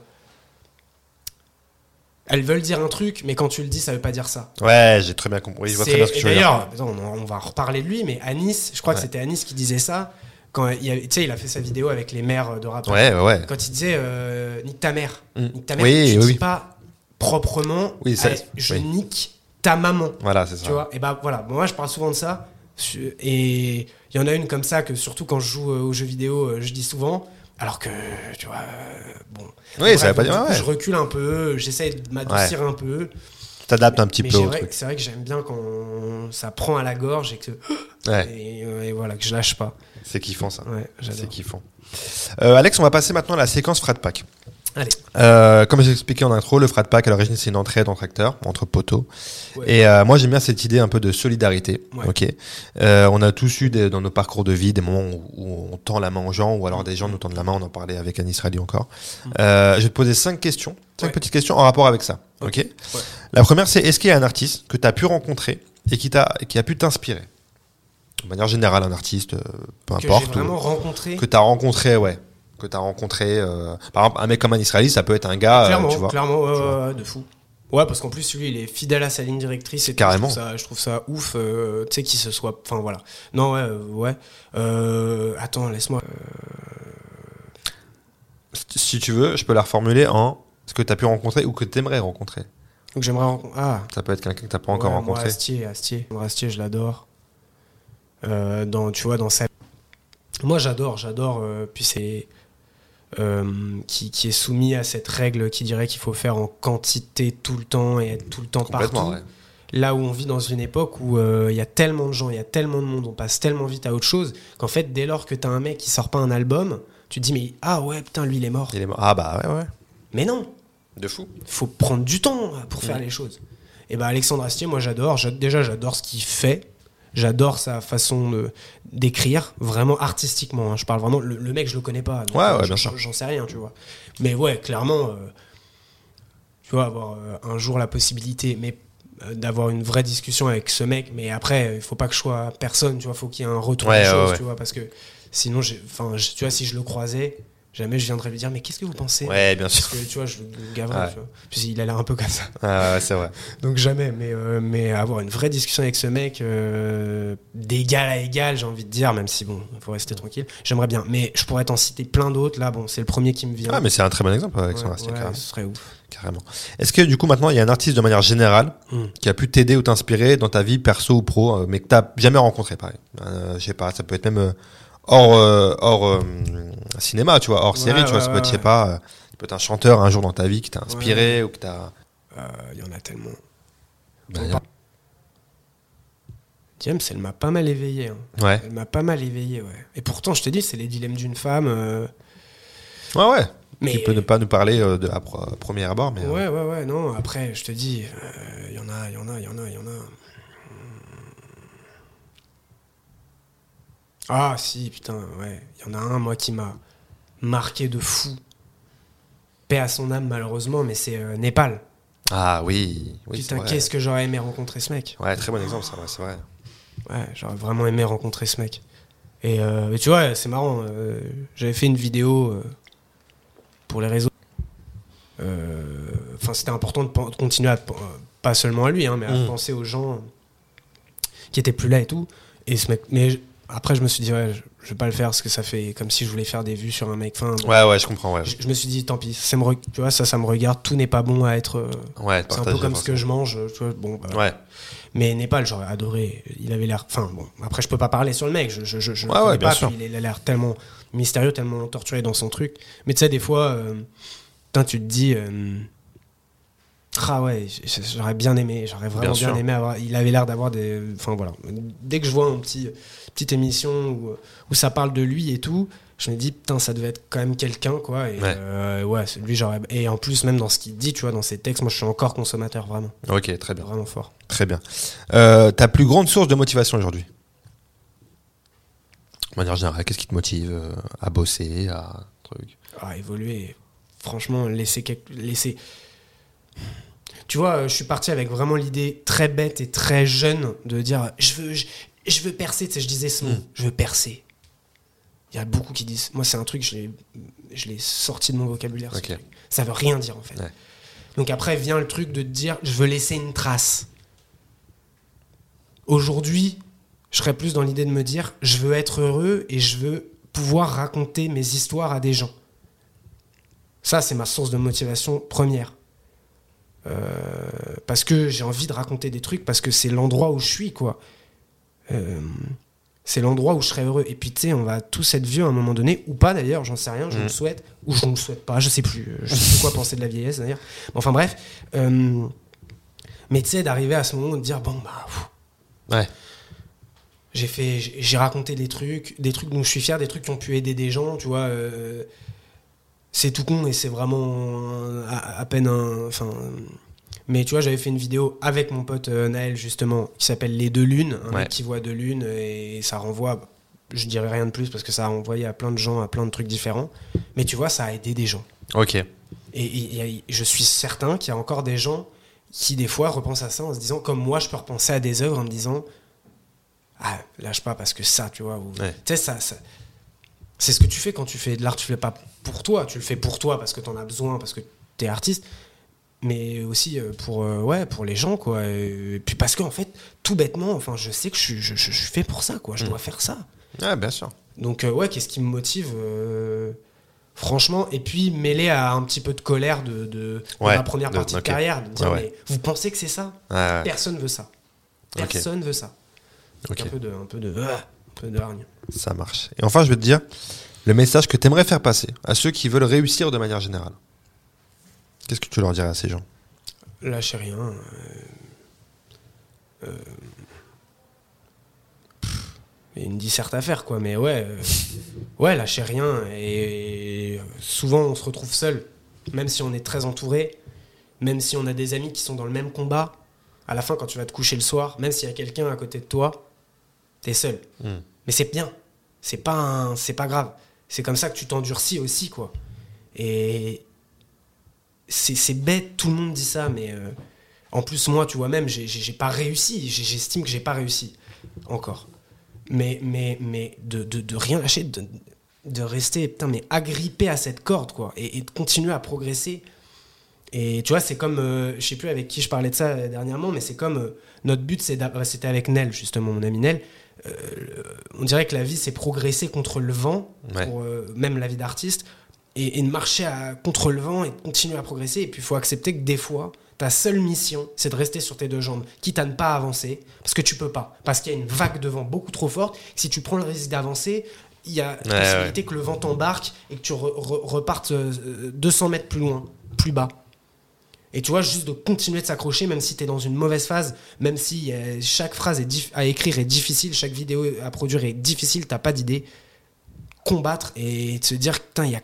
Elles veulent dire un truc, mais quand tu le dis, ça veut pas dire ça. Ouais, j'ai très bien compris. Oui, je vois très bien ce que tu veux dire. D'ailleurs, on, on va reparler de lui, mais Anis, je crois que c'était Anis qui disait ça. Quand il, sais, il a fait sa vidéo avec les mères de rappeurs. Ouais, ouais. Quand il disait euh, nique ta mère, Mm. nique ta mère, Oui, tu oui, dis oui. pas proprement. Oui, ça- allez, je nique ta maman. Voilà, c'est ça. Tu vois, et bah voilà, moi je parle souvent de ça. Et il y en a une comme ça que surtout quand je joue euh, aux jeux vidéo, euh, je dis souvent. Alors que, tu vois, euh, bon. Oui, ça veut pas dire. ouais, Je recule un peu, j'essaie de m'adoucir un peu. T'adaptes un petit Mais peu c'est au vrai, truc. c'est vrai que j'aime bien quand ça prend à la gorge et que, Ouais, et, et voilà, que je lâche pas. c'est kiffant ça. Ouais, C'est kiffant. Euh, Alex, on va passer maintenant à la séquence Frat Pack. Allez. Euh, comme j'ai expliqué en intro, le Frat Pack à l'origine c'est une entraide entre acteurs, entre poteaux. Ouais. Et euh, moi j'aime bien cette idée un peu de solidarité. Ouais. Ok? Euh, on a tous eu des- dans nos parcours de vie des moments où, où on tend la main aux gens, ou alors des gens nous tendent la main. On en parlait avec Anis Rally encore. Euh, je vais te poser cinq questions, cinq Ouais. petites questions en rapport avec ça. Ok. Ouais. La première c'est est-ce qu'il y a un artiste que tu as pu rencontrer et qui t'a qui a pu t'inspirer? De manière générale, un artiste, peu Que j'ai importe. ou- vraiment rencontré. que tu as rencontré, ouais. Que tu as rencontré. euh, par exemple, un mec comme un Israélite, ça peut être un gars, euh, clairement, tu vois. clairement, ouais, Tu vois. ouais, ouais, de fou. Ouais, parce qu'en plus, lui, il est fidèle à sa ligne directrice. Et tout. Carrément. Je trouve ça, je trouve ça ouf, euh, tu sais, qu'il se soit. Enfin, voilà. Non, ouais, ouais. Euh, attends, laisse-moi. Si tu veux, je peux la reformuler en ce que tu as pu rencontrer ou que tu aimerais rencontrer. Donc, j'aimerais rencontrer. Ah, Ça peut être quelqu'un que tu pas encore ouais, rencontré. Moi, Astier, Astier. Moi, Astier, je l'adore. Dans, tu vois, dans sa. Moi, j'adore, j'adore. puis c'est. Euh, qui, qui est soumis à cette règle qui dirait qu'il faut faire en quantité tout le temps et être tout le temps partout. ouais. là où on vit dans une époque où euh, il y a tellement de gens, il y a tellement de monde, on passe tellement vite à autre chose qu'en fait, dès lors que t'as un mec qui sort pas un album, tu te dis mais ah ouais putain lui il est mort. Il est mort. Ah bah ouais, ouais. Mais non, De fou. faut prendre du temps pour faire les choses. Et bah Alexandre Astier, moi j'adore. J'a- Déjà j'adore ce qu'il fait. J'adore sa façon de- d'écrire, vraiment artistiquement. hein. Je parle vraiment. Le, le mec, je le connais pas. donc, Ouais, euh, ouais, j'en- bien sûr. J'en sais rien, tu vois. Mais ouais, clairement, euh, tu vois, avoir euh, un jour la possibilité, mais d'avoir une vraie discussion avec ce mec. Mais après, il faut pas que je sois personne, tu vois. Faut qu'il y ait un retour Ouais, des choses, tu vois, parce que sinon, j'ai- enfin, tu vois, si je le croisais, jamais je viendrais lui dire, mais qu'est-ce que vous pensez? Ouais, bien Parce sûr. que tu vois, je le gaverais, Ouais. Puis il a l'air un peu comme ça. Ah, ouais, c'est vrai. Donc jamais, mais, euh, mais avoir une vraie discussion avec ce mec euh, d'égal à égal, j'ai envie de dire, même si bon, il faut rester tranquille, j'aimerais bien. Mais je pourrais t'en citer plein d'autres, là, bon, c'est le premier qui me vient. Ah, mais c'est un très bon exemple avec son Ouais, Astier, ouais, carrément. ce serait ouf. carrément. Est-ce que du coup maintenant il y a un artiste de manière générale Mm. qui a pu t'aider ou t'inspirer dans ta vie perso ou pro, euh, mais que t'as jamais rencontré, pareil? Euh, Je sais pas, ça peut être même hors, euh, hors euh, cinéma, tu vois, hors Ouais, série, tu vois, ça peut être, je sais ouais. pas, euh, ça peut être un chanteur un jour dans ta vie qui t'a inspiré ou que t'as. Euh, Il y en a tellement. Bah, James, elle m'a pas mal éveillé. hein. Ouais, Elle m'a pas mal éveillé, ouais. Et pourtant, je te dis, c'est les dilemmes d'une femme. euh, ouais, ouais. mais Tu peux ne pas nous parler euh, de à pro- premier abord, mais. euh, Ouais, ouais, ouais, non. Après, je te dis, euh, il y en a, il y en a, il y en a, il y en a. Ah, si, putain, ouais. Il y en a un, moi, qui m'a marqué de fou. Paix à son âme, malheureusement, mais c'est euh, Népal. Ah oui, putain, qu'est-ce que j'aurais aimé rencontrer ce mec. Ouais, très bon exemple, ça, ouais, c'est vrai. Ouais, j'aurais vraiment aimé rencontrer ce mec. Et, euh, et tu vois, c'est marrant. euh, J'avais fait une vidéo pour les réseaux. Enfin, c'était important de, continuer à pas seulement à lui, hein, mais à Mm. penser aux gens qui étaient plus là et tout. Et ce mec, mais après, je me suis dit, ouais, je, vais pas le faire parce que ça fait comme si je voulais faire des vues sur un mec. Enfin, Ouais, ouais, je comprends, ouais. je, je me suis dit, tant pis, ça me, re- tu vois, ça, ça me regarde. Tout n'est pas bon à être. euh, Ouais, c'est un peu comme ce que je mange. Tu vois, bon, bah, Ouais, mais Népal, j'aurais adoré. Il avait l'air. Enfin, bon, après, je peux pas parler sur le mec. Je, je, je, je Ouais, ouais, pas. sûr. Il a l'air tellement mystérieux, tellement torturé dans son truc. Mais tu sais, des fois, euh, tu te dis. euh, ah ouais, j'aurais bien aimé, j'aurais vraiment Bien bien, aimé avoir. Il avait l'air d'avoir des. Enfin voilà. Dès que je vois une petit, petite émission où, où ça parle de lui et tout, je me dis putain, ça devait être quand même quelqu'un quoi. Et Ouais. euh, ouais, lui j'aurais. Et en plus, même dans ce qu'il dit, tu vois, dans ses textes, moi je suis encore consommateur vraiment. ok, très bien. Vraiment fort. Très bien. Euh, ta plus grande source de motivation aujourd'hui? De manière générale, qu'est-ce qui te motive euh, à bosser, à truc? Ah, évoluer. Franchement, laisser quelque... laisser. Tu vois, euh, je suis parti avec vraiment l'idée très bête et très jeune de dire je veux, je, je veux percer. Tu sais, je disais ce mot, Mm. je veux percer. Il y a beaucoup qui disent. Moi, c'est un truc, je l'ai, sorti de mon vocabulaire. ce Ok. truc. Ça veut rien dire en fait. Ouais. Donc après vient le truc de te dire je veux laisser une trace. Aujourd'hui, je serais plus dans l'idée de me dire je veux être heureux et je veux pouvoir raconter mes histoires à des gens. Ça, c'est ma source de motivation première. Euh, parce que j'ai envie de raconter des trucs, parce que c'est l'endroit où je suis, quoi. Euh, c'est l'endroit où je serais heureux. Et puis, tu sais, on va tous être vieux à un moment donné, ou pas d'ailleurs, j'en sais rien, je le souhaite, ou je ne le souhaite pas, je sais plus. Je sais plus quoi penser de la vieillesse d'ailleurs. Enfin bref. Euh, mais tu sais, d'arriver à ce moment de dire, bon, bah. pff, Ouais. j'ai fait j'ai raconté des trucs des trucs dont je suis fier des trucs qui ont pu aider des gens tu vois euh, c'est tout con et c'est vraiment à, à peine un enfin mais tu vois j'avais fait une vidéo avec mon pote euh, Naël justement qui s'appelle les deux lunes un Ouais. mec qui voit deux lunes et ça renvoie je dirais rien de plus parce que ça a renvoyé à plein de gens à plein de trucs différents mais tu vois ça a aidé des gens Ok. et, et- et je suis certain qu'il y a encore des gens qui, des fois, repensent à ça en se disant, comme moi, je peux repenser à des œuvres en me disant, ah, lâche pas parce que ça, tu vois. ou- Ouais. Tu sais, ça, ça- c'est ce que tu fais quand tu fais de l'art. Tu le fais pas pour toi, tu le fais pour toi parce que tu en as besoin, parce que tu es artiste, mais aussi euh, pour, euh, ouais, pour les gens, quoi. Et, puis parce qu'en fait, tout bêtement, enfin, je sais que je suis, je, pour ça, quoi. Je Mm. dois faire ça. Ouais, bien sûr. Donc euh, ouais, qu'est-ce qui me motive euh, Franchement, et puis mêlé à un petit peu de colère de, de, ma première de- partie de carrière, de dire Ouais, ouais. mais vous pensez que c'est ça? Ouais, ouais. Personne veut ça. Personne veut ça. Donc. Un peu de, un peu de, ah, un peu de hargne. Ça marche. Et enfin, je vais te dire le message que tu aimerais faire passer à ceux qui veulent réussir de manière générale. Qu'est-ce que tu leur dirais à ces gens? Lâchez rien. euh, euh, Il y a une disserte à faire, quoi. Mais ouais, euh, ouais, lâchez rien. Et, souvent, on se retrouve seul, même si on est très entouré, même si on a des amis qui sont dans le même combat. À la fin, quand tu vas te coucher le soir, même s'il y a quelqu'un à côté de toi, t'es seul. Mm. Mais c'est bien. C'est pas, un- c'est pas grave. C'est comme ça que tu t'endurcis aussi, quoi. Et c'est bête, tout le monde dit ça, mais euh, en plus, moi, tu vois, même, j'ai- pas réussi. J'estime que j'ai pas réussi encore. Mais, mais, mais de, de, de rien lâcher, de, de rester putain, mais agrippé à cette corde, quoi, et, et de continuer à progresser. Et tu vois, c'est comme, euh, je sais plus avec qui je parlais de ça euh, dernièrement, mais c'est comme euh, notre but, c'était avec Nel, justement, mon ami Nel. On dirait que la vie, c'est progresser contre le vent, Ouais. pour, même la vie d'artiste, et, et de marcher à, contre le vent et de continuer à progresser. Et puis, il faut accepter que des fois, ta seule mission, c'est de rester sur tes deux jambes, quitte à ne pas avancer, parce que tu peux pas. Parce qu'il y a une vague de vent beaucoup trop forte. Si tu prends le risque d'avancer, il y a la Ouais, possibilité que le vent t'embarque et que tu re- re- repartes euh, 200 mètres plus loin, plus bas. Et tu vois, juste de continuer de s'accrocher, même si tu es dans une mauvaise phase, même si euh, chaque phrase est dif- à écrire est difficile, chaque vidéo à produire est difficile, t'as pas d'idée. Combattre et de se dire, putain, il y a.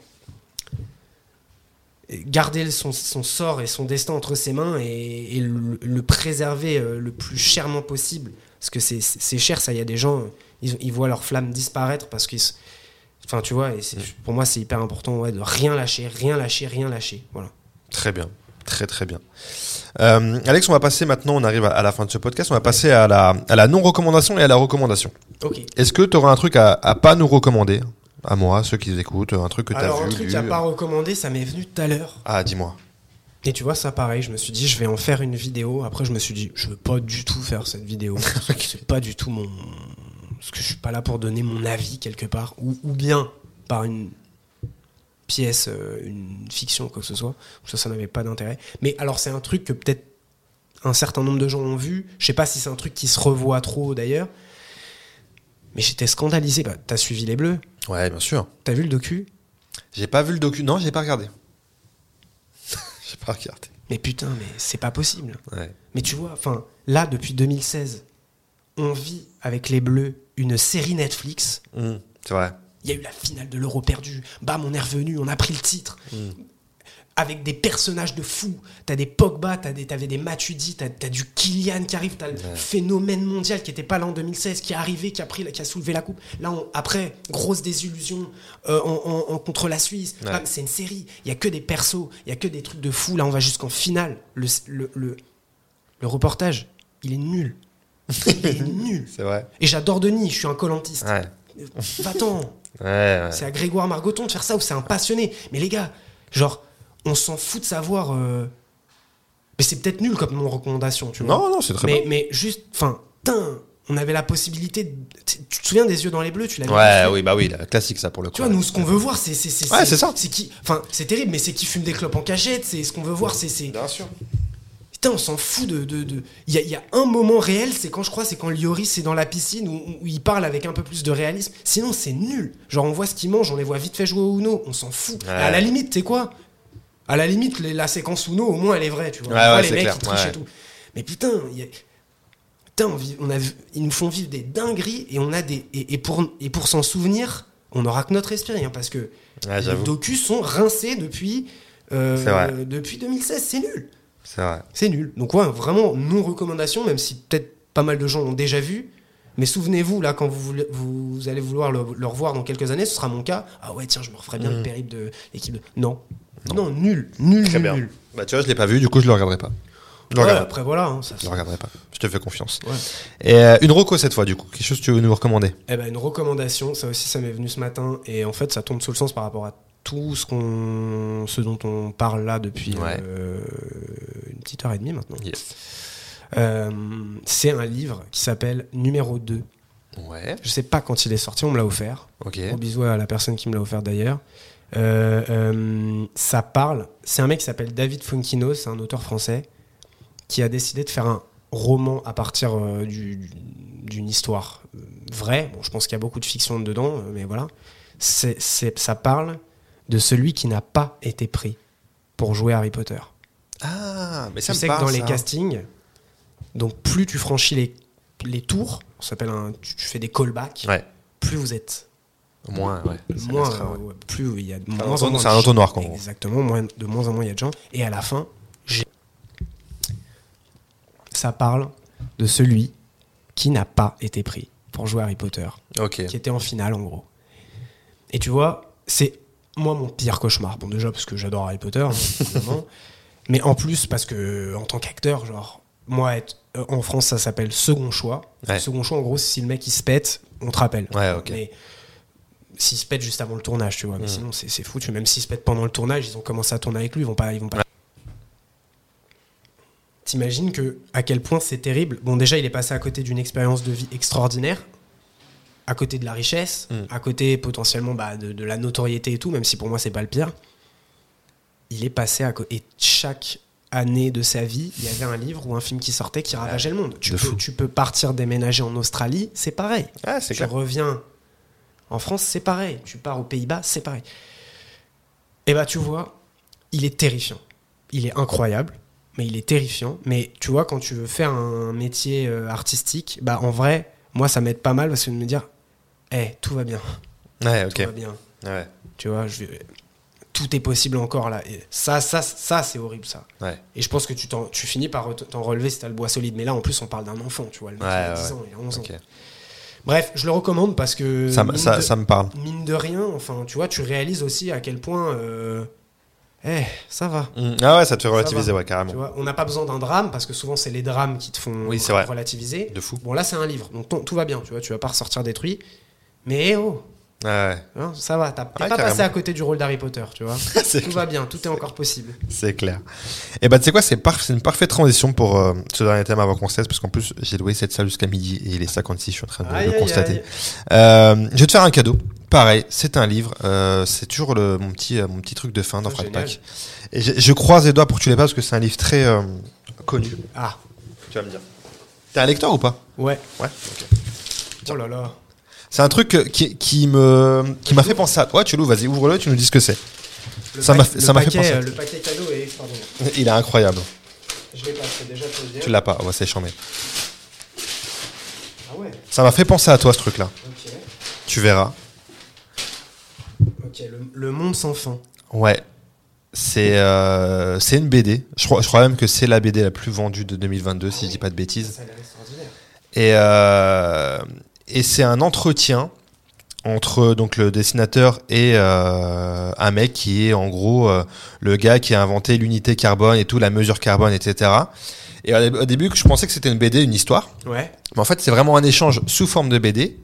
Garder son, son sort et son destin entre ses mains et, et le, le préserver euh, le plus chèrement possible. Parce que c'est- cher, ça. Il y a des gens, ils, ils voient leur flamme disparaître parce qu'ils. Enfin, tu vois, et c'est- pour moi, c'est hyper important ouais, de rien lâcher, rien lâcher, rien lâcher. Voilà. Très bien. Très très bien. Euh, Alex, on va passer maintenant, on arrive à- la fin de ce podcast, on va passer à la, à la non-recommandation et à la recommandation. Est-ce que tu auras un truc à, à pas nous recommander? À moi, ceux qui écoutent, un truc que tu as Alors, vu un truc à pas recommander, ça m'est venu tout à l'heure. Ah, dis-moi. Et tu vois, ça pareil, je me suis dit, je vais en faire une vidéo. Après, je me suis dit, je veux pas du tout faire cette vidéo. C'est pas du tout mon. Parce que je suis pas là pour donner mon avis quelque part. Ou, ou bien par une pièce, euh, une fiction, quoi que ce soit. Ça, ça n'avait pas d'intérêt. Mais alors, c'est un truc que peut-être un certain nombre de gens ont vu. Je sais pas si c'est un truc qui se revoit trop d'ailleurs. Mais j'étais scandalisé. Bah, T'as suivi les Bleus Ouais, bien sûr. T'as vu le docu? J'ai pas vu le docu. Non, j'ai pas regardé. j'ai pas regardé. Mais putain, mais c'est pas possible. Ouais. Mais tu vois, enfin, là, depuis 2016, on vit avec les Bleus une série Netflix. Mmh, c'est vrai. Il y a eu la finale de l'Euro perdu. Bam, on est revenu, on a pris le titre. Avec des personnages de fous. T'as des Pogba, t'as des, t'avais des Matuidi, t'as, t'as du Kylian qui arrive, t'as le phénomène mondial qui était pas là en 2016, qui est arrivé, qui a pris, qui a soulevé la coupe. Là, on- après, grosse désillusion euh, en, en- en- contre la Suisse. Ouais. Ah, c'est une série. Il y a que des persos, il y a que des trucs de fous. Là, on va jusqu'en finale. Le, le, le, le reportage, il est nul. Il est nul. C'est vrai. Et j'adore Denis, je suis un colantiste. Ouais. Va-t'en. C'est à Grégoire Margoton de faire ça ou c'est un passionné. Mais les gars, genre, on s'en fout de savoir. euh, Mais c'est peut-être nul comme non recommandation, tu vois. Non, non, c'est très mais, bien. mais juste, enfin, on avait la possibilité. de- Tu te souviens des yeux dans les bleus, tu l'as Ouais, vu oui, bah oui, la classique ça pour le coup. Tu vois, nous, ce qu'on veut voir, c'est. c'est c'est- Ouais, c'est ça. C'est qui. Enfin, c'est terrible, mais c'est qui fume des clopes en cachette. C'est ce qu'on veut voir, c'est. c'est- Bien sûr. Putain, on s'en fout de. de- de- Il y, a, il y a un moment réel, c'est quand je crois, c'est quand Lloris est dans la piscine où, où il parle avec un peu plus de réalisme. Sinon, c'est nul. Genre, on voit ce qu'il mange, on les voit vite fait jouer au Uno, on s'en fout. Ouais. À la limite, tu sais quoi À la limite, les- la séquence Uno, au moins, elle est vraie, tu vois. Ouais, ouais, les mecs clair, qui trichent et tout. Mais putain, il y a- Putain, on vit- on a, vu- ils nous font vivre des dingueries et on a des. Et, et pour, et pour s'en souvenir, on aura que notre esprit, hein, parce que les docus sont rincés depuis. euh, depuis 2016, c'est nul. C'est vrai. C'est nul. Donc ouais, vraiment non recommandation, même si peut-être pas mal de gens l'ont déjà vu. Mais souvenez-vous, là, quand vous, voulez- vous allez vouloir le, le revoir dans quelques années, ce sera mon cas. Ah ouais, tiens, je me referais bien le périple de l'équipe de... Non. Non. nul. Nul. Très nul, bien. nul. Bah tu vois, je l'ai pas vu, du coup je le regarderai pas. Je le Ouais, regarderai, après, voilà. hein, ça, je le regarderai pas. Je te fais confiance. Ouais. Et euh, une roco cette fois, du coup. Quelque chose que tu veux nous recommander? Eh ben, une recommandation, ça aussi, ça m'est venu ce matin. Et en fait, ça tombe sous le sens par rapport à tout ce, qu'on, ce dont on parle là depuis Ouais. euh, une petite heure et demie maintenant. Yes. Euh, c'est un livre qui s'appelle Numéro 2. Ouais. Je sais pas quand il est sorti, on me l'a offert. Ok. Gros bisous à la personne qui me l'a offert d'ailleurs. Euh, euh, ça parle. C'est un mec qui s'appelle David Funkino, c'est un auteur français qui a décidé de faire un roman à partir euh, du- du- d'une histoire euh, vraie. Bon, je pense qu'il y a beaucoup de fiction dedans, euh, mais voilà. C'est, ça parle de celui qui n'a pas été pris pour jouer Harry Potter. Ah, mais Tu ça me sais que dans les castings, donc plus tu franchis les, les tours, ça s'appelle un, tu, tu fais des callbacks, Ouais. plus vous êtes moins, ouais. Moins, extra, ouais. euh, ouais, plus il y a de moins en moins c'est un entonnoir, gros. Exactement, moins, de moins en moins il y a de gens. Et à la fin, j'ai- ça parle de celui qui n'a pas été pris pour jouer Harry Potter, Ok. qui était en finale en gros. Et tu vois, c'est moi mon pire cauchemar. Bon déjà parce que j'adore Harry Potter, hein, mais en plus parce que en tant qu'acteur, genre moi être, euh, en France ça s'appelle second choix. Ouais. Second choix en gros, si le mec il se pète, on te rappelle. Ouais, ok. Mais s'il se pète juste avant le tournage, tu vois. Mais sinon, c'est foutu. Même s'il se pète pendant le tournage, ils ont commencé à tourner avec lui, ils vont pas. Ils vont pas... T'imagines que à quel point c'est terrible. Bon, déjà, il est passé à côté d'une expérience de vie extraordinaire, à côté de la richesse, Mm. à côté potentiellement bah, de, de la notoriété et tout, même si pour moi, c'est pas le pire. Il est passé à côté. Et chaque année de sa vie, il y avait un livre ou un film qui sortait qui ravageait le monde. Tu peux, tu peux partir déménager en Australie, c'est pareil Ah, tu clair. reviens en France, c'est pareil. Tu pars aux Pays-Bas, c'est pareil. Et bah, tu vois, il est terrifiant. Il est incroyable, mais il est terrifiant. Mais tu vois, quand tu veux faire un métier euh, artistique, bah, en vrai, moi, ça m'aide pas mal parce que de me dire, eh, tout va bien, Ouais, tout ok. va bien. Ouais. Tu vois, je vais- tout est possible encore là. Et ça, ça, ça, c'est horrible, ça. Ouais. Et je pense que tu, finis par t'en relever si t'as le bois solide. Mais là, en plus, on parle d'un enfant, tu vois. Le mec, Ouais, il a ouais, 10 ans, il a 11 ans. Bref, je le recommande parce que. Ça, mine ça, de- ça me parle. mine de rien, enfin, tu vois, tu réalises aussi à quel point, euh, eh, ça va. Mm. Ah ouais, ça te fait relativiser, ouais, carrément. Tu vois, on n'a pas besoin d'un drame parce que souvent c'est les drames qui te font Oui, relativiser. De fou. Bon là c'est un livre, donc ton- tout va bien, tu vois, tu vas pas ressortir détruit. Mais oh, Ouais, hein, ça va, t'as t'es Ouais, pas passé à côté du rôle d'Harry Potter, tu vois. tout va bien, tout est encore possible. C'est clair. Et bah tu sais quoi, c'est par- une parfaite transition pour euh, ce dernier thème avant qu'on se laisse, parce qu'en plus j'ai loué cette salle jusqu'à midi et il est 56, je suis en train de Aïe, le aïe, constater. aïe. Euh, je vais te faire un cadeau. Pareil, c'est un livre. euh, c'est toujours le, mon, petit, mon petit truc de fin dans Oh, Frat génial. Pack. Et je, je croise les doigts pour que tu l'aies pas parce que c'est un livre très connu. Ah, Tu vas me dire. T'es un lecteur ou pas? Ouais. Ouais. Oh là là. C'est un truc qui, qui me qui m'a fait penser à toi. Tu l'ouvres, vas-y, ouvre-le, tu nous dis ce que c'est. Le Ça m'a paquet- fait- le ça m'a fait paquet, penser à euh, toi. Le paquet cadeau est extraordinaire. Il est incroyable. Je l'ai pas, c'est déjà dire. Tu l'as pas, on va s'échanger. Ah ouais, Ça m'a fait penser à toi ce truc-là. Tu verras. Ok, le, le monde sans fin. Ouais. C'est euh, c'est une BD. Je crois, je crois même que c'est la BD la plus vendue de 2022, si je dis pas de bêtises. Ça a l'air extraordinaire. Et, euh, et c'est un entretien entre donc le dessinateur et euh, un mec qui est en gros euh, le gars qui a inventé l'unité carbone et tout, la mesure carbone, etc. Et au début, je pensais que c'était une BD, une histoire. Ouais, Mais en fait, c'est vraiment un échange sous forme de BD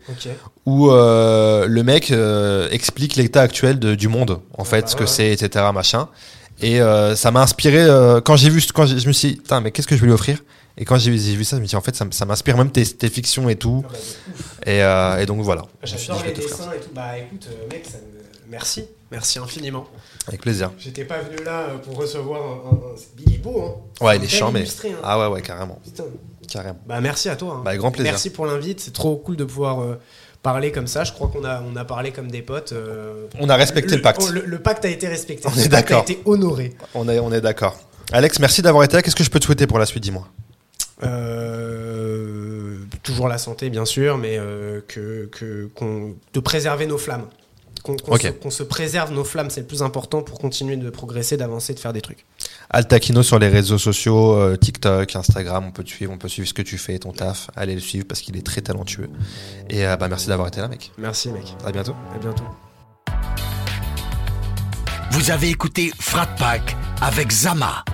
où euh, le mec explique l'état actuel de- du monde, en fait, bah ce que ouais. c'est, etc. Machin. Et ça m'a inspiré quand j'ai vu, quand je me suis dit, mais qu'est-ce que je vais lui offrir? Et quand j'ai vu ça, je me suis dit, en fait, ça, m'inspire même tes, tes fictions et tout. Ah bah. Et, euh, et donc voilà. J'adore les dessins et tout. Bah écoute, euh, mec, ça me... merci. Merci infiniment. Avec plaisir. J'étais pas venu là euh, pour recevoir un. un- un- Il est beau, hein. Ouais, C'est il est mais. illustré, hein. Ah ouais, ouais, carrément. Putain. Carrément. Bah merci à toi. hein. Bah, avec grand plaisir. Merci pour l'invite. C'est trop cool de pouvoir euh, parler comme ça. Je crois qu'on a, on a parlé comme des potes. euh, On a respecté le pacte. oh, Le, le pacte a été respecté. On Le est d'accord. a été honoré. On est, on est d'accord. Alex, merci d'avoir été là. Qu'est-ce que je peux te souhaiter pour la suite, dis-moi? Euh, toujours la santé, bien sûr, mais euh, que, de préserver nos flammes. Qu'on, se, préserve nos flammes, c'est le plus important pour continuer de progresser, d'avancer, de faire des trucs. Altakino sur les réseaux sociaux, euh, TikTok, Instagram, on peut te suivre, on peut suivre ce que tu fais, ton taf. Allez le suivre parce qu'il est très talentueux. Et euh, bah, merci d'avoir été là, mec. Merci, mec. À bientôt. À bientôt. Vous avez écouté Frat Pack avec Zama,